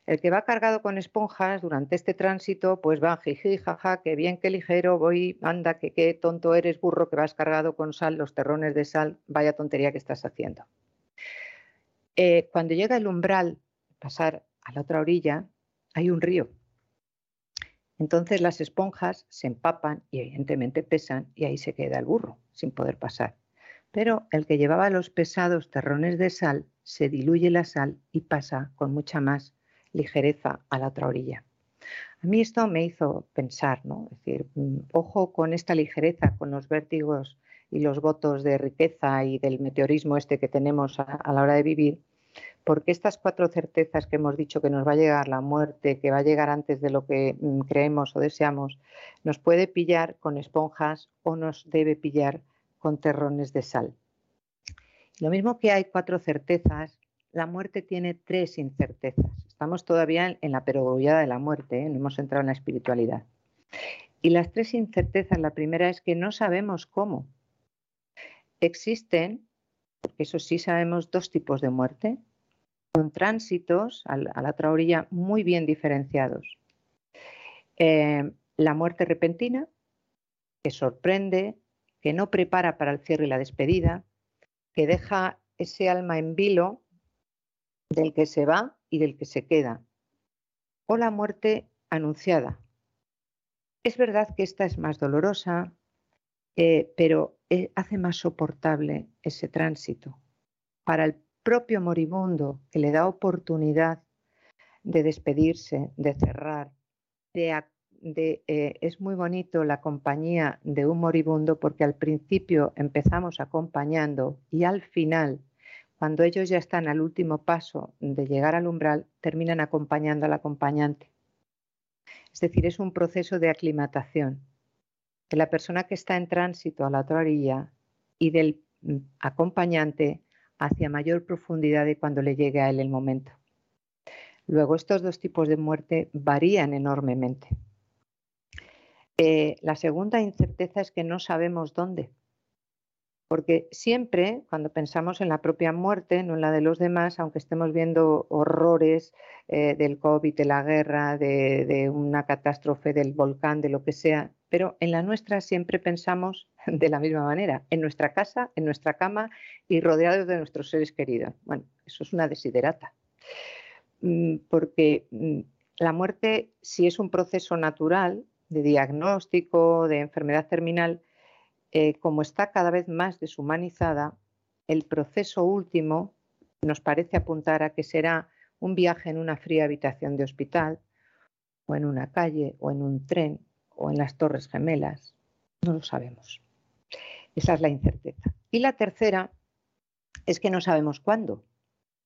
El que va cargado con esponjas durante este tránsito, pues va jiji, jaja, qué bien, qué ligero, voy, anda, que qué tonto eres, burro, que vas cargado con sal, los terrones de sal, vaya tontería que estás haciendo. Eh, cuando llega el umbral, pasar a la otra orilla, hay un río. Entonces las esponjas se empapan y evidentemente pesan y ahí se queda el burro sin poder pasar. Pero el que llevaba los pesados terrones de sal se diluye la sal y pasa con mucha más ligereza a la otra orilla. A mí esto me hizo pensar, ¿no? Es decir, mm, ojo con esta ligereza, con los vértigos y los votos de riqueza y del meteorismo este que tenemos a, la hora de vivir, porque estas cuatro certezas que hemos dicho que nos va a llegar la muerte, que va a llegar antes de lo que mm, creemos o deseamos, nos puede pillar con esponjas o nos debe pillar con terrones de sal. Lo mismo que hay cuatro certezas, la muerte tiene tres incertezas. Estamos todavía en la perogrullada de la muerte, ¿eh? no hemos entrado en la espiritualidad. Y las tres incertezas, la primera es que no sabemos cómo. Existen, porque eso sí sabemos, dos tipos de muerte, con tránsitos a la, otra orilla muy bien diferenciados. Eh, la muerte repentina, que sorprende, que no prepara para el cierre y la despedida, que deja ese alma en vilo del que se va y del que se queda, o la muerte anunciada. Es verdad que esta es más dolorosa, eh, pero eh, hace más soportable ese tránsito. Para el propio moribundo, que le da oportunidad de despedirse, de cerrar, de, eh, es muy bonito la compañía de un moribundo porque al principio empezamos acompañando y al final cuando ellos ya están al último paso de llegar al umbral, terminan acompañando al acompañante. Es decir, es un proceso de aclimatación de la persona que está en tránsito a la otra orilla y del mm, acompañante hacia mayor profundidad de cuando le llegue a él el momento. Luego, estos dos tipos de muerte varían enormemente. Eh, la segunda incerteza es que no sabemos dónde. Porque siempre, cuando pensamos en la propia muerte, no en la de los demás, aunque estemos viendo horrores eh, del COVID, de la guerra, de, una catástrofe del volcán, de lo que sea, pero en la nuestra siempre pensamos *laughs* de la misma manera, en nuestra casa, en nuestra cama y rodeados de nuestros seres queridos. Bueno, eso es una desiderata. Mm, porque mm, la muerte, si es un proceso natural de diagnóstico, de enfermedad terminal, eh, como está cada vez más deshumanizada, el proceso último nos parece apuntar a que será un viaje en una fría habitación de hospital, o en una calle, o en un tren, o en las Torres Gemelas. No lo sabemos. Esa es la incerteza. Y la tercera es que no sabemos cuándo.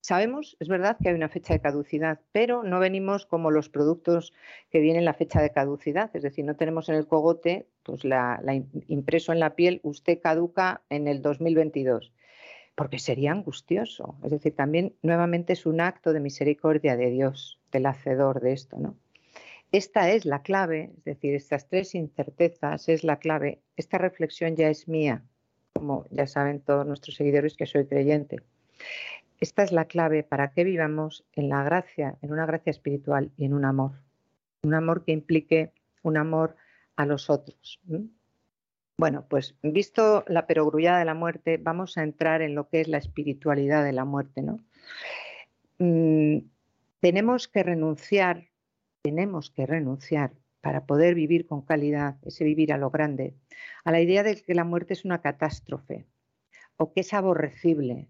Sabemos, es verdad, que hay una fecha de caducidad, pero no venimos como los productos que vienen la fecha de caducidad, es decir, no tenemos en el cogote, pues la, impreso en la piel, usted caduca en el 2022, porque sería angustioso. Es decir, también nuevamente es un acto de misericordia de Dios, del hacedor de esto, ¿no? Esta es la clave, es decir, estas tres incertezas es la clave. Esta reflexión ya es mía, como ya saben todos nuestros seguidores que soy creyente. Esta es la clave para que vivamos en la gracia, en una gracia espiritual y en un amor. Un amor que implique un amor a los otros. Bueno, pues visto la perogrullada de la muerte, vamos a entrar en lo que es la espiritualidad de la muerte, ¿no? Mm, tenemos que renunciar, tenemos que renunciar para poder vivir con calidad, ese vivir a lo grande, a la idea de que la muerte es una catástrofe o que es aborrecible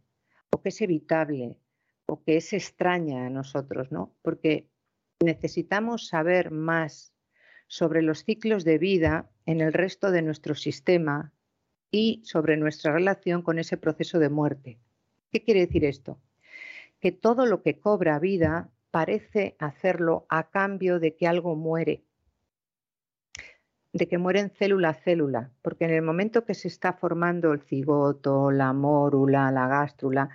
o que es evitable o que es extraña a nosotros, ¿no? Porque necesitamos saber más sobre los ciclos de vida en el resto de nuestro sistema y sobre nuestra relación con ese proceso de muerte. ¿Qué quiere decir esto? Que todo lo que cobra vida parece hacerlo a cambio de que algo muere. De que mueren célula a célula, porque en el momento que se está formando el cigoto, la mórula, la gástrula,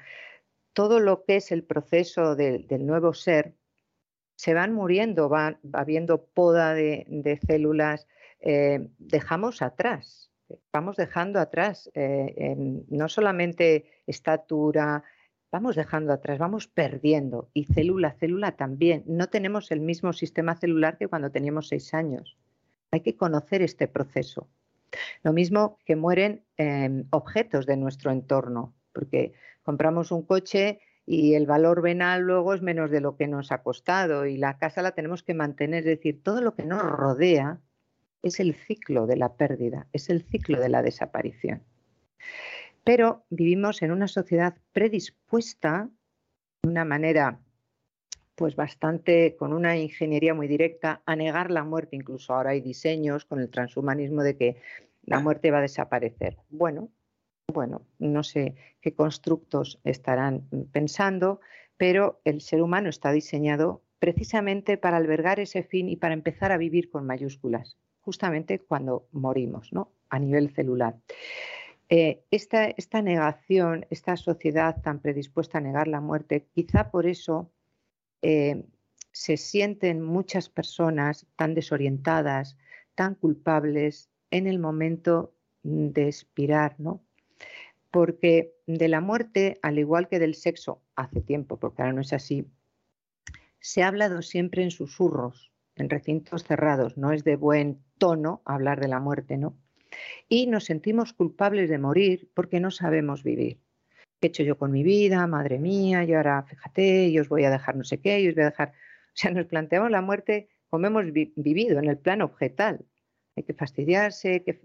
todo lo que es el proceso del nuevo ser, se van muriendo, va, habiendo poda de, células, eh, dejamos atrás, vamos dejando atrás eh, no solamente estatura, vamos dejando atrás, vamos perdiendo, y célula a célula también. No tenemos el mismo sistema celular que cuando teníamos seis años. Hay que conocer este proceso. Lo mismo que mueren em, objetos de nuestro entorno, porque compramos un coche y el valor venal luego es menos de lo que nos ha costado y la casa la tenemos que mantener. Es decir, todo lo que nos rodea es el ciclo de la pérdida, es el ciclo de la desaparición. Pero vivimos en una sociedad predispuesta de una manera pues bastante con una ingeniería muy directa a negar la muerte. Incluso ahora hay diseños con el transhumanismo de que la muerte va a desaparecer. Bueno, bueno, no sé qué constructos estarán pensando, pero el ser humano está diseñado precisamente para albergar ese fin y para empezar a vivir con mayúsculas, justamente cuando morimos, ¿no? A nivel celular. Eh, esta, esta negación, esta sociedad tan predispuesta a negar la muerte, quizá por eso eh, se sienten muchas personas tan desorientadas, tan culpables en el momento de expirar, ¿no? Porque de la muerte, al igual que del sexo, hace tiempo, porque ahora no es así, se ha hablado siempre en susurros, en recintos cerrados, no es de buen tono hablar de la muerte, ¿no? Y nos sentimos culpables de morir porque no sabemos vivir. ¿Qué he hecho yo con mi vida? Madre mía, y ahora fíjate, yo os voy a dejar no sé qué, yo os voy a dejar. O sea, nos planteamos la muerte como hemos vivido, en el plano objetal. Hay que fastidiarse, que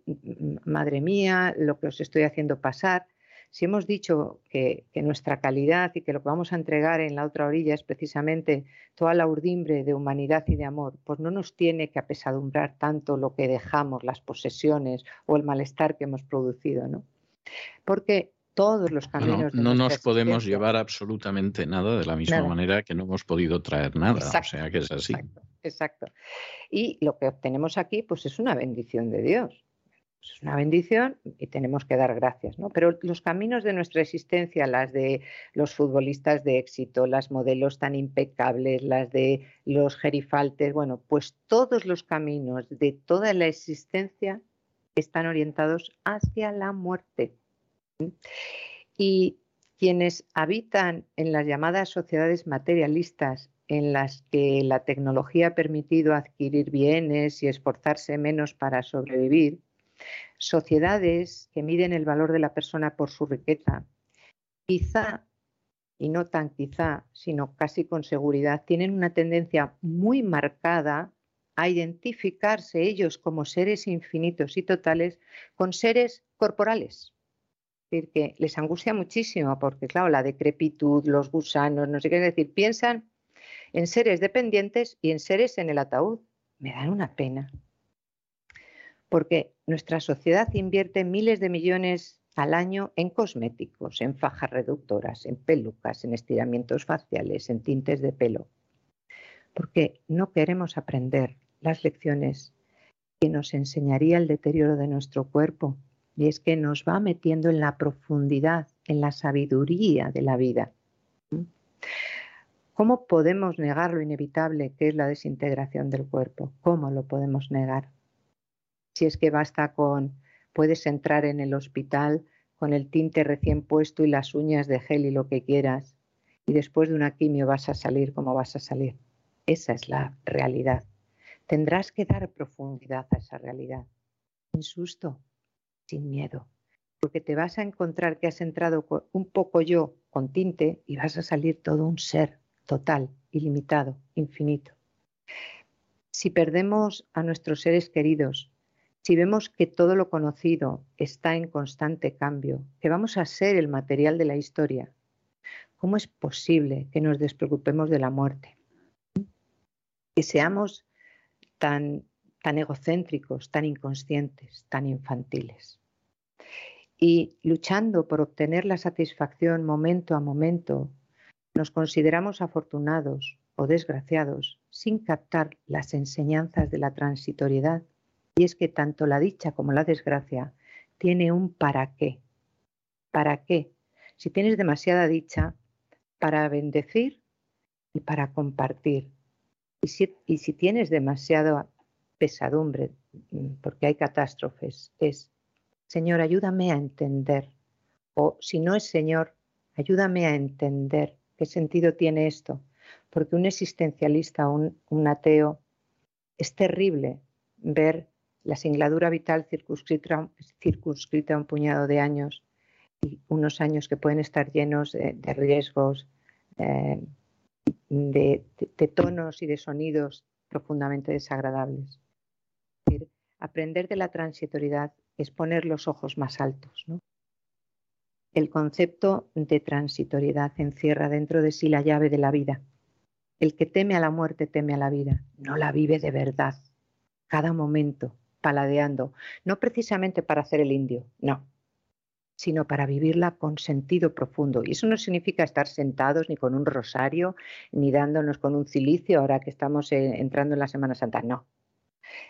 madre mía, lo que os estoy haciendo pasar. Si hemos dicho que, que, nuestra calidad y que lo que vamos a entregar en la otra orilla es precisamente toda la urdimbre de humanidad y de amor, pues no nos tiene que apesadumbrar tanto lo que dejamos, las posesiones o el malestar que hemos producido, ¿no? Porque todos los caminos. No, no nos podemos llevar absolutamente nada de la misma manera que no hemos podido traer nada. o sea que es así. Exacto, Y lo que obtenemos aquí, pues es una bendición de Dios. Es una bendición y tenemos que dar gracias, ¿no? Pero los caminos de nuestra existencia, las de los futbolistas de éxito, las modelos tan impecables, las de los gerifaltes, bueno, pues todos los caminos de toda la existencia están orientados hacia la muerte. Y quienes habitan en las llamadas sociedades materialistas en las que la tecnología ha permitido adquirir bienes y esforzarse menos para sobrevivir, sociedades que miden el valor de la persona por su riqueza, quizá, y no tan quizá, sino casi con seguridad, tienen una tendencia muy marcada a identificarse ellos como seres infinitos y totales con seres corporales que les angustia muchísimo porque, claro, la decrepitud, los gusanos, no sé qué decir, piensan en seres dependientes y en seres en el ataúd. Me dan una pena. Porque nuestra sociedad invierte miles de millones al año en cosméticos, en fajas reductoras, en pelucas, en estiramientos faciales, en tintes de pelo. Porque no queremos aprender las lecciones que nos enseñaría el deterioro de nuestro cuerpo y es que nos va metiendo en la profundidad, en la sabiduría de la vida. ¿Cómo podemos negar lo inevitable que es la desintegración del cuerpo? ¿Cómo lo podemos negar? Si es que basta con, puedes entrar en el hospital con el tinte recién puesto y las uñas de gel y lo que quieras, y después de una quimio vas a salir como vas a salir. Esa es la realidad. Tendrás que dar profundidad a esa realidad. Sin susto, sin miedo, porque te vas a encontrar que has entrado un poco yo con tinte y vas a salir todo un ser total, ilimitado, infinito. Si perdemos a nuestros seres queridos, si vemos que todo lo conocido está en constante cambio, que vamos a ser el material de la historia, ¿cómo es posible que nos despreocupemos de la muerte? Que seamos tan tan egocéntricos, tan inconscientes, tan infantiles. Y luchando por obtener la satisfacción momento a momento, nos consideramos afortunados o desgraciados sin captar las enseñanzas de la transitoriedad Y es que tanto la dicha como la desgracia tiene un para qué. ¿Para qué? Si tienes demasiada dicha, para bendecir y para compartir. Y si, y si tienes demasiada pesadumbre, mm, porque hay catástrofes, es, Señor, ayúdame a entender. O si no es Señor, ayúdame a entender qué sentido tiene esto. Porque un existencialista, un, un ateo, es terrible ver la singladura vital circunscrita, a un puñado de años y unos años que pueden estar llenos de, riesgos, eh, de, tonos y de sonidos profundamente desagradables. aprender de la transitoriedad es poner los ojos más altos. El concepto de transitoriedad encierra dentro de sí la llave de la vida. El que teme a la muerte teme a la vida, no la vive de verdad, cada momento, paladeando, no precisamente para hacer el indio, no, sino para vivirla con sentido profundo. Y eso no significa estar sentados ni con un rosario, ni dándonos con un cilicio ahora que estamos eh, entrando en la Semana Santa, no.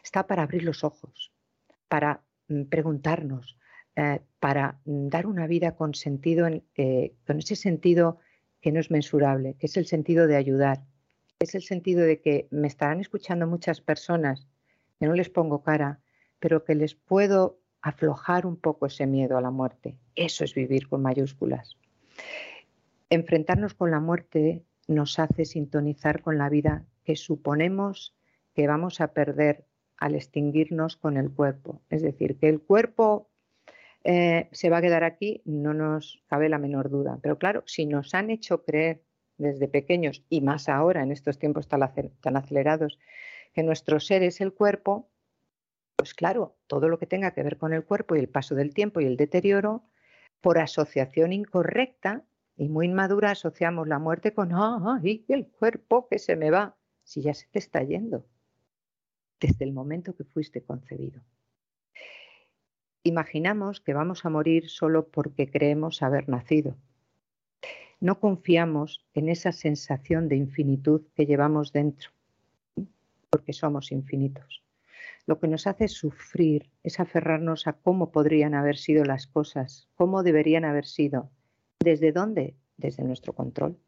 Está para abrir los ojos, para preguntarnos, eh, para mm, dar una vida con sentido, eh, con ese sentido que no es mensurable, que es el sentido de ayudar, es el sentido de que me estarán escuchando muchas personas que no les pongo cara, pero que les puedo aflojar un poco ese miedo a la muerte. Eso es vivir con mayúsculas. Enfrentarnos con la muerte nos hace sintonizar con la vida que suponemos que vamos a perder al extinguirnos con el cuerpo. Es decir, que el cuerpo eh, se va a quedar aquí, no nos cabe la menor duda. Pero claro, si nos han hecho creer desde pequeños y más ahora en estos tiempos tan acelerados que nuestro ser es el cuerpo, pues claro, todo lo que tenga que ver con el cuerpo y el paso del tiempo y el deterioro, por asociación incorrecta y muy inmadura asociamos la muerte con ¡ay, el cuerpo que se me va! Si ya se te está yendo desde el momento que fuiste concebido. Imaginamos que vamos a morir solo porque creemos haber nacido. No confiamos en esa sensación de infinitud que llevamos dentro, porque somos infinitos lo que nos hace sufrir es aferrarnos a cómo podrían haber sido las cosas, cómo deberían haber sido. ¿Desde dónde? Desde nuestro control,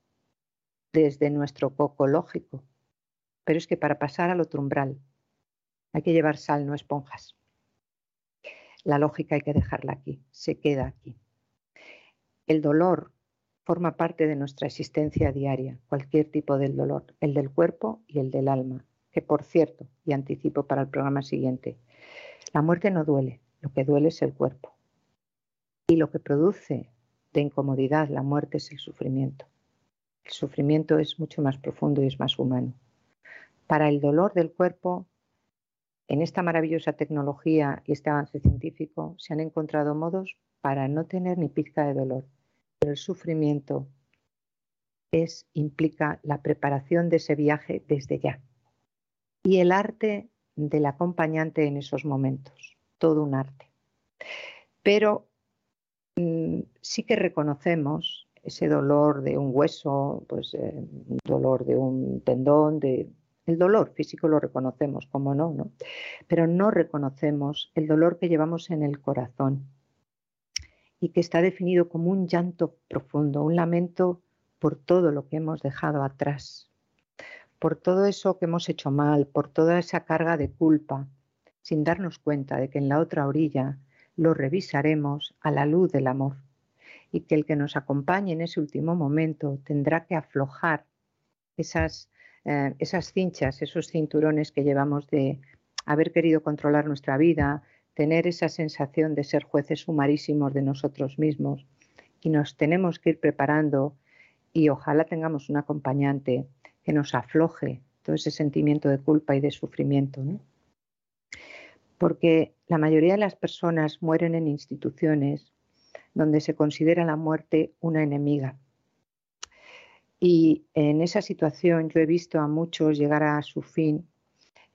desde nuestro coco lógico. Pero es que para pasar al otro umbral hay que llevar sal, no esponjas. La lógica hay que dejarla aquí, se queda aquí. El dolor forma parte de nuestra existencia diaria, cualquier tipo del dolor, el del cuerpo y el del alma, que por cierto, y anticipo para el programa siguiente, la muerte no duele, lo que duele es el cuerpo. Y lo que produce de incomodidad la muerte es el sufrimiento. El sufrimiento es mucho más profundo y es más humano. Para el dolor del cuerpo, en esta maravillosa tecnología y este avance científico se han encontrado modos para no tener ni pizca de dolor. Pero el sufrimiento es, implica la preparación de ese viaje desde ya y el arte del acompañante en esos momentos, todo un arte. Pero mm, sí que reconocemos ese dolor de un hueso, pues eh, dolor de un tendón, de, el dolor físico lo reconocemos, como no, ¿no? Pero no reconocemos el dolor que llevamos en el corazón y que está definido como un llanto profundo, un lamento por todo lo que hemos dejado atrás, por todo eso que hemos hecho mal, por toda esa carga de culpa, sin darnos cuenta de que en la otra orilla lo revisaremos a la luz del amor y que el que nos acompañe en ese último momento tendrá que aflojar esas, eh, esas cinchas, esos cinturones que llevamos de haber querido controlar nuestra vida, tener esa sensación de ser jueces sumarísimos de nosotros mismos y nos tenemos que ir preparando y ojalá tengamos un acompañante que nos afloje todo ese sentimiento de culpa y de sufrimiento. Porque la mayoría de las personas mueren en instituciones donde se considera la muerte una enemiga. Y en esa situación yo he visto a muchos llegar a su fin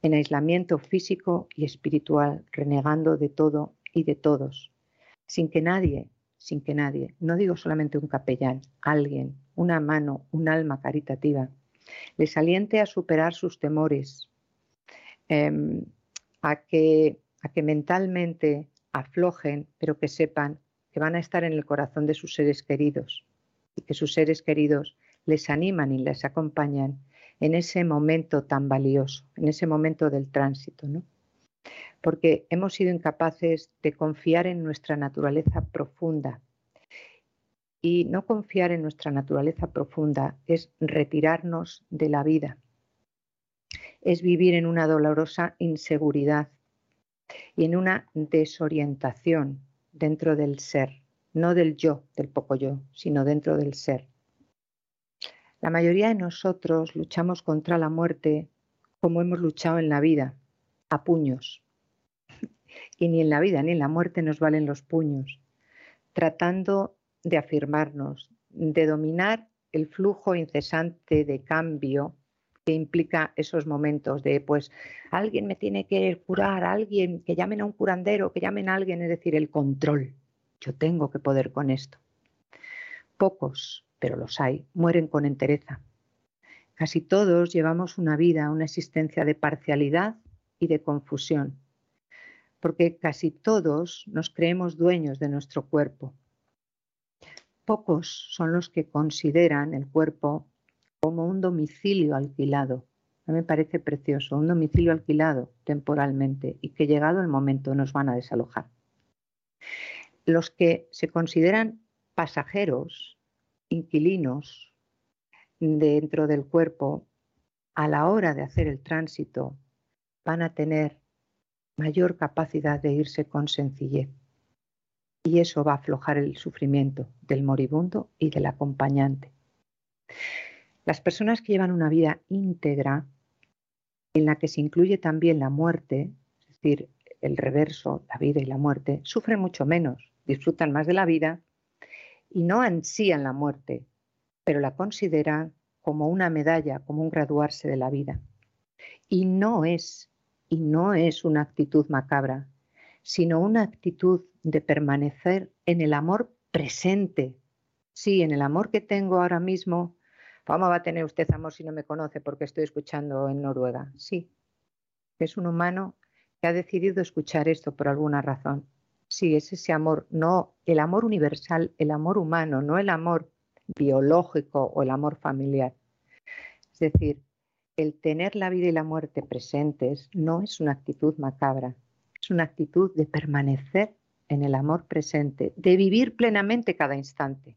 en aislamiento físico y espiritual, renegando de todo y de todos, sin que nadie, sin que nadie, no digo solamente un capellán, alguien, una mano, un alma caritativa, les aliente a superar sus temores, em, a que a que mentalmente aflojen, pero que sepan que van a estar en el corazón de sus seres queridos y que sus seres queridos les animan y les acompañan en ese momento tan valioso, en ese momento del tránsito, ¿no? Porque hemos sido incapaces de confiar en nuestra naturaleza profunda. Y no confiar en nuestra naturaleza profunda es retirarnos de la vida, es vivir en una dolorosa inseguridad y en una desorientación dentro del ser, no del yo, del poco yo, sino dentro del ser. La mayoría de nosotros luchamos contra la muerte como hemos luchado en la vida, a puños. Y ni en la vida ni en la muerte nos valen los puños, tratando de afirmarnos, de dominar el flujo incesante de cambio que implica esos momentos de, pues, alguien me tiene que curar, alguien, que llamen a un curandero, que llamen a alguien, es decir, el control. Yo tengo que poder con esto. Pocos, pero los hay, mueren con entereza. Casi todos llevamos una vida, una existencia de parcialidad y de confusión, porque casi todos nos creemos dueños de nuestro cuerpo. Pocos son los que consideran el cuerpo como un domicilio alquilado. A mí me parece precioso, un domicilio alquilado temporalmente y que llegado el momento nos van a desalojar. Los que se consideran pasajeros, inquilinos dentro del cuerpo, a la hora de hacer el tránsito, van a tener mayor capacidad de irse con sencillez. Y eso va a aflojar el sufrimiento del moribundo y del acompañante. Las personas que llevan una vida íntegra, en la que se incluye también la muerte, es decir, el reverso, la vida y la muerte, sufren mucho menos, disfrutan más de la vida y no ansían la muerte, pero la consideran como una medalla, como un graduarse de la vida. Y no es, y no es una actitud macabra, sino una actitud de permanecer en el amor presente. Sí, en el amor que tengo ahora mismo ¿Cómo va a tener usted amor si no me conoce porque estoy escuchando en Noruega? Sí, es un humano que ha decidido escuchar esto por alguna razón. Sí, es ese amor, no el amor universal, el amor humano, no el amor biológico o el amor familiar. Es decir, el tener la vida y la muerte presentes no es una actitud macabra, es una actitud de permanecer en el amor presente, de vivir plenamente cada instante.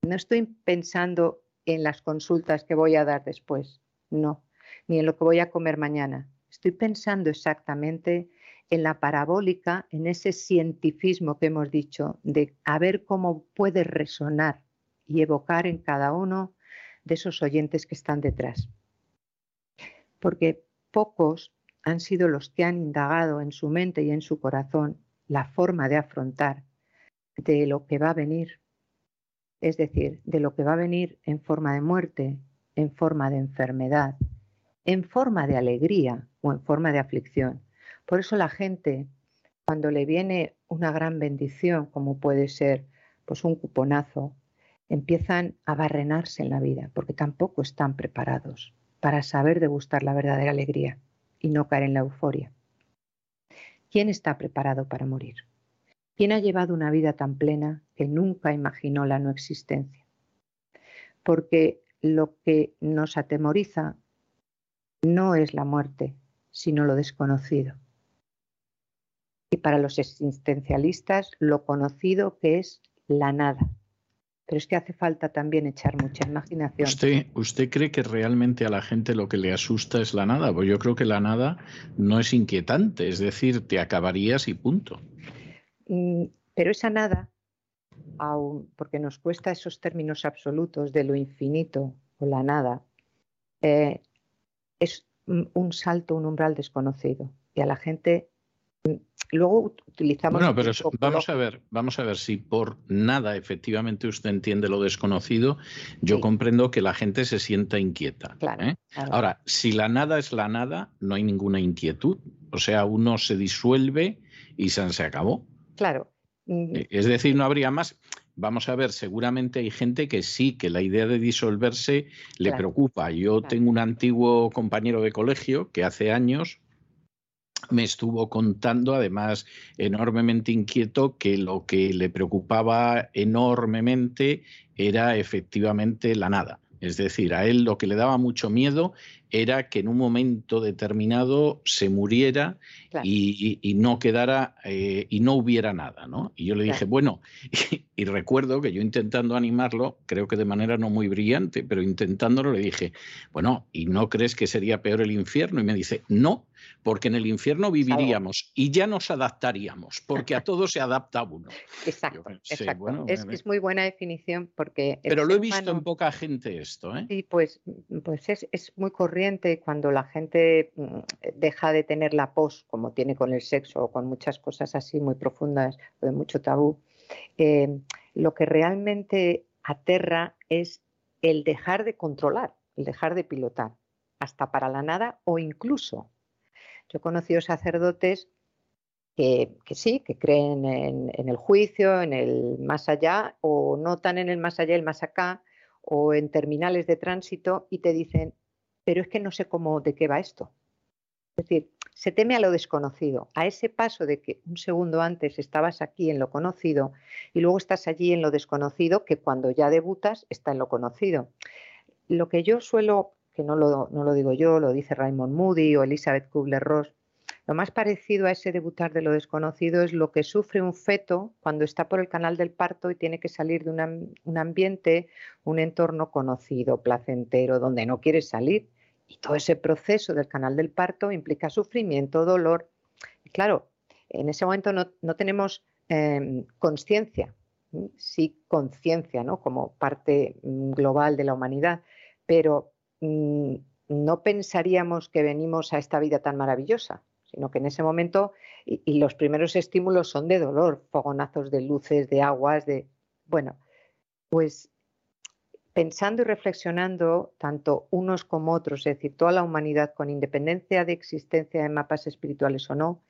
No estoy pensando en las consultas que voy a dar después, no, ni en lo que voy a comer mañana. Estoy pensando exactamente en la parabólica, en ese cientifismo que hemos dicho, de a ver cómo puede resonar y evocar en cada uno de esos oyentes que están detrás. Porque pocos han sido los que han indagado en su mente y en su corazón la forma de afrontar de lo que va a venir es decir, de lo que va a venir en forma de muerte, en forma de enfermedad, en forma de alegría o en forma de aflicción. Por eso la gente, cuando le viene una gran bendición, como puede ser pues un cuponazo, empiezan a barrenarse en la vida, porque tampoco están preparados para saber degustar la verdadera alegría y no caer en la euforia. ¿Quién está preparado para morir? ¿Quién ha llevado una vida tan plena que nunca imaginó la no existencia? Porque lo que nos atemoriza no es la muerte, sino lo desconocido. Para los existencialistas, lo conocido que es la nada. Pero es que hace falta también echar mucha imaginación. ¿Usted, ¿Usted cree que realmente a la gente lo que le asusta es la nada? Pues yo creo que la nada no es inquietante, es decir, te acabarías y punto. Mm, pero esa nada, porque nos cuesta esos términos absolutos de lo infinito o la nada, eh, es un salto, un umbral desconocido. Y a la gente luego utilizamos. Bueno, pero vamos a ver, vamos a ver si por nada efectivamente usted entiende lo desconocido. Yo comprendo que la gente se sienta inquieta. ¿eh? Ahora, si la nada es la nada, no hay ninguna inquietud. O sea, uno se disuelve y se acabó. Claro. Mm. E, es decir, no habría más. Vamos a ver, seguramente hay gente que sí, que la idea de disolverse le preocupa. Yo tengo un antiguo compañero de colegio que hace años me estuvo contando, además enormemente inquieto, que lo que le preocupaba enormemente era efectivamente la nada. Es decir, a él lo que le daba mucho miedo era que en un momento determinado se muriera y, no quedara eh, y no hubiera nada, ¿no? Y yo le dije, bueno, *laughs* y, recuerdo que yo intentando animarlo, creo que de manera no muy brillante, pero intentándolo le dije, bueno, ¿y no crees que sería peor el infierno? Y me dice, no, porque en el infierno viviríamos y ya nos adaptaríamos, porque a *laughs* todo se adapta uno. Exacto, exacto. es, muy buena definición porque... Pero lo he visto en poca gente esto, ¿eh? Sí, pues, pues es, es muy corriente cuando la gente mm, deja de tener la pos, como tiene con el sexo o con muchas cosas así muy profundas o de mucho tabú. Eh, lo que realmente aterra es el dejar de controlar, el dejar de pilotar, hasta para la nada o incluso yo he conocido sacerdotes que, sí, que creen en, el juicio, en el más allá, o no tan en el más allá, el más acá, o en terminales de tránsito, y te dicen, pero es que no sé cómo, de qué va esto. Es decir, se teme a lo desconocido, a ese paso de que un segundo antes estabas aquí en lo conocido y luego estás allí en lo desconocido, que cuando ya debutas está en lo conocido. Lo que yo suelo que no lo, no lo digo yo, lo dice Raymond Moody o Elizabeth Kubler-Ross, lo más parecido a ese debutar de lo desconocido es lo que sufre un feto cuando está por el canal del parto y tiene que salir de un ambiente, un entorno conocido, placentero, donde no quiere salir. Y todo ese proceso del canal del parto implica sufrimiento, dolor. Claro, en ese momento no, tenemos em, conciencia, sí conciencia, ¿no? Como parte mm, global de la humanidad, pero Mm, no pensaríamos que venimos a esta vida tan maravillosa, sino que en ese momento, y, los primeros estímulos son de dolor, fogonazos de luces, de aguas, de... Bueno, pues pensando y reflexionando, tanto unos como otros, es decir, toda la humanidad, con independencia de existencia de mapas espirituales o no,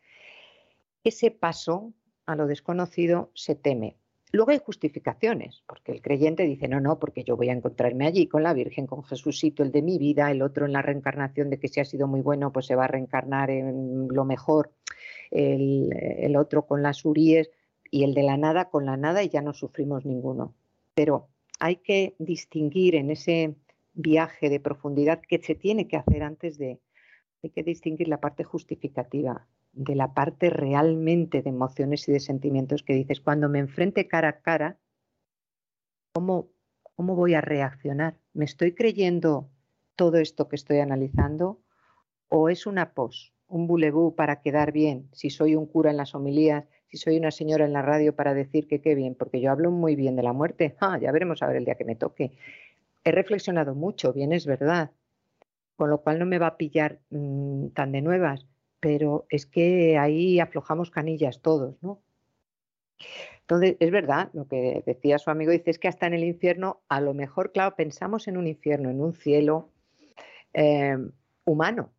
ese paso a lo desconocido se teme. Luego hay justificaciones, porque el creyente dice, no, no, porque yo voy a encontrarme allí con la Virgen, con Jesucito, el de mi vida, el otro en la reencarnación de que si ha sido muy bueno, pues se va a reencarnar en lo mejor, el, otro con las uríes y el de la nada con la nada y ya no sufrimos ninguno. Pero hay que distinguir en ese viaje de profundidad que se tiene que hacer antes de, hay que distinguir la parte justificativa de la parte realmente de emociones y de sentimientos que dices, cuando me enfrente cara a cara, ¿cómo, cómo voy a reaccionar? ¿Me estoy creyendo todo esto que estoy analizando? ¿O es una pos, un bulebú para quedar bien? Si soy un cura en las homilías, si soy una señora en la radio para decir que qué bien, porque yo hablo muy bien de la muerte, ah, ya veremos a ver el día que me toque. He reflexionado mucho, bien es verdad, con lo cual no me va a pillar mm, tan de nuevas, pero es que ahí aflojamos canillas todos, ¿no? Entonces, es verdad lo que decía su amigo, dice, que hasta en el infierno, a lo mejor, claro, pensamos en un infierno, en un cielo eh, humano,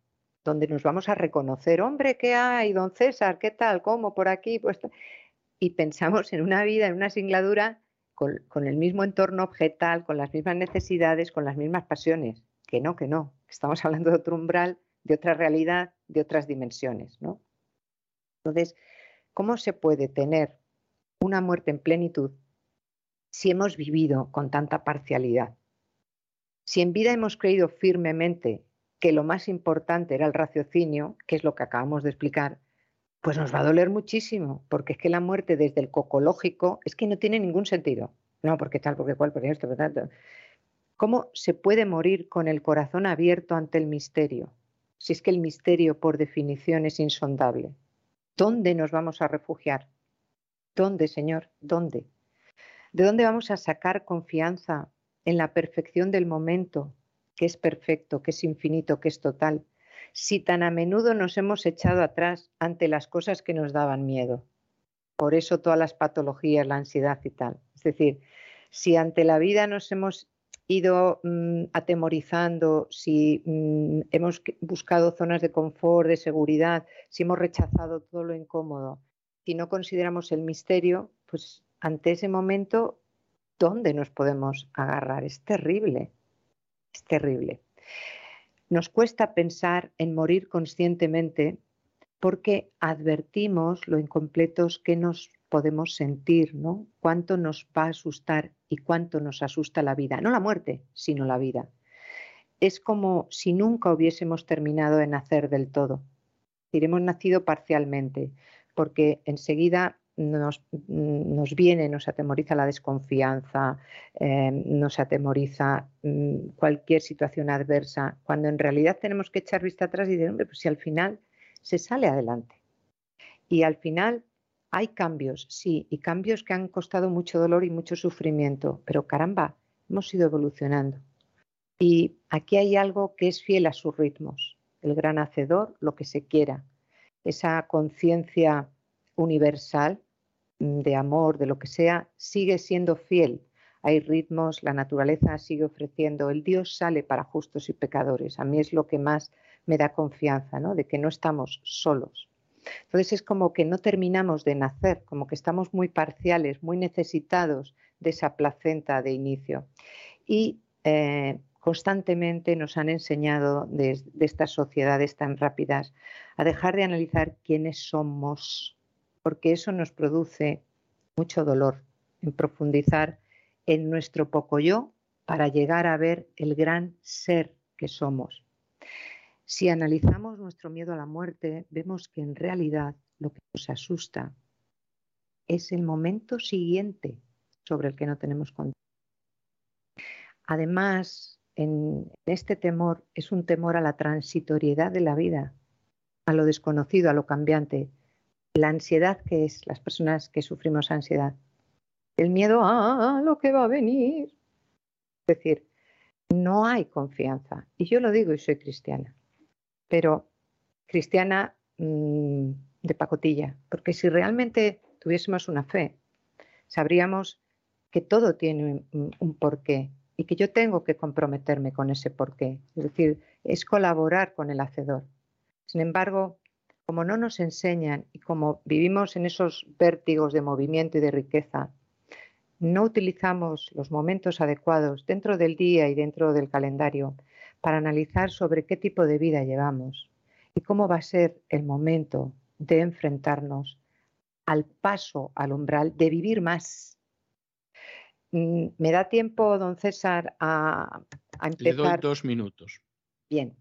donde nos vamos a reconocer, hombre, ¿qué hay, don César? ¿Qué tal? ¿Cómo? Por aquí, pues... Y pensamos en una vida, en una singladura, con, el mismo entorno objetal, con las mismas necesidades, con las mismas pasiones. Que no, que no. Estamos hablando de otro umbral de otra realidad, de otras dimensiones. ¿no? Entonces, ¿cómo se puede tener una muerte en plenitud si hemos vivido con tanta parcialidad? Si en vida hemos creído firmemente que lo más importante era el raciocinio, que es lo que acabamos de explicar, pues nos va a doler muchísimo, porque es que la muerte desde el cocológico es que no tiene ningún sentido. No, porque tal, porque cual, porque esto, porque tanto. ¿Cómo se puede morir con el corazón abierto ante el misterio? si es que el misterio por definición es insondable? ¿Dónde nos vamos a refugiar? ¿Dónde, Señor? ¿Dónde? ¿De dónde vamos a sacar confianza en la perfección del momento, que es perfecto, que es infinito, que es total, si tan a menudo nos hemos echado atrás ante las cosas que nos daban miedo? Por eso todas las patologías, la ansiedad y tal. Es decir, si ante la vida nos hemos ido mm, atemorizando, si mm, hemos buscado zonas de confort, de seguridad, si hemos rechazado todo lo incómodo, si no consideramos el misterio, pues ante ese momento, ¿dónde nos podemos agarrar? Es terrible, es terrible. Nos cuesta pensar en morir conscientemente porque advertimos lo incompletos que nos podemos sentir, ¿no? Cuánto nos va a asustar y cuánto nos asusta la vida, no la muerte, sino la vida. Es como si nunca hubiésemos terminado de nacer del todo. Hemos nacido parcialmente, porque enseguida nos, nos, viene, nos atemoriza la desconfianza, eh, nos atemoriza mm, cualquier situación adversa, cuando en realidad tenemos que echar vista atrás y decir, hombre, pues si al final se sale adelante. Y al final hay cambios, sí, y cambios que han costado mucho dolor y mucho sufrimiento, pero caramba, hemos ido evolucionando. Y aquí hay algo que es fiel a sus ritmos, el gran hacedor, lo que se quiera, esa conciencia universal mm, de amor, de lo que sea, sigue siendo fiel. Hay ritmos, la naturaleza sigue ofreciendo, el Dios sale para justos y pecadores. A mí es lo que más me da confianza, ¿no? De que no estamos solos. Entonces es como que no terminamos de nacer, como que estamos muy parciales, muy necesitados de esa placenta de inicio. Y eh, constantemente nos han enseñado de, estas sociedades tan rápidas a dejar de analizar quiénes somos, porque eso nos produce mucho dolor en profundizar en nuestro poco yo para llegar a ver el gran ser que somos. Si analizamos nuestro miedo a la muerte, vemos que en realidad lo que nos asusta es el momento siguiente sobre el que no tenemos control. Además, en este temor es un temor a la transitoriedad de la vida, a lo desconocido, a lo cambiante, la ansiedad que es las personas que sufrimos ansiedad, el miedo a lo que va a venir. Es decir, no hay confianza. Y yo lo digo y soy cristiana, pero cristiana mm, de pacotilla, porque si realmente tuviésemos una fe, sabríamos que todo tiene un porqué y que yo tengo que comprometerme con ese porqué. Es decir, es colaborar con el hacedor. Sin embargo, como no nos enseñan y como vivimos en esos vértigos de movimiento y de riqueza, no utilizamos los momentos adecuados dentro del día y dentro del calendario para analizar sobre qué tipo de vida llevamos y cómo va a ser el momento de enfrentarnos al paso al umbral de vivir más. Mm, ¿Me da tiempo, don César, a, empezar? Le doy dos minutos. Bien.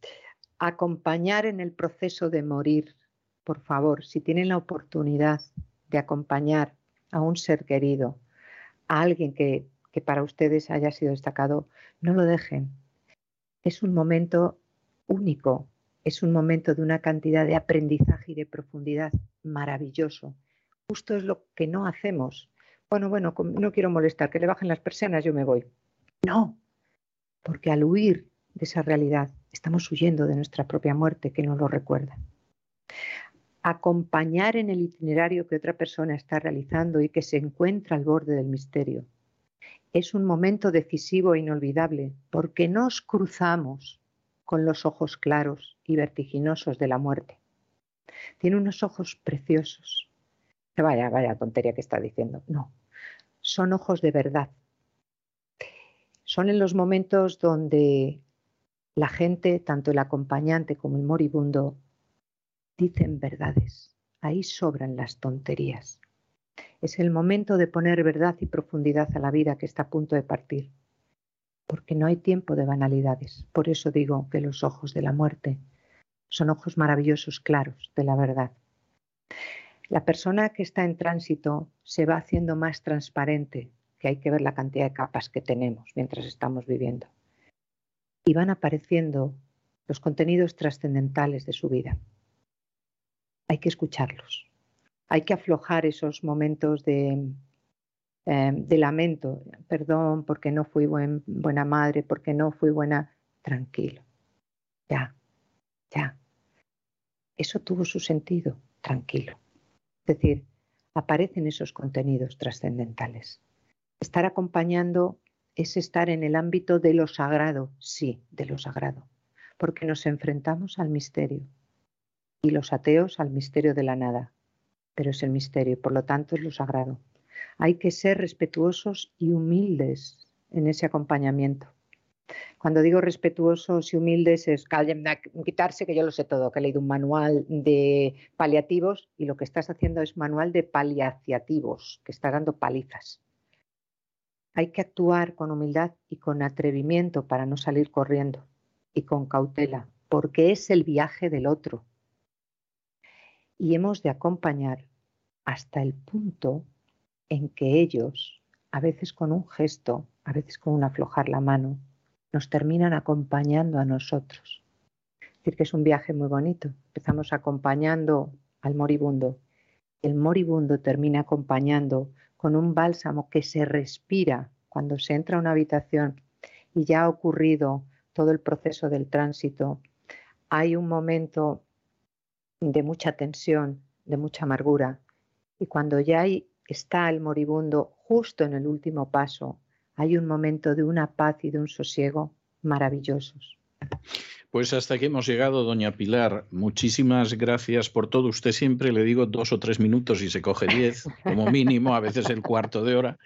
Acompañar en el proceso de morir por favor, si tienen la oportunidad de acompañar a un ser querido, a alguien que, para ustedes haya sido destacado, no lo dejen. Es un momento único, es un momento de una cantidad de aprendizaje y de profundidad maravilloso. Justo es lo que no hacemos. Bueno, bueno, no quiero molestar, que le bajen las persianas, yo me voy. No, porque al huir de esa realidad estamos huyendo de nuestra propia muerte que no lo recuerda acompañar en el itinerario que otra persona está realizando y que se encuentra al borde del misterio. Es un momento decisivo e inolvidable porque nos cruzamos con los ojos claros y vertiginosos de la muerte. Tiene unos ojos preciosos. Vaya, vaya tontería que está diciendo. No, son ojos de verdad. Son en los momentos donde la gente, tanto el acompañante como el moribundo, dicen verdades. Ahí sobran las tonterías. Es el momento de poner verdad y profundidad a la vida que está a punto de partir. Porque no hay tiempo de banalidades. Por eso digo que los ojos de la muerte son ojos maravillosos, claros, de la verdad. La persona que está en tránsito se va haciendo más transparente, que hay que ver la cantidad de capas que tenemos mientras estamos viviendo. Y van apareciendo los contenidos trascendentales de su vida hay que escucharlos. Hay que aflojar esos momentos de, em, de lamento. Perdón porque no fui buena madre, porque no fui buena. Tranquilo. Ya, ya. Eso tuvo su sentido. Tranquilo. Es decir, aparecen esos contenidos trascendentales. Estar acompañando es estar en el ámbito de lo sagrado, sí, de lo sagrado, porque nos enfrentamos al misterio, y los ateos al misterio de la nada. Pero es el misterio, por lo tanto es lo sagrado. Hay que ser respetuosos y humildes en ese acompañamiento. Cuando digo respetuosos y humildes es quitarse que yo lo sé todo, que he leído un manual de paliativos y lo que estás haciendo es manual de paliaciativos, que está dando palizas. Hay que actuar con humildad y con atrevimiento para no salir corriendo y con cautela, porque es el viaje del otro. Y hemos de acompañar hasta el punto en que ellos, a veces con un gesto, a veces con un aflojar la mano, nos terminan acompañando a nosotros. Es decir, que es un viaje muy bonito. Empezamos acompañando al moribundo. El moribundo termina acompañando con un bálsamo que se respira cuando se entra a una habitación y ya ha ocurrido todo el proceso del tránsito. Hay un momento de mucha tensión, de mucha amargura. Y cuando ya está el moribundo justo en el último paso, hay un momento de una paz y de un sosiego maravillosos. Pues hasta aquí hemos llegado, doña Pilar. Muchísimas gracias por todo. Usted siempre le digo dos o tres minutos y se coge diez, como mínimo, a veces el cuarto de hora,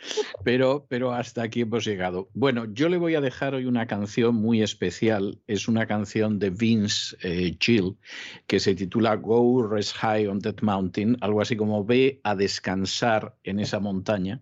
pero, pero hasta aquí hemos llegado. Bueno, yo le voy a dejar hoy una canción muy especial. Es una canción de Vince eh, Gill que se titula Go Rest High on That Mountain, algo así como Ve a descansar en esa montaña,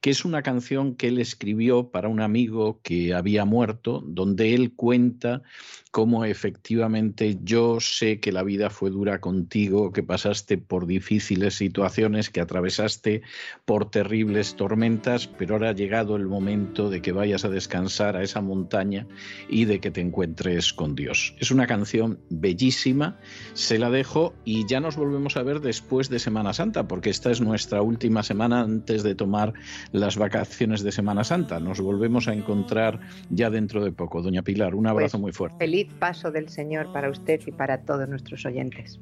que es una canción que él escribió para un amigo que había muerto, donde él cuenta cómo efectivamente yo sé que la vida fue dura contigo, que pasaste por difíciles situaciones, que atravesaste por terribles tormentas, pero ahora ha llegado el momento de que vayas a descansar a esa montaña y de que te encuentres con Dios. Es una canción bellísima, se la dejo y ya nos volvemos a ver después de Semana Santa, porque esta es nuestra última semana antes de tomar las vacaciones de Semana Santa. Nos volvemos a encontrar ya dentro de poco. Doña Pilar, un abrazo pues muy fuerte. Feliz paso del Señor para usted y para todos nuestros oyentes.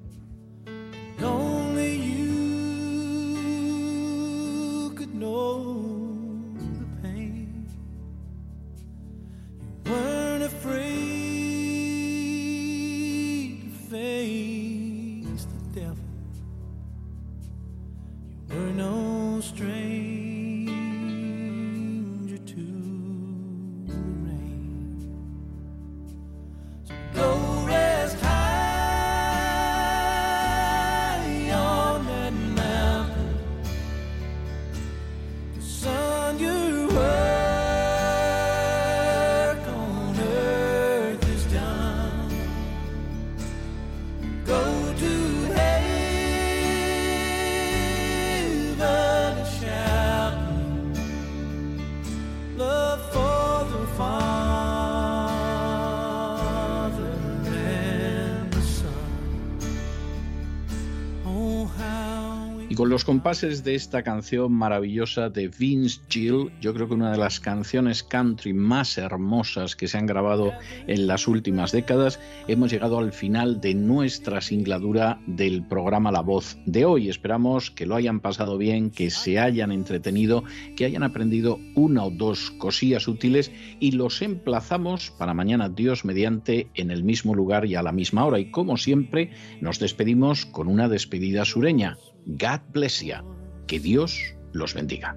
Only you could con los compases de esta canción maravillosa de Vince Gill, yo creo que una de las canciones country más hermosas que se han grabado en las últimas décadas, hemos llegado al final de nuestra singladura del programa La Voz de hoy. Esperamos que lo hayan pasado bien, que se hayan entretenido, que hayan aprendido una o dos cosillas útiles y los emplazamos para mañana, Dios mediante, en el mismo lugar y a la misma hora. Y como siempre, nos despedimos con una despedida sureña. God bless you. Que Dios los bendiga.